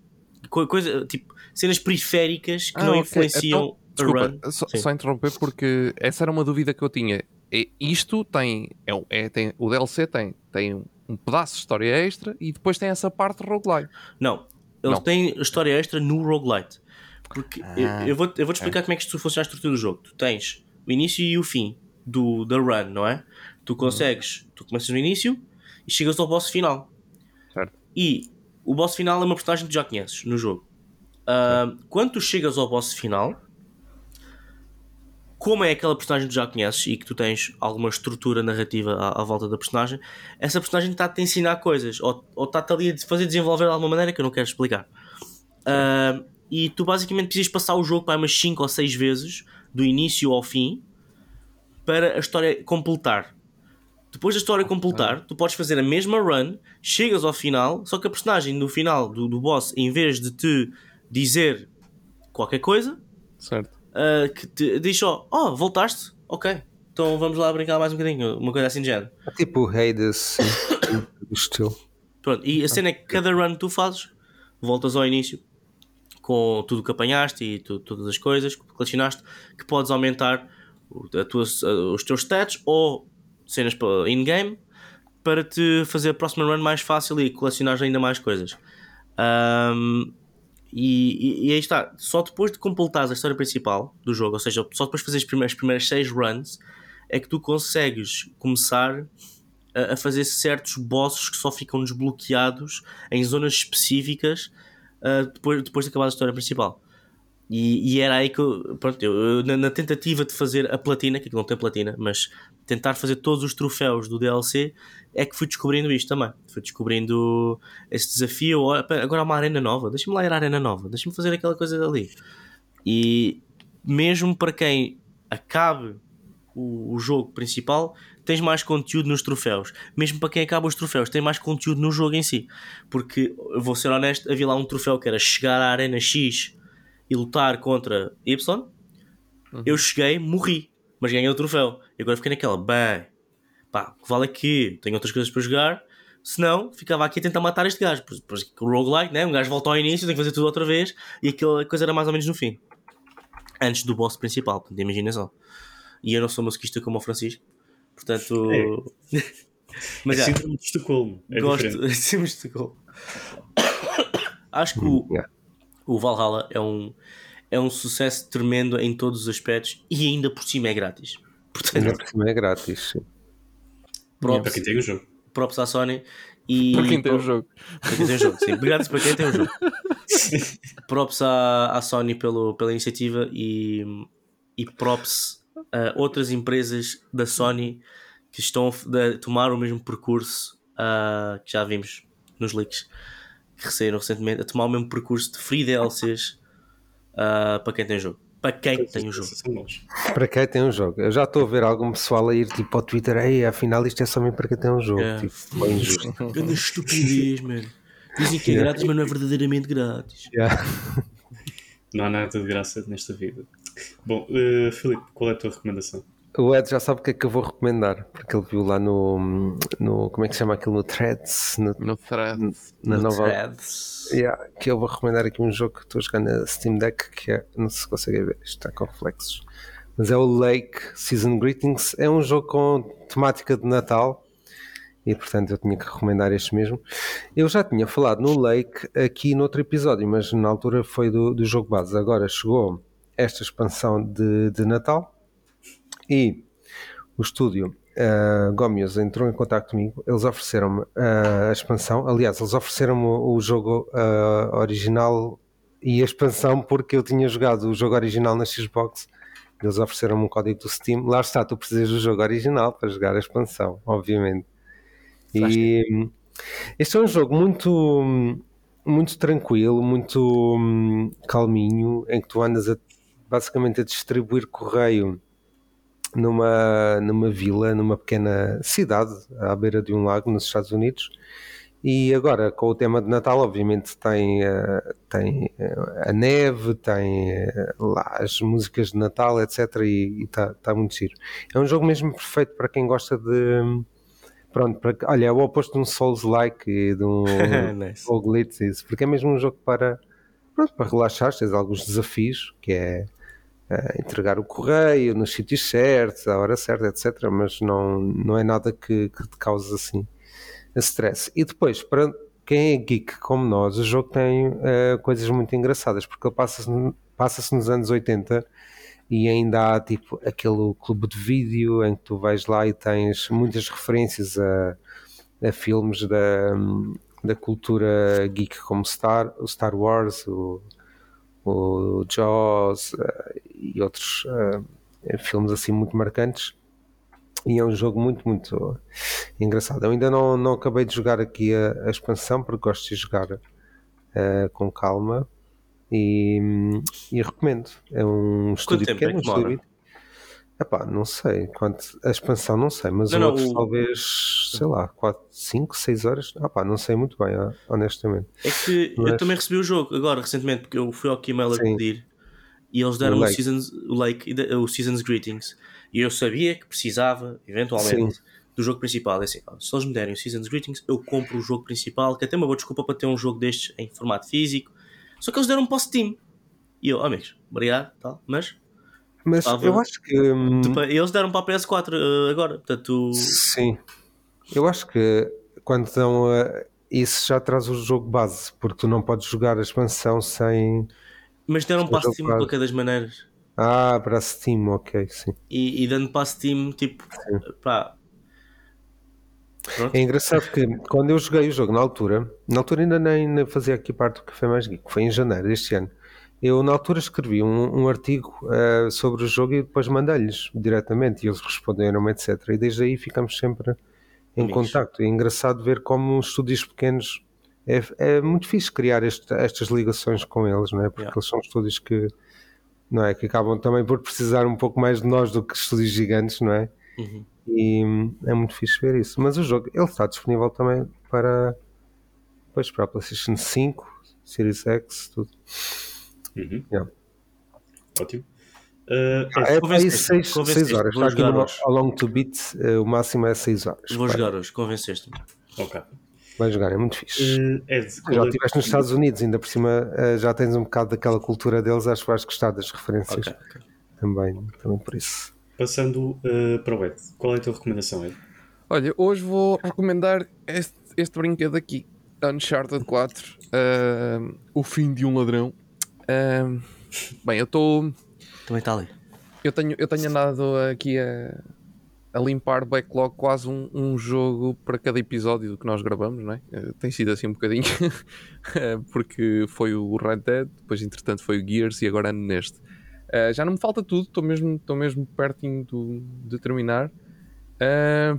co- coisa, tipo, cenas periféricas que Ah, não ok. influenciam Então, desculpa, só, só interromper porque essa era uma dúvida que eu tinha. É, isto tem, é, o- é- tem. O DLC tem, tem um pedaço de história extra e depois tem essa parte roguelike. Não, eles Não. têm história extra no roguelite. Porque eu, Ah, eu vou, eu vou te explicar como é que isto funciona a estrutura do jogo. Tu tens o início e o fim do, da run, não é? Tu consegues, tu começas no início e chegas ao boss final. Certo. E o boss final é uma personagem que já conheces no jogo. Ah, quando tu chegas ao boss final, como é aquela personagem que tu já conheces e que tu tens alguma estrutura narrativa à, à volta da personagem, essa personagem está-te a ensinar coisas ou, ou está-te ali a fazer desenvolver de alguma maneira que eu não quero explicar. Ah, e tu basicamente precisas passar o jogo para umas 5 ou 6 vezes, do início ao fim, para a história completar. Depois da história completar, tu podes fazer a mesma run, chegas ao final, só que a personagem no final do, do boss, em vez de te dizer qualquer coisa, Certo. Uh, que te diz só: Oh, voltaste? Ok, então vamos lá brincar mais um bocadinho. Uma coisa assim de género. É tipo o sim, do estilo. Pronto, e a cena é que cada run que tu fazes, voltas ao início com tudo que apanhaste e tu- todas as coisas que colecionaste, que podes aumentar o- tua- os teus stats ou cenas in-game para te fazer a próxima run mais fácil e colecionar ainda mais coisas. Ahm, e, e- e aí está, só depois de completares a história principal do jogo, ou seja, só depois de fazer as primeiras, as primeiras 6 runs, é que tu consegues começar a, a fazer certos bosses que só ficam desbloqueados em zonas específicas uh, depois, depois de acabar a história principal. E, e era aí que eu, pronto, eu, na, na tentativa de fazer a platina, que não tem platina, mas tentar fazer todos os troféus do DLC, é que fui descobrindo isto também. Fui descobrindo esse desafio. Agora há uma arena nova, deixa-me lá ir à arena nova, deixa-me fazer aquela coisa dali. E mesmo para quem acabe o, o jogo principal, tens mais conteúdo nos troféus. Mesmo para quem acaba os troféus, tem mais conteúdo no jogo em si. Porque, eu vou ser honesto, havia lá um troféu que era chegar à Arena X e lutar contra Y. Eu cheguei, morri, mas ganhei o troféu. E agora fiquei naquela, bem, pá, o que vale é que tenho outras coisas para jogar. Se não, ficava aqui a tentar matar este gajo. Pois, pois, o roguelike, né? Um gajo volta ao início, tem que fazer tudo outra vez. E aquela coisa era mais ou menos no fim. Antes do boss principal, portanto, imagina só. E eu não sou masoquista como o Francisco. Portanto. Mas é é, síndrome de Estocolmo. É gosto. diferente. Sim, mas tocou. Acho que o, Yeah. o Valhalla é um, é um sucesso tremendo em todos os aspectos e ainda por cima é grátis. Ainda Portanto, por cima é grátis. sim. Para props, quem tem o jogo. props à Sony e. Para quem tem o jogo. Para quem tem o jogo, sim. Grátis para quem tem o jogo. props à, à Sony pelo, pela iniciativa e, e props a outras empresas da Sony que estão a tomar o mesmo percurso ah, que já vimos nos leaks que saíram recentemente, a tomar o mesmo percurso de free DLCs ah, para quem tem o jogo. Para quem tem o jogo. Para quem tem um jogo. Eu já estou a ver algum pessoal a ir tipo ao Twitter, ei, afinal isto é só mesmo para quem tem um jogo. É. Tipo, bem injusto. Grande estupidez, mano. Dizem que é grátis, mas não é verdadeiramente grátis. Yeah. Não há nada de graça nesta vida. Bom, eh, Filipe, qual é a tua recomendação? O Ed já sabe o que é que eu vou recomendar, porque ele viu lá no, no como é que se chama aquilo, no Threads, no- No thread. na nova. Threads. Yeah, que eu vou recomendar aqui um jogo que estou a jogar na Steam Deck, que é, não sei se conseguem ver, isto está com reflexos, mas é o Lake Season Greetings. É um jogo com temática de Natal e portanto eu tinha que recomendar este mesmo. Eu já tinha falado no Lake aqui no outro episódio, mas na altura foi do, do jogo base. Agora chegou esta expansão de, de Natal e o estúdio uh, Gomios entrou em contato comigo. Eles ofereceram-me uh, a expansão. Aliás, eles ofereceram-me o, jogo uh, original e a expansão porque eu tinha jogado o jogo original na Xbox. Eles ofereceram-me um código do Steam. Lá está, tu precisas do jogo original para jogar a expansão, obviamente. E este é um jogo muito, muito tranquilo, muito hum, calminho, em que tu andas a- basicamente a distribuir correio numa, numa vila, numa pequena cidade à beira de um lago nos Estados Unidos. E agora, com o tema de Natal, obviamente tem, eh, tem eh, a neve, tem eh, lá as músicas de Natal, etc. E está tá muito giro. É um jogo mesmo perfeito para quem gosta de. Pronto, para, olha, é o oposto de um Souls-like e de um nice. isso, porque é mesmo um jogo para, pronto, para relaxar, tens alguns desafios, que é entregar o correio nos sítios certos, à hora certa, etc. Mas não, não é nada que, que te cause assim stress. E depois, para quem é geek como nós, o jogo tem uh, coisas muito engraçadas, porque ele passa-se passa nos anos 80 e ainda há tipo aquele clube de vídeo em que tu vais lá e tens muitas referências a, a filmes da, da cultura geek como Star, o Star Wars, o, o Jaws uh, e outros uh, filmes assim muito marcantes e é um jogo muito, muito engraçado. Eu ainda não, não acabei de jogar aqui a, a expansão porque gosto de jogar uh, com calma e, e, recomendo. É um estúdio é pequeno, um estúdio. Epá, não sei quanto a expansão não sei, mas Não, o não, outro o- talvez, sei lá, 4, 5, 6 horas. Epá, não sei muito bem, honestamente. É que eu Mas- também recebi o jogo agora, recentemente, porque eu fui ao Gmail a Sim. pedir e eles deram O. Seasons, o, Lake, o Seasons Greetings. E eu sabia que precisava, eventualmente, do jogo principal. É assim, se eles me derem o Seasons Greetings, eu compro o jogo principal, que até é uma boa desculpa para ter um jogo destes em formato físico. Só que eles deram para o Steam. E eu, oh, amigos, obrigado, tal, mas Mas Tava- eu acho que. hum, depois- eles deram para a PS4 eh, agora. Portanto, Sim. Eu acho que quando dão isso já traz o jogo base, porque tu não podes jogar a expansão sem. mas deram para a Steam de qualquer das maneiras. Ah, para a Steam, ok, sim. E, e dando para a Steam, tipo, pá, É engraçado que quando eu joguei o jogo na altura, na altura ainda nem, nem fazia aqui parte do Café Mais Geek, foi em janeiro deste ano. Eu na altura escrevi um, um artigo eh, sobre o jogo e depois mandei-lhes diretamente e eles responderam, etc. E desde aí ficamos sempre em Amigos. contacto. É engraçado ver como os estúdios pequenos é, é muito fixe criar este- estas ligações com eles, não é? Porque Yeah. eles são estúdios que, não é? que acabam também por precisar um pouco mais de nós do que estúdios gigantes, não é? Uhum. E hum, é muito fixe ver isso. Mas o jogo, ele está disponível também para, pois, para a PlayStation 5, Series X, tudo. Uhum. Yeah. Ótimo. Uh, Ah, é para aí convenceste-me, 6 convenceste-me, horas. Está aqui no Long to Beat, eh, o máximo é 6 horas. vou Vai, jogar hoje, convenceste-me. ok. vai jogar, é muito fixe. Uh, Ed, Já é- estiveste nos Estados Unidos, ainda por cima eh, já tens um bocado daquela cultura deles, acho que vais gostar das referências Ok, ok. também, também por isso. passando uh, para o Ed, qual é a tua recomendação, Ed? Olha, hoje vou recomendar este, este brinquedo aqui, Uncharted 4, ahm, O Fim de um Ladrão. Bem, eu estou. Também está ali. Eu tenho, eu tenho andado aqui a, a limpar backlog quase um, um jogo para cada episódio do que nós gravamos, não é? Eh, tem sido assim um bocadinho, porque foi o Red Dead, depois entretanto foi o Gears e agora ando neste. Eh, já não me falta tudo, estou mesmo, mesmo pertinho do- de terminar. Eh,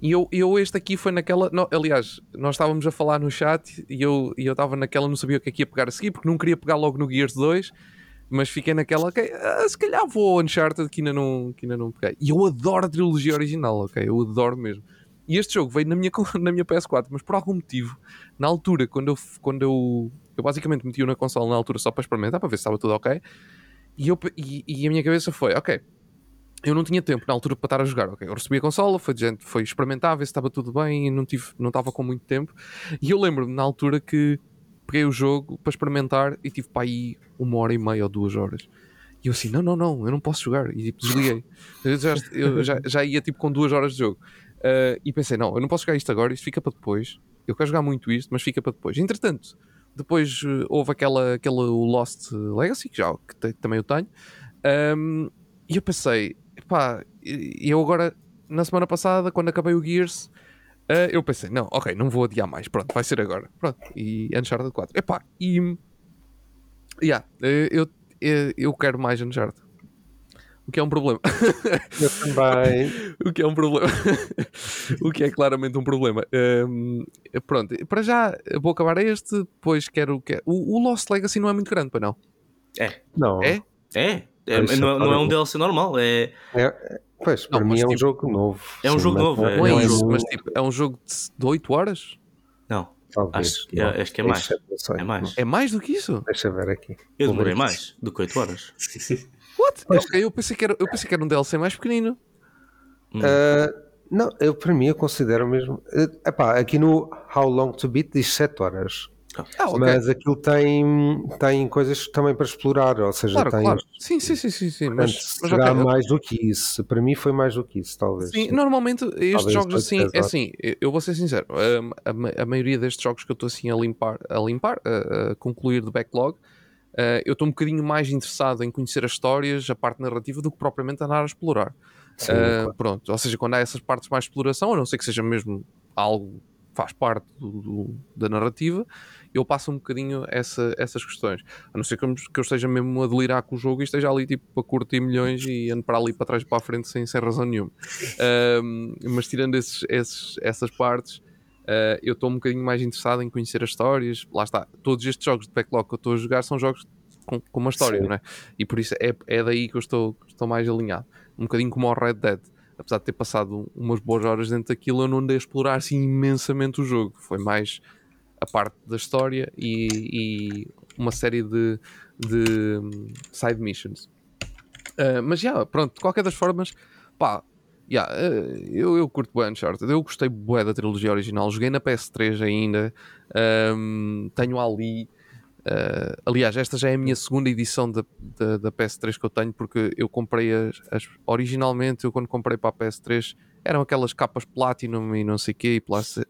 e eu, eu este aqui foi naquela. não, aliás, nós estávamos a falar no chat e eu e eu estava naquela, não sabia o que é que ia pegar a seguir, porque não queria pegar logo no Gears 2, mas fiquei naquela, ok, ah, se calhar vou Uncharted que ainda, não, que ainda não peguei. E eu adoro a trilogia original, ok? Eu adoro mesmo. E este jogo veio na minha, na minha PS4, mas por algum motivo, na altura, quando eu, quando eu, eu basicamente meti-o na consola na altura só para experimentar, para ver se estava tudo ok, e, eu, e, e a minha cabeça foi, ok, eu não tinha tempo na altura para estar a jogar, ok? Eu recebi a consola, foi, gente, foi experimentar, ver se estava tudo bem e não, tive, não estava com muito tempo. E eu lembro-me na altura que peguei o jogo para experimentar e tive para aí uma hora e meia ou duas horas. E eu assim, não, não, não, eu não posso jogar. E tipo, desliguei. Eu já, eu já, já ia tipo com duas horas de jogo. Ah, e pensei, não, eu não posso jogar isto agora, isto fica para depois. Eu quero jogar muito isto, mas fica para depois. Entretanto, depois eh, houve aquela, aquele o Lost Legacy, que já que também eu tenho. Ahm, e eu pensei, pá, e eu agora, na semana passada, quando acabei o Gears, ah, eu pensei, não, ok, não vou adiar mais, pronto, vai ser agora. Pronto, e Uncharted 4. Epá, e. Yeah, eh, eu, eu, eu quero mais Uncharted. O que é um problema. Eu também. o que é um problema. o que é claramente um problema. Ahm, pronto, para já vou acabar este, depois quero. quero... O, o Lost Legacy não é muito grande, para não. É, Não. É? é. É não, é não é um. DLC normal, é, É- pois, para Não, mim é um tipo- jogo novo. É um jogo novo, é- Não é, é um isso, jogo- mas tipo, é um jogo de, de 8 horas? Não, Talvez. acho, que é- não. acho que é mais. não. É mais. É mais do que isso? Deixa eu ver aqui. Eu demorei mais do que 8 horas. What? Ok, eu pensei, que era, eu pensei que era um DLC mais pequenino. Hum. Ah, não, eu para mim eu considero mesmo. eh, epá, aqui no How Long to Beat diz 7 horas. Ah, ok. Mas aquilo tem, tem coisas também para explorar, ou seja, Claro, tem. claro. Sim, sim, sim, sim, sim. Portanto, Mas, mas será ok, mais do que isso. Para mim foi mais do que isso, talvez. Sim, normalmente estes Talvez jogos assim, é assim, eu- vou ser sincero, hum, a, ma- a maioria destes jogos que eu estou assim a limpar, a limpar, a, a concluir de backlog, uh, eu estou um bocadinho mais interessado em conhecer as histórias, a parte narrativa, do que propriamente andar a explorar. Sim, Uh, claro. Pronto, ou seja, quando há essas partes mais de exploração, a não ser que seja mesmo algo faz parte do- do- da narrativa, eu passo um bocadinho essa, essas questões. A não ser que eu, que eu esteja mesmo a delirar com o jogo e esteja ali tipo a curtir milhões e ando para ali para trás e para a frente sem, sem razão nenhuma. Um, mas tirando esses, esses- essas partes, uh, eu estou um bocadinho mais interessado em conhecer as histórias. Lá está, todos estes jogos de backlog que eu estou a jogar são jogos com, com uma história, Sim. não é? E por isso é, é daí que eu estou, estou mais alinhado. Um bocadinho como ao Red Dead. Apesar de ter passado umas boas horas dentro daquilo, eu não andei a explorar assim imensamente o jogo. Foi mais a parte da história e, e uma série de, de hum, side missions. Uh, mas já, pronto, de qualquer das formas, pá, já, uh, eu, eu curto bem Uncharted. Eu gostei bué da trilogia original. Joguei na PS3 ainda. Um, tenho ali. Uh, aliás, esta já é a minha segunda edição da, da, da PS3 que eu tenho, porque eu comprei as, as- Originalmente, eu quando comprei para a PS3 eram aquelas capas Platinum e não sei o quê, e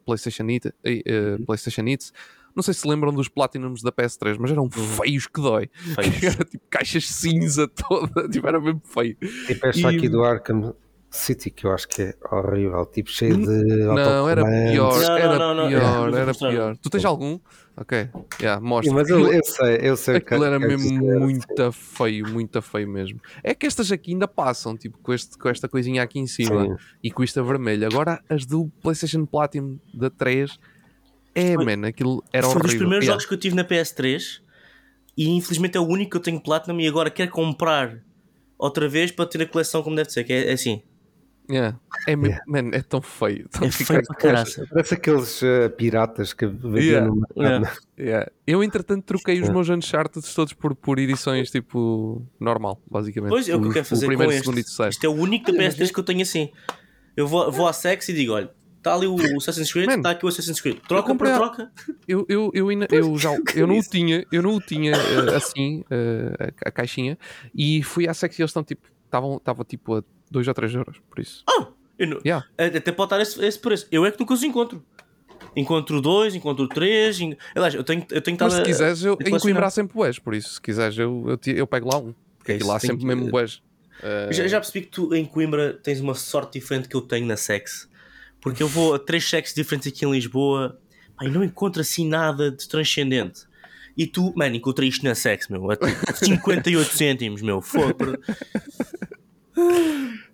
PlayStation It, e, uh, PlayStation Hits. Não sei se lembram dos Platinums da PS3, mas eram feios que dói. Feios. Era tipo caixas cinza toda, tipo, era mesmo feio. Tipo esta E- aqui do Arkham City, que eu acho que é horrível, tipo cheio de Não, era pior, Não, era não, não, pior, não, não era pior. Tu tens algum? Ok, yeah, Sim, mostra. mas eu, eu sei, eu sei o que Aquilo era queres mesmo dizer, muito feio, muito feio mesmo. É que estas aqui ainda passam, tipo, com, este, com esta coisinha aqui em cima Sim. e com esta vermelha. Agora as do PlayStation Platinum da 3, é, Foi- man, aquilo era Foi um dos horrível. primeiros Yeah. jogos que eu tive na PS3 e infelizmente é o único que eu tenho Platinum e agora quero comprar outra vez para ter a coleção como deve ser, que é, é assim. Yeah. É, mesmo- man, é tão feio. Tão É feio para caraça. Parece aqueles eh, piratas que vendiam Yeah, no mercado. yeah. Yeah. Eu, entretanto, troquei os Yeah. meus Uncharted todos por, por edições tipo normal, basicamente. Pois é o que eu quero fazer o primeiro, com este. segundo e terceiro. Isto é o único da PS3 que eu tenho assim. Eu vou, vou à Sex e digo: olha, está ali o Assassin's Creed, está aqui o Assassin's Creed. Troca por troca. Eu, eu, eu, ainda- eu já eu não o tinha, eu não o tinha eh, assim, eh, a, a caixinha, e fui à Sex e eles estão tipo, estava tipo a 2 ou 3 euros, por isso. Eu não- Yeah. Até pode estar esse, esse preço. Eu é que nunca os encontro. Encontro dois, encontro três. En... Aliás, eu tenho, eu tenho Mas estado se a- quiseres, eu, em. Coimbra sempre bués, por isso, se quiseres, eu, eu, te- eu pego lá um. Porque isso, lá sempre que- mesmo bués. Eh, Já, já percebi que tu em Coimbra tens uma sorte diferente que eu tenho na Sex. Porque eu vou a três Sex diferentes aqui em Lisboa pá, e não encontro assim nada de transcendente. E tu, mano, encontrei isto na Sex, meu. A tipo 58 cêntimos, meu. Foda.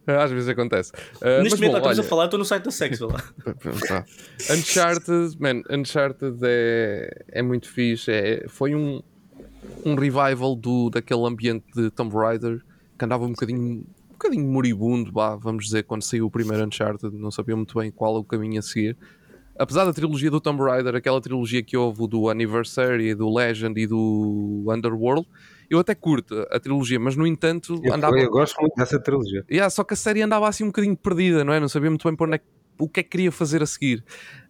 Às vezes acontece. Eh, Neste mas momento, bom, estamos a falar, estou no site da Sex, vê lá. Uncharted, man, Uncharted é, é muito fixe. É, foi um, um revival do, daquele ambiente de Tomb Raider que andava um bocadinho, um bocadinho moribundo, vá, vamos dizer, quando saiu o primeiro Uncharted, não sabia muito bem qual é o caminho a seguir. Apesar da trilogia do Tomb Raider, aquela trilogia que houve do Anniversary, do Legend e do Underworld, eu até curto a trilogia, mas no entanto Eu, andava. eu gosto muito dessa trilogia. Yeah, só que a série andava assim um bocadinho perdida, não é? Não sabia muito bem para onde é que- o que é que queria fazer a seguir.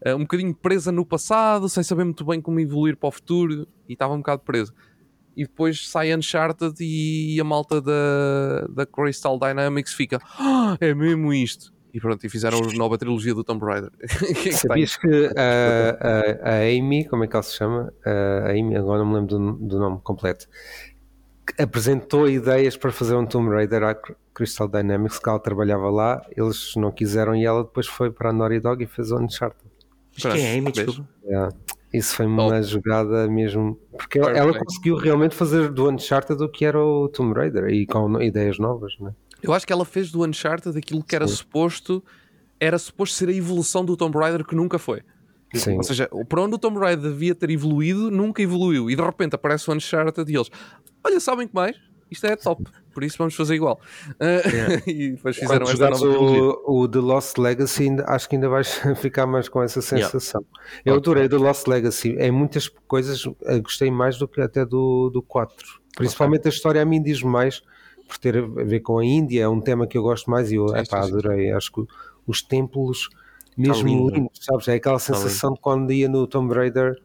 Uh, um bocadinho presa no passado, sem saber muito bem como evoluir para o futuro e estava um bocado presa. E depois sai Uncharted e a malta da, da Crystal Dynamics fica "Ah, é mesmo isto. E pronto, e fizeram a nova trilogia do Tomb Raider. Que está Sabias que a, a, a Amy, como é que ela se chama? A Amy, agora não me lembro do, do nome completo, apresentou ideias para fazer um Tomb Raider à Cr- Crystal Dynamics, que ela trabalhava lá, eles não quiseram e ela depois foi para a Naughty Dog e fez o Uncharted. Mas quem é desculpa? Yeah. Isso foi uma jogada mesmo. Porque ela, ela conseguiu realmente fazer do Uncharted o que era o Tomb Raider e com ideias novas, né? Eu acho que ela fez do Uncharted aquilo que era Sim. suposto era suposto ser a evolução do Tomb Raider que nunca foi. Sim. Ou seja, para onde o Tomb Raider devia ter evoluído, nunca evoluiu. E de repente aparece o Uncharted e eles, olha, sabem que mais? Isto é top, por isso vamos fazer igual. Ah, e depois fizeram Quando esta nova o, o The Lost Legacy, acho que ainda vais ficar mais com essa sensação. Eu adorei The Lost Legacy. Em muitas coisas eh, gostei mais do que até do, do 4. Principalmente a história a mim diz mais, por ter a ver com a Índia, é um tema que eu gosto mais e eu Sim, epá, adorei. Acho que os templos, mesmo lindo. lindos, sabes? É aquela sensação de quando ia no Tomb Raider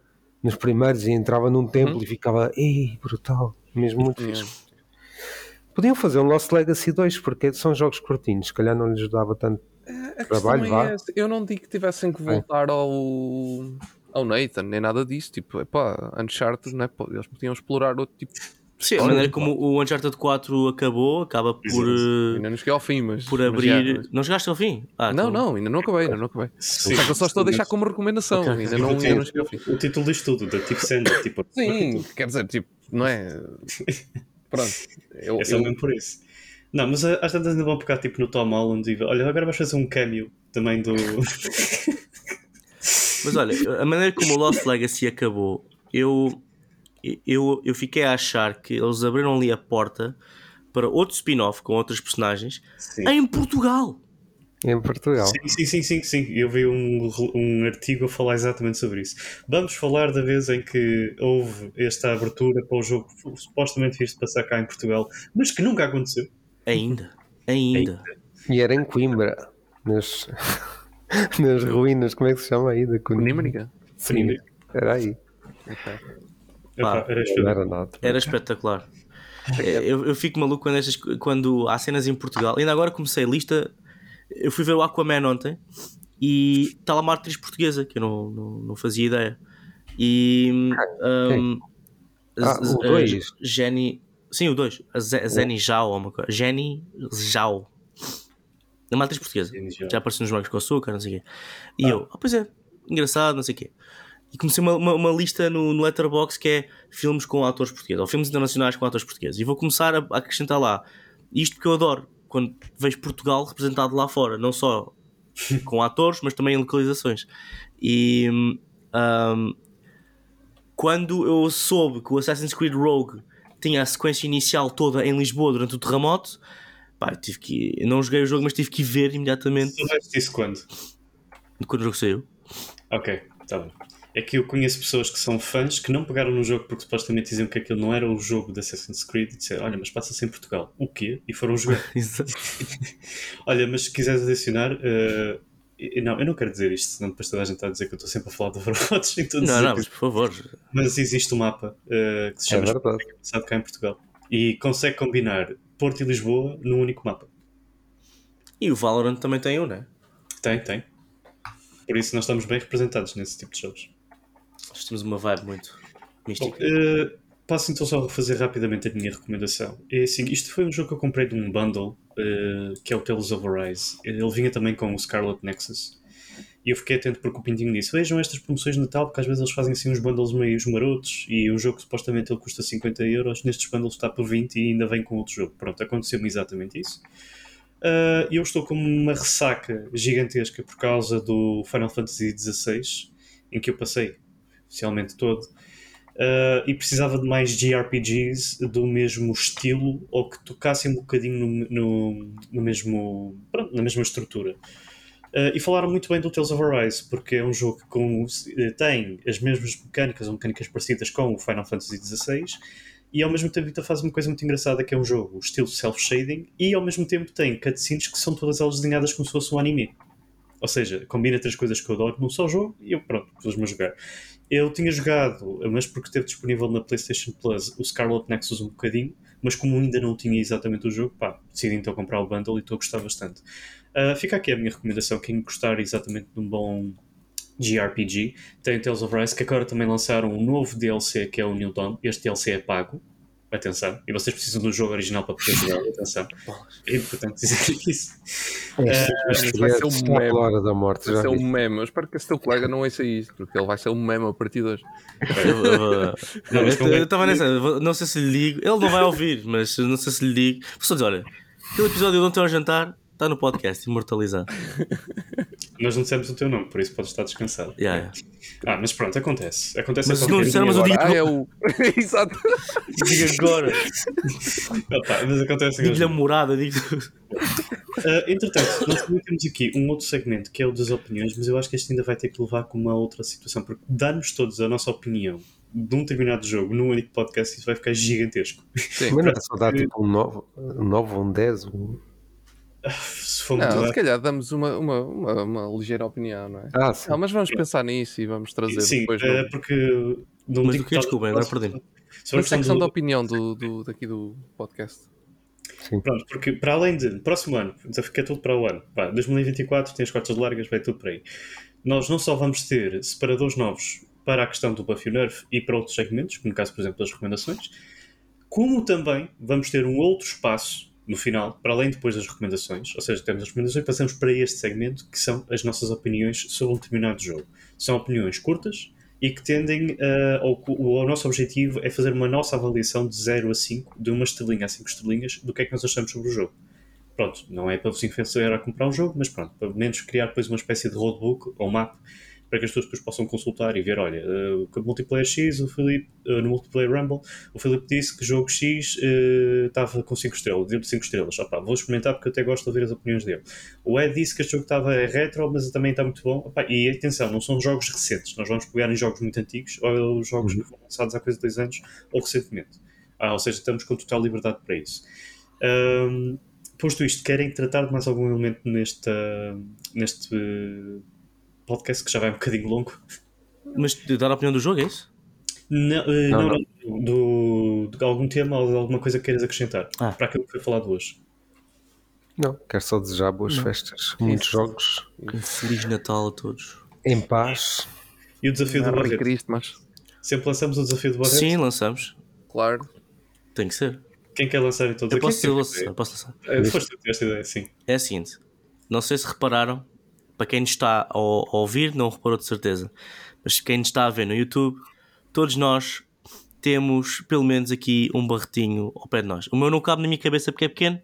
nos primeiros e entrava num templo e ficava, ei, brutal, mesmo muito Yeah. fixe. Podiam fazer um Lost Legacy 2, porque são jogos curtinhos, se calhar não lhes dava tanto. A Trabalho, é vá. Eu não digo que tivessem que voltar ao, ao Nathan, nem nada disso. Tipo, epá, Uncharted, né? eles podiam explorar outro tipo. Sim, a maneira como o Uncharted 4 acabou, acaba por, eh, Ainda não cheguei ao fim, mas. por mas abrir. já- Não chegaste ao fim? Ah, Não, então- não, ainda não acabei, ainda não acabei. Sim. Só que eu só estou a deixar como recomendação. Ok. Ainda, não, ainda não cheguei ao fim. O título diz tudo, da tipo Sender, tipo. Sim, quer dizer, tipo, não é. Pronto. Eu, É só eu- mesmo por isso. Não, mas ah, às tantas ainda vão pegar tipo no Tom Holland e olha, agora vais fazer um cameo também do. Mas olha, a maneira como o Lost Legacy acabou, eu, eu, eu fiquei a achar que eles abriram ali a porta para outro spin-off com outros personagens Sim. em Portugal. Em Portugal. Sim, sim, sim, sim, sim. Eu vi um, um artigo a falar exatamente sobre isso. Vamos falar da vez em que houve esta abertura para o jogo supostamente visto passar cá em Portugal, mas que nunca aconteceu. Ainda. Ainda. E era em Coimbra, nas, nas ruínas, como é que se chama aí? Da Coimbra? Sim, era aí. Ok. Epá, era era nada. Era espetacular. É, Eu, eu fico maluco quando, estas, quando há cenas em Portugal. Ainda agora comecei a lista. Eu fui ver o Aquaman ontem e está lá uma atriz portuguesa que eu não, não, não fazia ideia. E. Um, Ah, o dois? a Jenny. Sim, o 2. A Ze- Zeni Zhao, ou uma coisa. Jenny Zhao. É uma atriz portuguesa. Jenny. Já apareceu nos Morangos com Açúcar, não sei o quê. E eu, ah, pois é, engraçado, não sei o quê. E comecei uma, uma, uma lista no, no Letterboxd que é filmes com atores portugueses, ou filmes internacionais com atores portugueses. E vou começar a, a acrescentar lá. Isto porque eu adoro, quando vejo Portugal representado lá fora, não só com atores, mas também em localizações. E hum, quando eu soube que o Assassin's Creed Rogue tinha a sequência inicial toda em Lisboa durante o terremoto, pá, tive que. Eu não joguei o jogo, mas tive que ir ver imediatamente Soubeste isso quando? quando o jogo saiu. Ok, tá bem. É que eu conheço pessoas que são fãs que não pegaram no jogo porque supostamente diziam que aquilo não era o jogo de Assassin's Creed e disseram, olha, mas passa-se em Portugal. O quê? E foram jogar. Olha, mas se quiseres adicionar, e- não, eu não quero dizer isto, senão depois toda a gente está a dizer que eu estou sempre a falar do Overwatch em todos Não, os não, mas por favor. Mas existe um mapa eh, que se É chama verdade. passado cá em Portugal e consegue combinar Porto e Lisboa num único mapa. E o Valorant também tem um, né? Tem, tem. Por isso nós estamos bem representados nesse tipo de jogos. Nós temos uma vibe muito Bom, mística. eh, passo então só a fazer rapidamente a minha recomendação. É assim, isto foi um jogo que eu comprei de um bundle, eh, que é o Tales of Arise. Ele vinha também com o Scarlet Nexus. E eu fiquei atento porque o Pintinho disse: Vejam estas promoções de Natal, porque às vezes eles fazem assim uns bundles meio marotos e um jogo supostamente ele custa 50 euros, nestes bundles está por 20 e ainda vem com outro jogo. Pronto, aconteceu-me exatamente isso. E eu estou com uma ressaca gigantesca por causa do Final Fantasy XVI, em que eu passei oficialmente todo. Uh, e precisava de mais JRPGs do mesmo estilo ou que tocassem um bocadinho no, no, no mesmo, pronto, na mesma estrutura. Uh, e falaram muito bem do Tales of Arise, porque é um jogo que com- eh, tem as mesmas mecânicas, ou mecânicas parecidas com o Final Fantasy XVI, e ao mesmo tempo faz uma coisa muito engraçada que é um jogo estilo self-shading, e ao mesmo tempo tem cutscenes que são todas elas desenhadas como se fosse um anime. Ou seja, combina três coisas que eu adoro num só jogo e eu, pronto, pus-me a jogar. Eu tinha jogado, mas porque esteve disponível na PlayStation Plus, o Scarlet Nexus um bocadinho, mas como ainda não tinha exatamente o jogo, pá, decidi então comprar o bundle e estou a gostar bastante. Ah, fica aqui a minha recomendação, quem gostar exatamente de um bom JRPG, tem Tales of Rise, que agora também lançaram um novo DLC que é o New Dawn. Este DLC é pago, atenção, e vocês precisam do jogo original para poder jogar, atenção. É importante dizer isso. Este vai é ser um meme. hora da morte. Vai Já ser um meme. Eu espero que esse teu colega não ouça isto, porque ele vai ser um meme a partir de hoje. Eu- eu- eu- Não, eu- estava nessa, não sei se lhe digo, ele não vai ouvir, mas não sei se lhe só dizer: olha, aquele episódio de ontem ao jantar está no podcast, imortalizado. Nós não dissemos o teu nome, por isso podes estar descansado. Yeah, yeah. Ah, mas pronto, acontece. Acontece Mas se não qualquer disser, mas eu digo Ah, é o. Exato. digo agora, Opa, mas acontece digo-lhe a agora. morada, digo. Ah, entretanto, nós também temos aqui um outro segmento que é o das opiniões, mas eu acho que este ainda vai ter que levar com uma outra situação, porque dar-nos todos a nossa opinião de um determinado jogo num único podcast, isso vai ficar gigantesco. Sim. Mas não é só dar tipo um 9, um 9 um 10, um... Se for Não, se calhar damos uma, uma, uma, uma ligeira opinião, não é? Ah, sim. Não, mas vamos pensar nisso e vamos trazer Sim, depois eh, no- porque. Não Mas do quê? que Desculpa, agora perdi-me. Sobre a questão secção do- da opinião do, do, daqui do podcast. Pronto, porque para além de próximo ano, o que é tudo para o ano, pá, 2024 tem as cotas largas, vai tudo para aí. Nós não só vamos ter separadores novos para a questão do buff e o nerf e para outros segmentos, como no caso, por exemplo, das recomendações, como também vamos ter um outro espaço no final, para além depois das recomendações, ou seja, temos as recomendações passamos para este segmento que são as nossas opiniões sobre um determinado jogo. São opiniões curtas e que tendem a. o, o nosso objetivo é fazer uma nossa avaliação de 0 a 5, de uma estrelinha a 5 estrelinhas, do que é que nós achamos sobre o jogo. Pronto, não é para vos influenciar a comprar um jogo, mas pronto, pelo menos criar depois uma espécie de roadbook ou mapa para que as pessoas depois possam consultar e ver, olha, com o multiplayer X, o Filipe, eh, no multiplayer Rumble, o Filipe disse que jogo X eh, estava com 5 estrelas, deu-lhe 5 estrelas. Opá, vou experimentar porque eu até gosto de ouvir as opiniões dele. O Ed disse que este jogo estava retro, mas também está muito bom. E atenção, não são jogos recentes, nós vamos pegar em jogos muito antigos ou jogos que foram lançados há coisa de 2 anos ou recentemente. Ah, ou seja, estamos com total liberdade para isso. Ahm, posto isto, querem tratar de mais algum elemento neste, neste podcast que já vai um bocadinho longo? Mas de dar a opinião do jogo, é isso? Não, eh, Não, não, não, do, de algum tema ou de alguma coisa que queiras acrescentar Ah. para aquilo que foi falado hoje. Não, quero só desejar boas festas, muitos jogos, Um Feliz Natal a todos. em paz. E o desafio do Merry Barreto? Christmas, Sempre lançamos o desafio do Barreto? Sim, lançamos. claro. Tem que ser. Quem quer lançar então? Eu posso, teve lançar, posso lançar. Eh, Foste tu que tiveste a ideia, sim. É a seguinte: não sei se repararam, para quem nos está a, ouvir, não reparou de certeza, mas quem nos está a ver no YouTube, todos nós temos pelo menos aqui um barretinho ao pé de nós. O meu não cabe na minha cabeça porque é pequeno,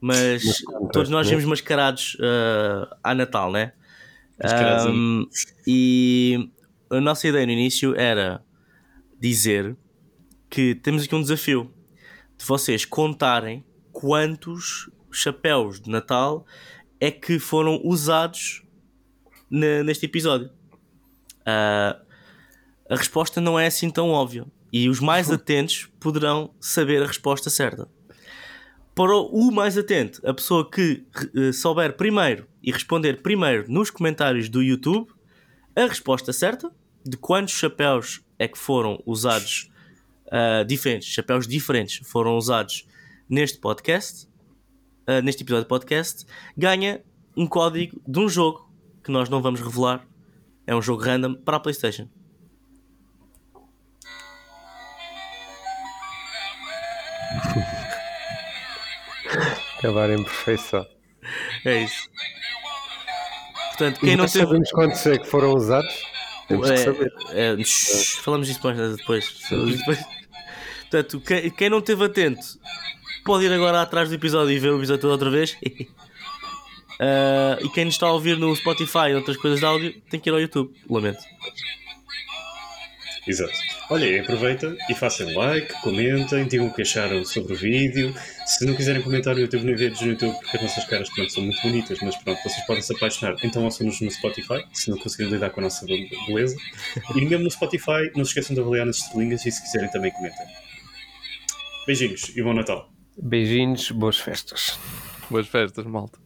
mas Mas, todos nós né? temos mascarados ah, à Natal, né? Ahm, e a nossa ideia no início era dizer que temos aqui um desafio de vocês contarem quantos chapéus de Natal é que foram usados neste episódio. Ah, a resposta não é assim tão óbvia e os mais atentos poderão saber a resposta certa. Para o mais atento, a pessoa que eh, souber primeiro e responder primeiro nos comentários do YouTube a resposta certa de quantos chapéus é que foram usados ah, diferentes, chapéus diferentes foram usados neste podcast, ah, neste episódio de podcast, ganha um código de um jogo que nós não vamos revelar. É um jogo random para a PlayStation. Acabar em perfeição. É isso. Portanto, quem não Nós teve. sabemos quantos é que foram usados? Temos que saber. É, é, shh, falamos disso mais depois. Depois. Portanto, quem, quem não esteve atento pode ir agora atrás do episódio e ver o episódio todo outra vez. Ah, e quem nos está a ouvir no Spotify e outras coisas de áudio tem que ir ao YouTube. Lamento. Exato. Olha, e aproveita e façam like, comentem, digam o que acharam sobre o vídeo. Se não quiserem comentar no YouTube, nem vídeos no YouTube, porque as nossas caras pronto, são muito bonitas, mas pronto, vocês podem se apaixonar. Então ouçam-nos no Spotify, se não conseguirem lidar com a nossa beleza. E mesmo no Spotify, não se esqueçam de avaliar nas estrelinhas e se quiserem também comentem. Beijinhos e bom Natal. Beijinhos, boas festas. Boas festas, malta.